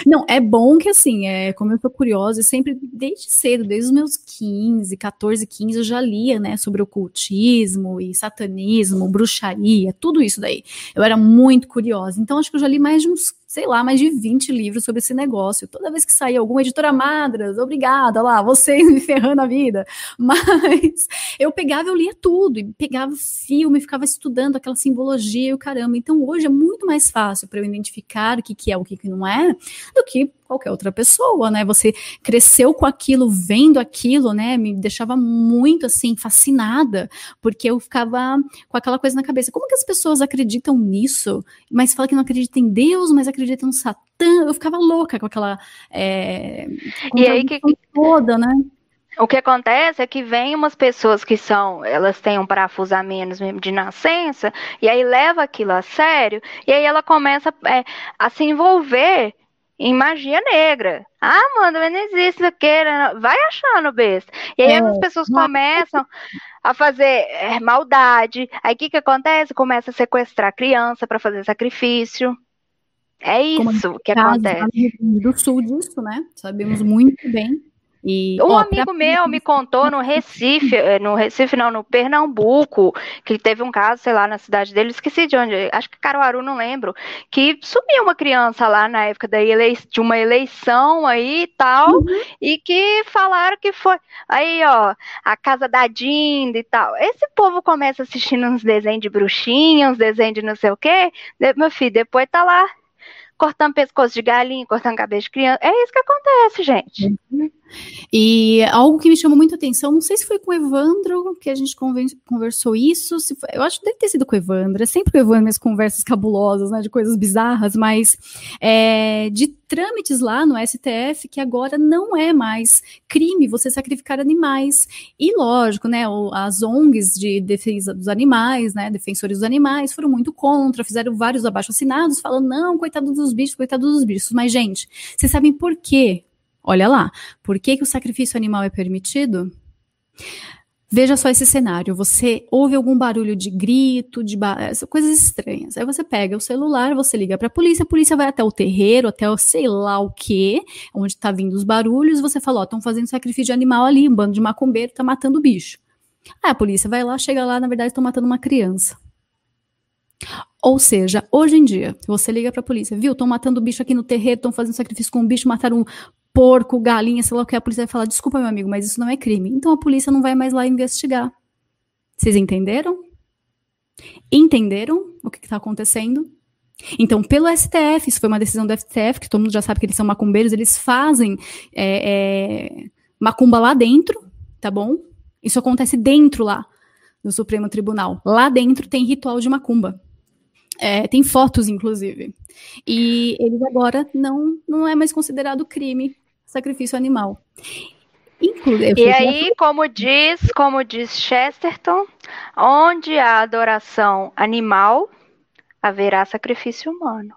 Não, é bom que assim, é, como eu tô curiosa, sempre, desde cedo, desde os meus 15, 14, 15, eu já lia, né, sobre ocultismo e satanismo, bruxaria, tudo isso daí. Eu era muito curiosa. Então, acho que eu já li mais de uns sei lá, mais de 20 livros sobre esse negócio. Toda vez que saía alguma editora Madras, obrigada lá, vocês me ferrando a vida. Mas eu pegava, eu lia tudo, e pegava filme, ficava estudando aquela simbologia e o caramba. Então hoje é muito mais fácil para eu identificar o que, que é, o que, que não é, do que qualquer outra pessoa, né? Você cresceu com aquilo, vendo aquilo, né? Me deixava muito assim fascinada, porque eu ficava com aquela coisa na cabeça. Como que as pessoas acreditam nisso? Mas fala que não acreditam em Deus, mas acreditam no Satã. Eu ficava louca com aquela é, e aí que toda, né? O que acontece é que vem umas pessoas que são, elas têm um parafuso a menos mesmo de nascença, e aí leva aquilo a sério, e aí ela começa é, a se envolver em magia negra. Ah, mano, mas não existe isso aqui. Vai achando, besta. E aí é, as pessoas começam a fazer é, maldade. Aí o que, que acontece? Começa a sequestrar criança para fazer sacrifício. É isso que acontece. Do sul disso, né? Sabemos muito bem. E, um ó, amigo pra... meu me contou no Recife, eh, no Recife não, no Pernambuco, que teve um caso, sei lá, na cidade dele, esqueci de onde, acho que Caruaru, não lembro, que sumiu uma criança lá na época da elei de uma eleição aí e tal, uhum. e que falaram que foi, aí ó, a casa da Dinda e tal. Esse povo começa assistindo uns desenhos de bruxinha, uns desenhos de não sei o quê, meu filho, depois tá lá cortando pescoço de galinha, cortando cabeça de criança. É isso que acontece, gente. Uhum. E algo que me chamou muita atenção, não sei se foi com o Evandro que a gente conversou isso, foi, eu acho que deve ter sido com o Evandro, é sempre com o Evandro as conversas cabulosas, né, de coisas bizarras, mas é, de trâmites lá no STF que agora não é mais crime você sacrificar animais. E lógico, né, as ONGs de defesa dos animais, né, defensores dos animais, foram muito contra, fizeram vários abaixo-assinados falando, não, coitado dos bichos, coitado dos bichos. Mas, gente, vocês sabem por quê Olha lá, por que, que o sacrifício animal é permitido? Veja só esse cenário. Você ouve algum barulho de grito, de ba... coisas estranhas. Aí você pega o celular, você liga para a polícia, a polícia vai até o terreiro, até o sei lá o que, onde está vindo os barulhos. Você fala: Ó, estão fazendo sacrifício de animal ali, um bando de macumbeiro está matando o bicho. Aí a polícia vai lá, chega lá, na verdade estão matando uma criança. Ou seja, hoje em dia, você liga para a polícia, viu? Estão matando o bicho aqui no terreiro, estão fazendo sacrifício com o bicho, mataram porco, galinha, sei lá o que, a polícia vai falar: desculpa, meu amigo, mas isso não é crime. Então a polícia não vai mais lá investigar. Vocês entenderam? Entenderam o que está acontecendo? Então, pelo STF, isso foi uma decisão do STF, que todo mundo já sabe que eles são macumbeiros, eles fazem é, é, macumba lá dentro, tá bom? Isso acontece dentro lá do Supremo Tribunal. Lá dentro tem ritual de macumba. É, tem fotos, inclusive. E eles agora não, não é mais considerado crime sacrifício animal. Inclusive, e aí, como diz, como diz Chesterton, onde há adoração animal, haverá sacrifício humano.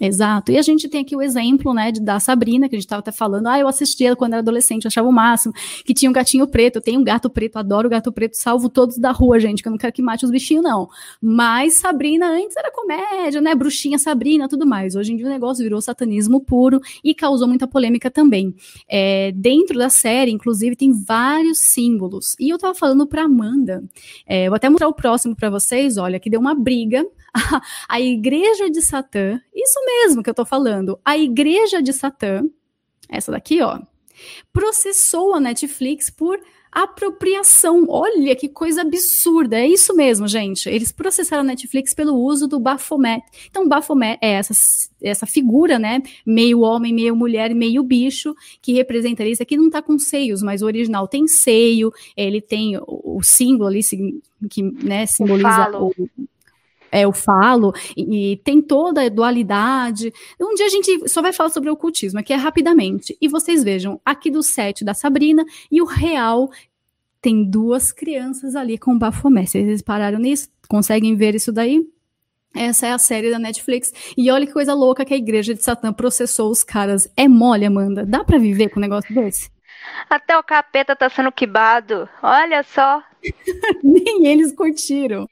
Exato. E a gente tem aqui o exemplo, né, de, da Sabrina, que a gente estava até falando. Ah, eu assisti ela quando era adolescente, achava o máximo. Que tinha um gatinho preto. Eu tenho um gato preto, adoro o gato preto, salvo todos da rua, gente, que eu não quero que mate os bichinhos, não. Mas Sabrina antes era comédia, né? Bruxinha Sabrina, tudo mais. Hoje em dia o negócio virou satanismo puro e causou muita polêmica também. É, dentro da série, inclusive, tem vários símbolos. E eu tava falando pra Amanda, é, vou até mostrar o próximo para vocês, olha, que deu uma briga a, igreja de Satã, isso mesmo que eu tô falando, a igreja de Satã, essa daqui, ó, processou a Netflix por apropriação. Olha que coisa absurda. É isso mesmo, gente. Eles processaram a Netflix pelo uso do Baphomet. Então, Baphomet é essa, essa figura, né? Meio homem, meio mulher, meio bicho, que representa isso. Aqui não tá com seios, mas o original tem seio, ele tem o, o símbolo ali que né, simboliza o, é, eu falo, e, e, tem toda a dualidade. Um dia a gente só vai falar sobre o ocultismo, aqui é rapidamente. E vocês vejam, aqui do set da Sabrina e o real tem duas crianças ali com Bafomé. Vocês pararam nisso? Conseguem ver isso daí? Essa é a série da Netflix. E olha que coisa louca que a igreja de Satã processou os caras. É mole, Amanda. Dá para viver com um negócio desse? Até o capeta tá sendo quibado. Olha só. Nem eles curtiram.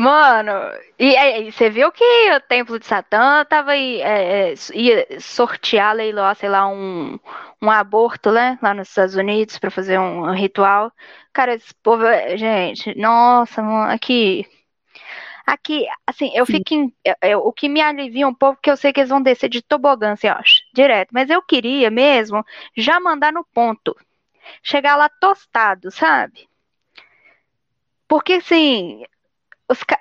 Mano, e, e você viu que o Templo de Satã tava aí, é, é, ia sortear, leiloar, sei lá, um, um aborto, né? Lá nos Estados Unidos para fazer um, um, ritual. Cara, esse povo, gente, nossa, mano, aqui. Aqui, assim, eu fico. Em, eu, eu, o que me alivia um pouco, porque eu sei que eles vão descer de tobogã, assim, ó, direto. Mas eu queria mesmo já mandar no ponto. Chegar lá tostado, sabe? Porque, assim,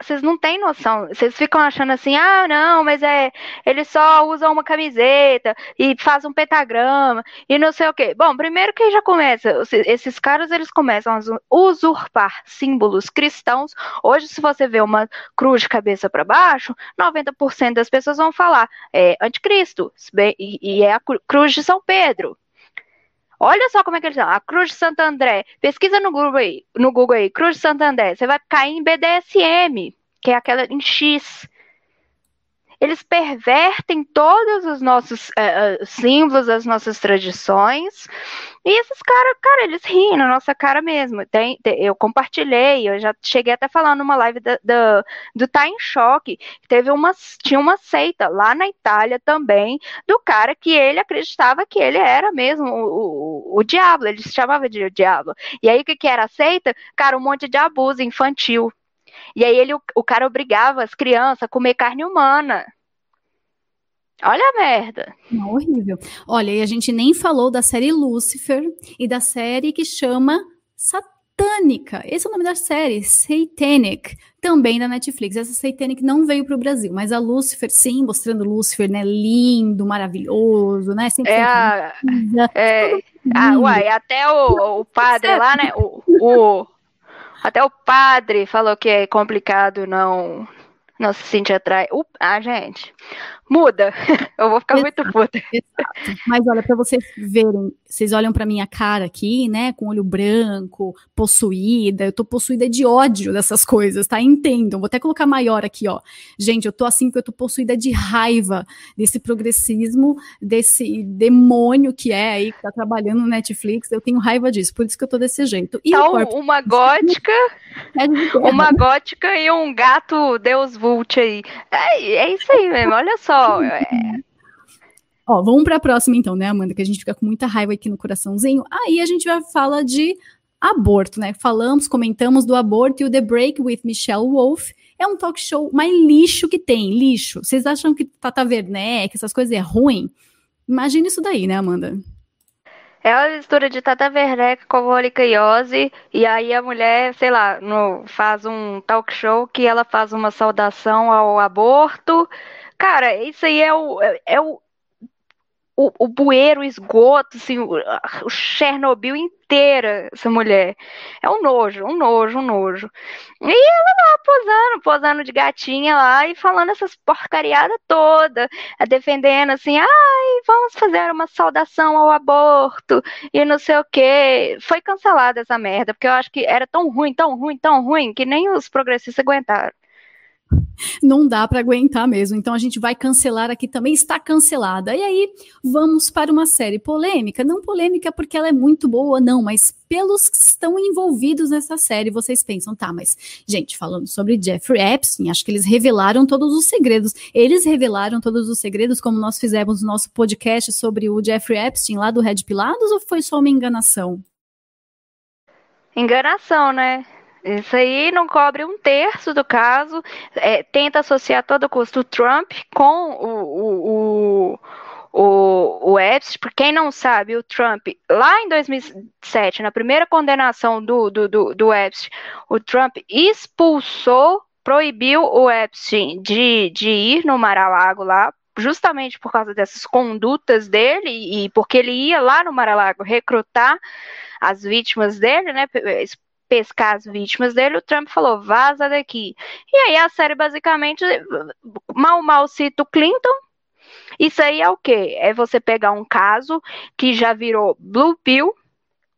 vocês não têm noção. Vocês ficam achando assim, ah, não, mas é. Ele só usa uma camiseta e faz um pentagrama e não sei o quê. Bom, primeiro que já começa, esses caras eles começam a usurpar símbolos cristãos. Hoje, se você vê uma cruz de cabeça para baixo, 90% das pessoas vão falar é anticristo, e é a cruz de São Pedro. Olha só como é que eles chamam. A Cruz de Santo André. Pesquisa no Google aí, no Google aí, Cruz de Santo André. Você vai cair em BDSM, que é aquela em X eles pervertem todos os nossos uh, símbolos, as nossas tradições. E esses caras, cara, eles riem na nossa cara mesmo. Tem, tem, eu compartilhei, eu já cheguei até falando numa live do Tá em Choque. Teve uma, tinha uma seita lá na Itália também, do cara que ele acreditava que ele era mesmo o, o, o diabo, ele se chamava de diabo. E aí o que, que era a seita? Cara, um monte de abuso infantil. E aí ele, o cara obrigava as crianças a comer carne humana. Olha a merda. Não, horrível. Olha, e a gente nem falou da série Lucifer e da série que chama Satânica. Esse é o nome da série, Satanic, também da Netflix. Essa Satanic não veio para o Brasil, mas a Lucifer, sim, mostrando Lucifer, né? Lindo, maravilhoso, né? Sempre é, a, é, ah, uai, até o, o padre lá, né? O, o até o padre falou que é complicado não não se sentir atrai. Ah, gente, muda. Eu vou ficar exato, muito puta. Exato. Mas olha, para vocês verem, vocês olham para minha cara aqui, né, com olho branco, possuída. Eu tô possuída de ódio dessas coisas, tá? Entendam. Vou até colocar maior aqui, ó. Gente, eu tô assim porque eu tô possuída de raiva desse progressismo, desse demônio que é aí que tá trabalhando no Netflix. Eu tenho raiva disso, por isso que eu tô desse jeito. E então, corpo... uma gótica, é uma gótica e um gato Deus Vult aí. É, é isso aí mesmo. Olha só é... Ó, vamos para a próxima então, né, Amanda? Que a gente fica com muita raiva aqui no coraçãozinho. Aí a gente vai falar de aborto, né? Falamos, comentamos do aborto e o The Break with Michelle Wolf é um talk show mais lixo que tem, lixo. Vocês acham que Tata Werneck, essas coisas é ruim? Imagina isso daí, né, Amanda? É uma mistura de Tata Werneck com Mônica Iose, e aí a mulher, sei lá, no, faz um talk show que ela faz uma saudação ao aborto, Cara, isso aí é o, é, é o, o, o bueiro, o esgoto, assim, o, o Chernobyl inteira, essa mulher. É um nojo, um nojo, um nojo. E ela lá posando, posando de gatinha lá e falando essas porcariadas toda, defendendo assim, ai, vamos fazer uma saudação ao aborto e não sei o quê. Foi cancelada essa merda, porque eu acho que era tão ruim, tão ruim, tão ruim, que nem os progressistas aguentaram não dá para aguentar mesmo. Então a gente vai cancelar aqui também, está cancelada. E aí vamos para uma série polêmica, não polêmica porque ela é muito boa, não, mas pelos que estão envolvidos nessa série, vocês pensam, tá, mas gente, falando sobre Jeffrey Epstein, acho que eles revelaram todos os segredos. Eles revelaram todos os segredos, como nós fizemos no nosso podcast sobre o Jeffrey Epstein lá do Red Pilados, ou foi só uma enganação? Enganação, né? Isso aí não cobre um terço do caso. É, tenta associar todo custo o Trump com o, o, o, o, o Epstein. Por quem não sabe, o Trump, lá em 2007, na primeira condenação do, do, do, do Epstein, o Trump expulsou, proibiu o Epstein de, de ir no Mar-a-Lago lá, justamente por causa dessas condutas dele e porque ele ia lá no Mar-a-Lago recrutar as vítimas dele, né? Pescar as vítimas dele, o Trump falou, vaza daqui. E aí a série basicamente, mal mal cita o Clinton, isso aí é o quê? É você pegar um caso que já virou Blue Pill,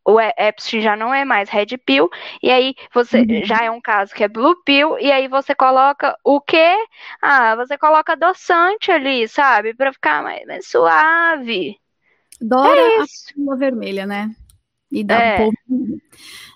o Epstein já não é mais Red Pill, e aí você uhum. já é um caso que é Blue Pill, e aí você coloca o quê? Ah, você coloca adoçante ali, sabe? Pra ficar mais, mais suave. Dora é a vermelha, né? E dá É. um povo.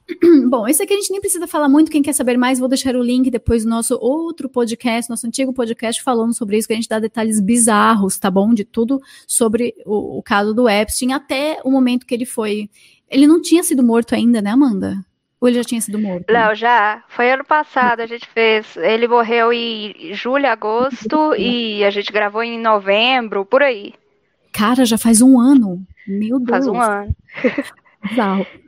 Bom, esse aqui a gente nem precisa falar muito. Quem quer saber mais, vou deixar o link depois do nosso outro podcast, nosso antigo podcast, falando sobre isso, que a gente dá detalhes bizarros, tá bom? De tudo sobre o, o caso do Epstein, até o momento que ele foi. Ele não tinha sido morto ainda, né, Amanda? Ou ele já tinha sido morto? Léo, já. Foi ano passado, a gente fez. Ele morreu em julho, agosto, e a gente gravou em novembro, por aí. Cara, já faz um ano. Meu Deus. Faz um ano.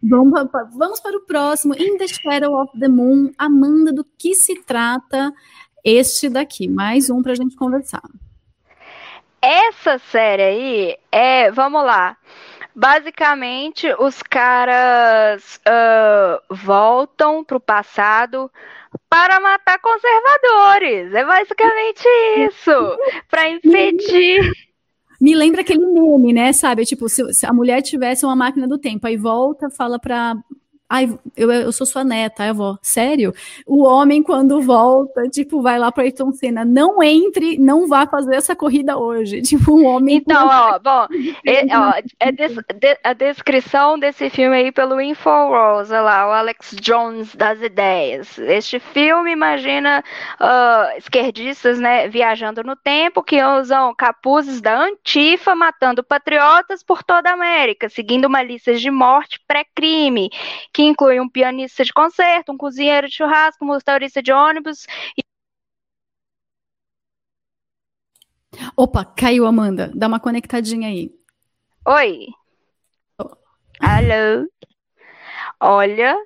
Vamos, vamos para o próximo. In the Shadow of the Moon. Amanda, do que se trata este daqui? Mais um para a gente conversar. Essa série aí é, vamos lá. Basicamente, os caras ah, voltam pro passado para matar conservadores. É basicamente isso. Para impedir. Me lembra aquele meme, né? Sabe? Tipo, se, se a mulher tivesse uma máquina do tempo, aí volta, fala pra. Ai, eu, eu sou sua neta, ai, avó. Sério? O homem, quando volta, tipo, vai lá pra Ayrton Senna. Não entre, não vá fazer essa corrida hoje. Tipo, um homem. Então, ó, bom, é, ó, é des- de- a descrição desse filme aí pelo InfoWars, olha lá, o Alex Jones das ideias. Este filme imagina ah, esquerdistas, né, viajando no tempo que usam capuzes da Antifa matando patriotas por toda a América, seguindo uma lista de morte pré-crime, que inclui um pianista de concerto, um cozinheiro de churrasco, um motorista de ônibus e Opa, caiu, Amanda. Dá uma conectadinha aí. Oi. Alô. Olha,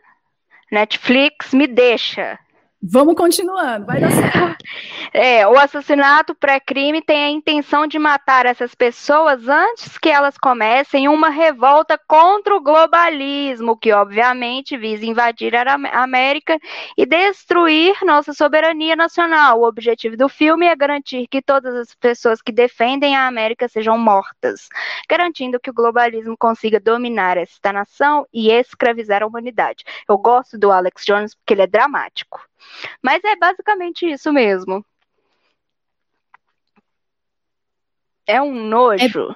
Netflix me deixa. Vamos continuando, vai dar certo. É, o assassinato pré-crime tem a intenção de matar essas pessoas antes que elas comecem uma revolta contra o globalismo, que obviamente visa invadir a Am- América e destruir nossa soberania nacional. O objetivo do filme é garantir que todas as pessoas que defendem a América sejam mortas, garantindo que o globalismo consiga dominar esta nação e escravizar a humanidade. Eu gosto do Alex Jones porque ele é dramático. Mas é basicamente isso mesmo. É um nojo.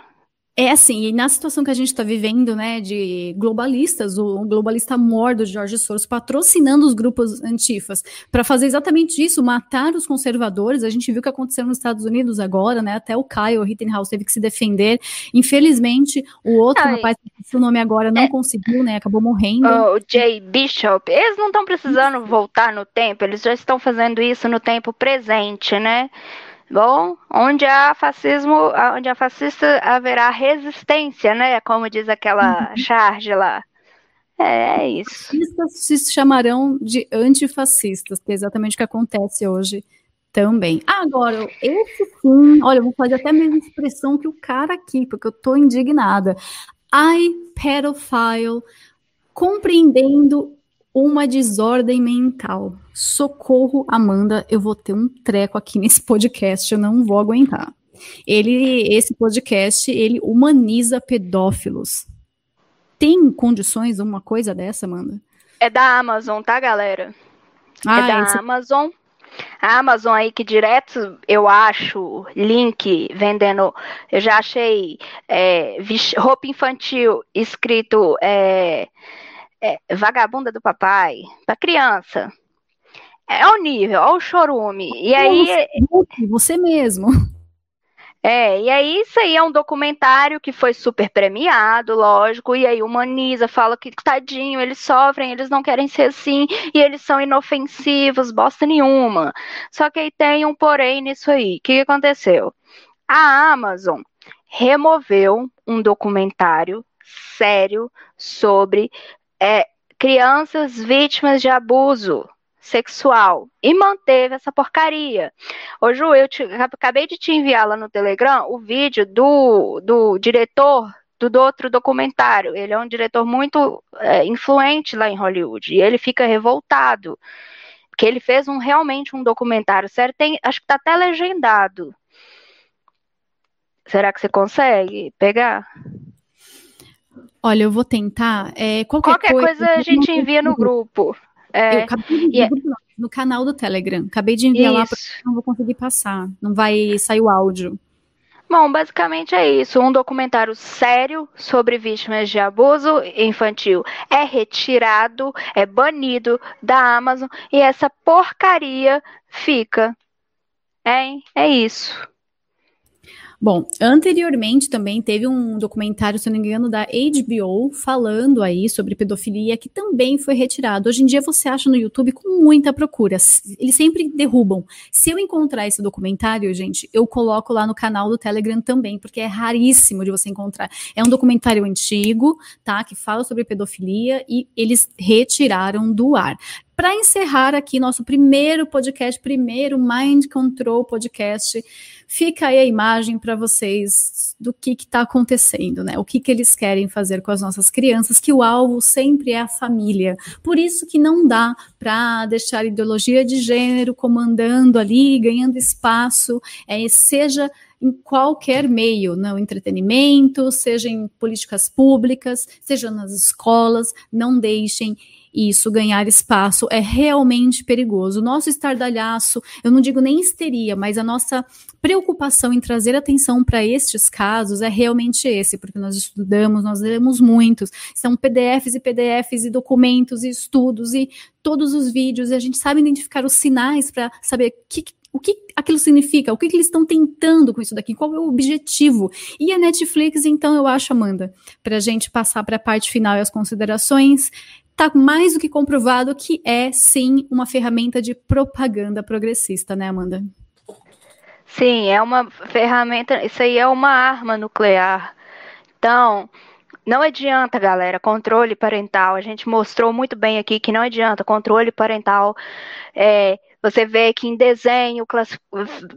É assim, e na situação que a gente está vivendo, né, de globalistas, o o globalista mor do Jorge Soros patrocinando os grupos antifas para fazer exatamente isso, matar os conservadores. A gente viu o que aconteceu nos Estados Unidos agora, né? Até o Kyle Rittenhouse teve que se defender. Infelizmente, o outro Ai. rapaz, que o nome agora, não conseguiu, né? Acabou morrendo. O Jay Bishop, eles não estão precisando voltar no tempo, eles já estão fazendo isso no tempo presente, né? Bom, onde há fascismo, onde há fascista haverá resistência, né? Como diz aquela charge lá. É, é isso. Fascistas se chamarão de antifascistas, que é exatamente o que acontece hoje também. Agora, esse sim, olha, eu vou fazer até a mesma expressão que o cara aqui, porque eu tô indignada. I, pedophile, compreendendo uma desordem mental. Socorro, Amanda, eu vou ter um treco aqui nesse podcast, eu não vou aguentar. Ele, esse podcast, ele humaniza pedófilos. Tem condições uma coisa dessa, Amanda? É da Amazon, tá, galera? Ah, é da esse- Amazon. A Amazon aí que direto eu acho link vendendo. Eu já achei é, roupa infantil escrito é, é, vagabunda do papai para criança. É o nível, é o chorume. E aí Você, você mesmo. é, e aí isso aí é um documentário que foi super premiado, lógico, e aí humaniza, fala que tadinho, eles sofrem, eles não querem ser assim, e eles são inofensivos, bosta nenhuma. Só que aí tem um porém nisso aí. O que aconteceu? A Amazon removeu um documentário sério sobre é, crianças vítimas de abuso sexual e manteve essa porcaria. Ô Ju, eu te- acabei de te enviar lá no Telegram o vídeo do, do diretor do, do outro documentário. Ele é um diretor muito é, influente lá em Hollywood e ele fica revoltado porque ele fez um realmente um documentário sério. Tem, acho que tá até legendado. Será que você consegue pegar? Olha, eu vou tentar. é, qualquer, Qualquer coisa a gente envia no grupo. É, Eu acabei de é- no, não, no canal do Telegram. Acabei de enviar lá Isso. porque eu não vou conseguir passar. Não vai sair o áudio. Bom, basicamente é isso. Um documentário sério sobre vítimas de abuso infantil é retirado, é banido da Amazon e essa porcaria fica. É, é isso. Bom, anteriormente também teve um documentário, se não me engano, da HBO falando aí sobre pedofilia que também foi retirado. Hoje em dia você acha no YouTube com muita procura. Eles sempre derrubam. Se eu encontrar esse documentário, gente, eu coloco lá no canal do Telegram também, porque é raríssimo de você encontrar. É um documentário antigo, tá? Que fala sobre pedofilia e eles retiraram do ar para encerrar aqui nosso primeiro podcast, primeiro Mind Control podcast, fica aí a imagem para vocês do que está acontecendo, né? O que, que eles querem fazer com as nossas crianças, que o alvo sempre é a família. Por isso que não dá para deixar a ideologia de gênero comandando ali, ganhando espaço, é, seja em qualquer meio, no entretenimento, seja em políticas públicas, seja nas escolas, não deixem isso ganhar espaço é realmente perigoso. O nosso estardalhaço, eu não digo nem histeria, mas a nossa preocupação em trazer atenção para estes casos é realmente esse, porque nós estudamos, nós lemos muitos, são PDFs e PDFs e documentos e estudos e todos os vídeos, e a gente sabe identificar os sinais para saber que, o que aquilo significa, o que, que eles estão tentando com isso daqui, qual é o objetivo. E a Netflix, então, eu acho, Amanda, para a gente passar para a parte final e as considerações, está mais do que comprovado que é sim uma ferramenta de propaganda progressista, né, Amanda? Sim, é uma ferramenta, isso aí é uma arma nuclear. Então, não adianta, galera, controle parental. A gente mostrou muito bem aqui que não adianta controle parental. É, você vê que em desenho,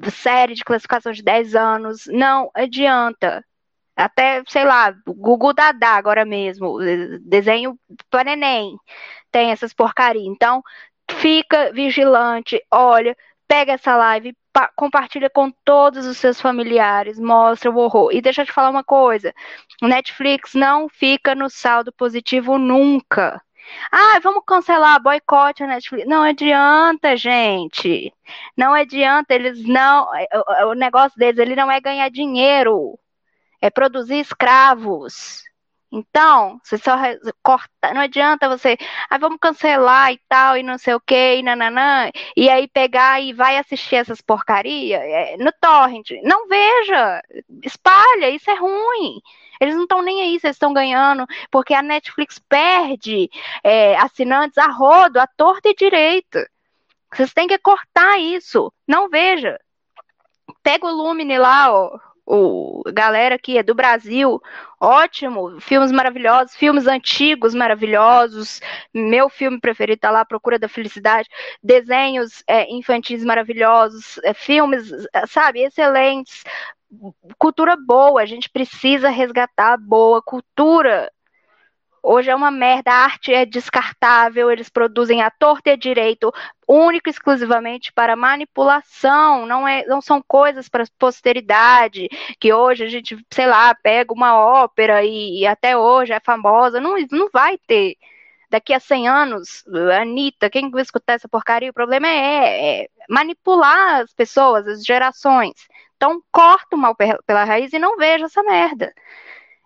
série de classificação de 10 anos, não adianta até, sei lá, Google Dadá agora mesmo, desenho para neném, tem essas porcarias. Então, fica vigilante, olha, pega essa live, compartilha com todos os seus familiares, mostra o horror. E deixa eu te falar uma coisa: Netflix não fica no saldo positivo nunca. Ah, vamos cancelar, boicote a Netflix. Não adianta, gente. Não adianta, eles não. O negócio deles, ele não é ganhar dinheiro é produzir escravos. Então, você só corta, não adianta você, ah, vamos cancelar e tal, e não sei o que, e nananã, e aí pegar e vai assistir essas porcarias é, no torrent. Não veja, espalha, isso é ruim. Eles não estão nem aí, vocês estão ganhando, porque a Netflix perde é, assinantes a rodo, a torta e direito. Vocês têm que cortar isso. Não veja. Pega o Lumine lá, ó, o galera que é do Brasil, ótimo, filmes maravilhosos, filmes antigos maravilhosos, meu filme preferido tá lá, Procura da Felicidade, desenhos é, infantis maravilhosos, é, filmes, sabe, excelentes, cultura boa, a gente precisa resgatar boa cultura Hoje é uma merda, a arte é descartável, eles produzem a torta e a direito, único e exclusivamente para manipulação, não, é, não são coisas para posteridade, que hoje a gente, sei lá, pega uma ópera e, e até hoje é famosa, não, não vai ter. Daqui a 100 anos, Anitta, quem vai escutar essa porcaria? O problema é, é manipular as pessoas, as gerações. Então, corta o mal pela raiz e não veja essa merda.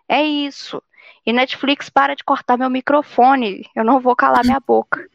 É isso. E Netflix, para de cortar meu microfone. Eu não vou calar minha boca.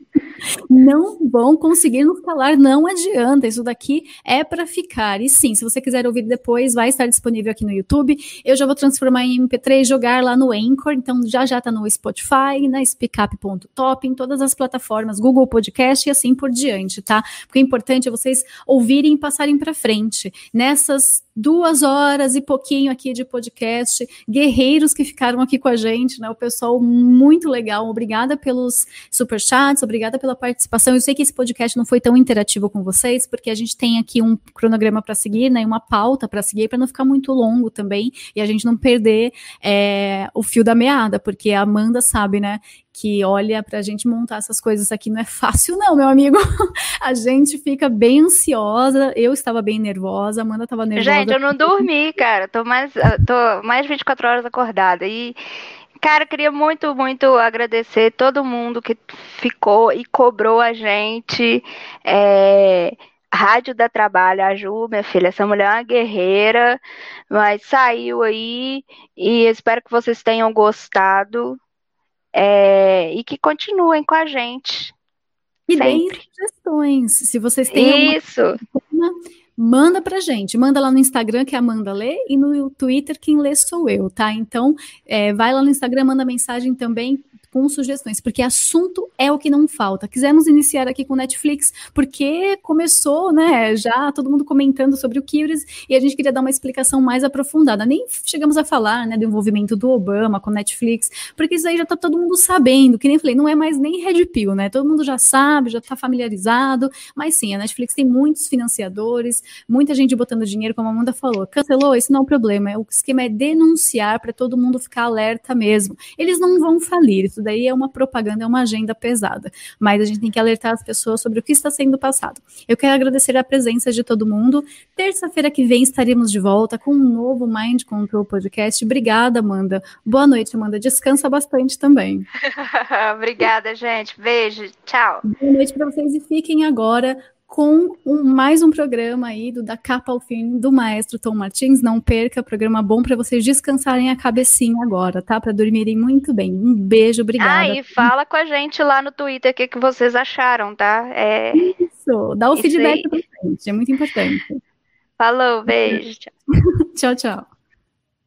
Não vão conseguir nos calar, não adianta. Isso daqui é para ficar. E sim, se você quiser ouvir depois, vai estar disponível aqui no YouTube. Eu já vou transformar em MP3 e jogar lá no Anchor. Então já já tá no Spotify, na speakup.top, em todas as plataformas, Google Podcast e assim por diante, tá? Porque o importante é vocês ouvirem e passarem para frente. Nessas duas horas e pouquinho aqui de podcast, guerreiros que ficaram aqui com a gente, né? O pessoal muito legal. Obrigada pelos superchats, obrigada pela participação. Eu sei que esse podcast não foi tão interativo com vocês, porque a gente tem aqui um cronograma para seguir, né? Uma pauta para seguir, para não ficar muito longo também e a gente não perder é, o fio da meada, porque a Amanda sabe, né? Que olha para a gente montar essas coisas aqui não é fácil não, meu amigo. a gente fica bem ansiosa, eu estava bem nervosa, Amanda estava nervosa. Gente, eu não dormi, cara, tô mais, tô mais de 24 horas acordada e Cara, queria muito, muito agradecer todo mundo que ficou e cobrou a gente. É, Rádio da Trabalho, a Ju, minha filha, essa mulher é uma guerreira, mas saiu aí e espero que vocês tenham gostado é, e que continuem com a gente. E deem sugestões. Se vocês têm Isso. Alguma... Manda pra gente, manda lá no Instagram que é Amanda lê e no Twitter quem lê sou eu, tá? Então, é, vai lá no Instagram, manda mensagem também com sugestões, porque assunto é o que não falta. Quisemos iniciar aqui com Netflix, porque começou, né, já todo mundo comentando sobre o Curious, e a gente queria dar uma explicação mais aprofundada. Nem chegamos a falar, né, do envolvimento do Obama com Netflix, porque isso aí já tá todo mundo sabendo, que nem falei, não é mais nem Red Pill, né, todo mundo já sabe, já tá familiarizado, mas sim, a Netflix tem muitos financiadores, muita gente botando dinheiro, como a Amanda falou, cancelou, isso não é o problema, o esquema é denunciar para todo mundo ficar alerta mesmo. Eles não vão falir, isso daí é uma propaganda, é uma agenda pesada. Mas a gente tem que alertar as pessoas sobre o que está sendo passado. Eu quero agradecer a presença de todo mundo. Terça-feira que vem estaremos de volta com um novo Mind Control Podcast. Obrigada, Amanda. Boa noite, Amanda. Descansa bastante também. Obrigada, gente. Beijo. Tchau. Boa noite para vocês e fiquem agora com um, mais um programa aí do Da Capa ao Fim do maestro Tom Martins. Não perca, programa bom para vocês descansarem a cabecinha agora, tá? Para dormirem muito bem. Um beijo, obrigada. Ah, e fala com a gente lá no Twitter o que, que vocês acharam, tá? É... Isso, dá o feedback pra gente, é muito importante. Falou, beijo. tchau, tchau.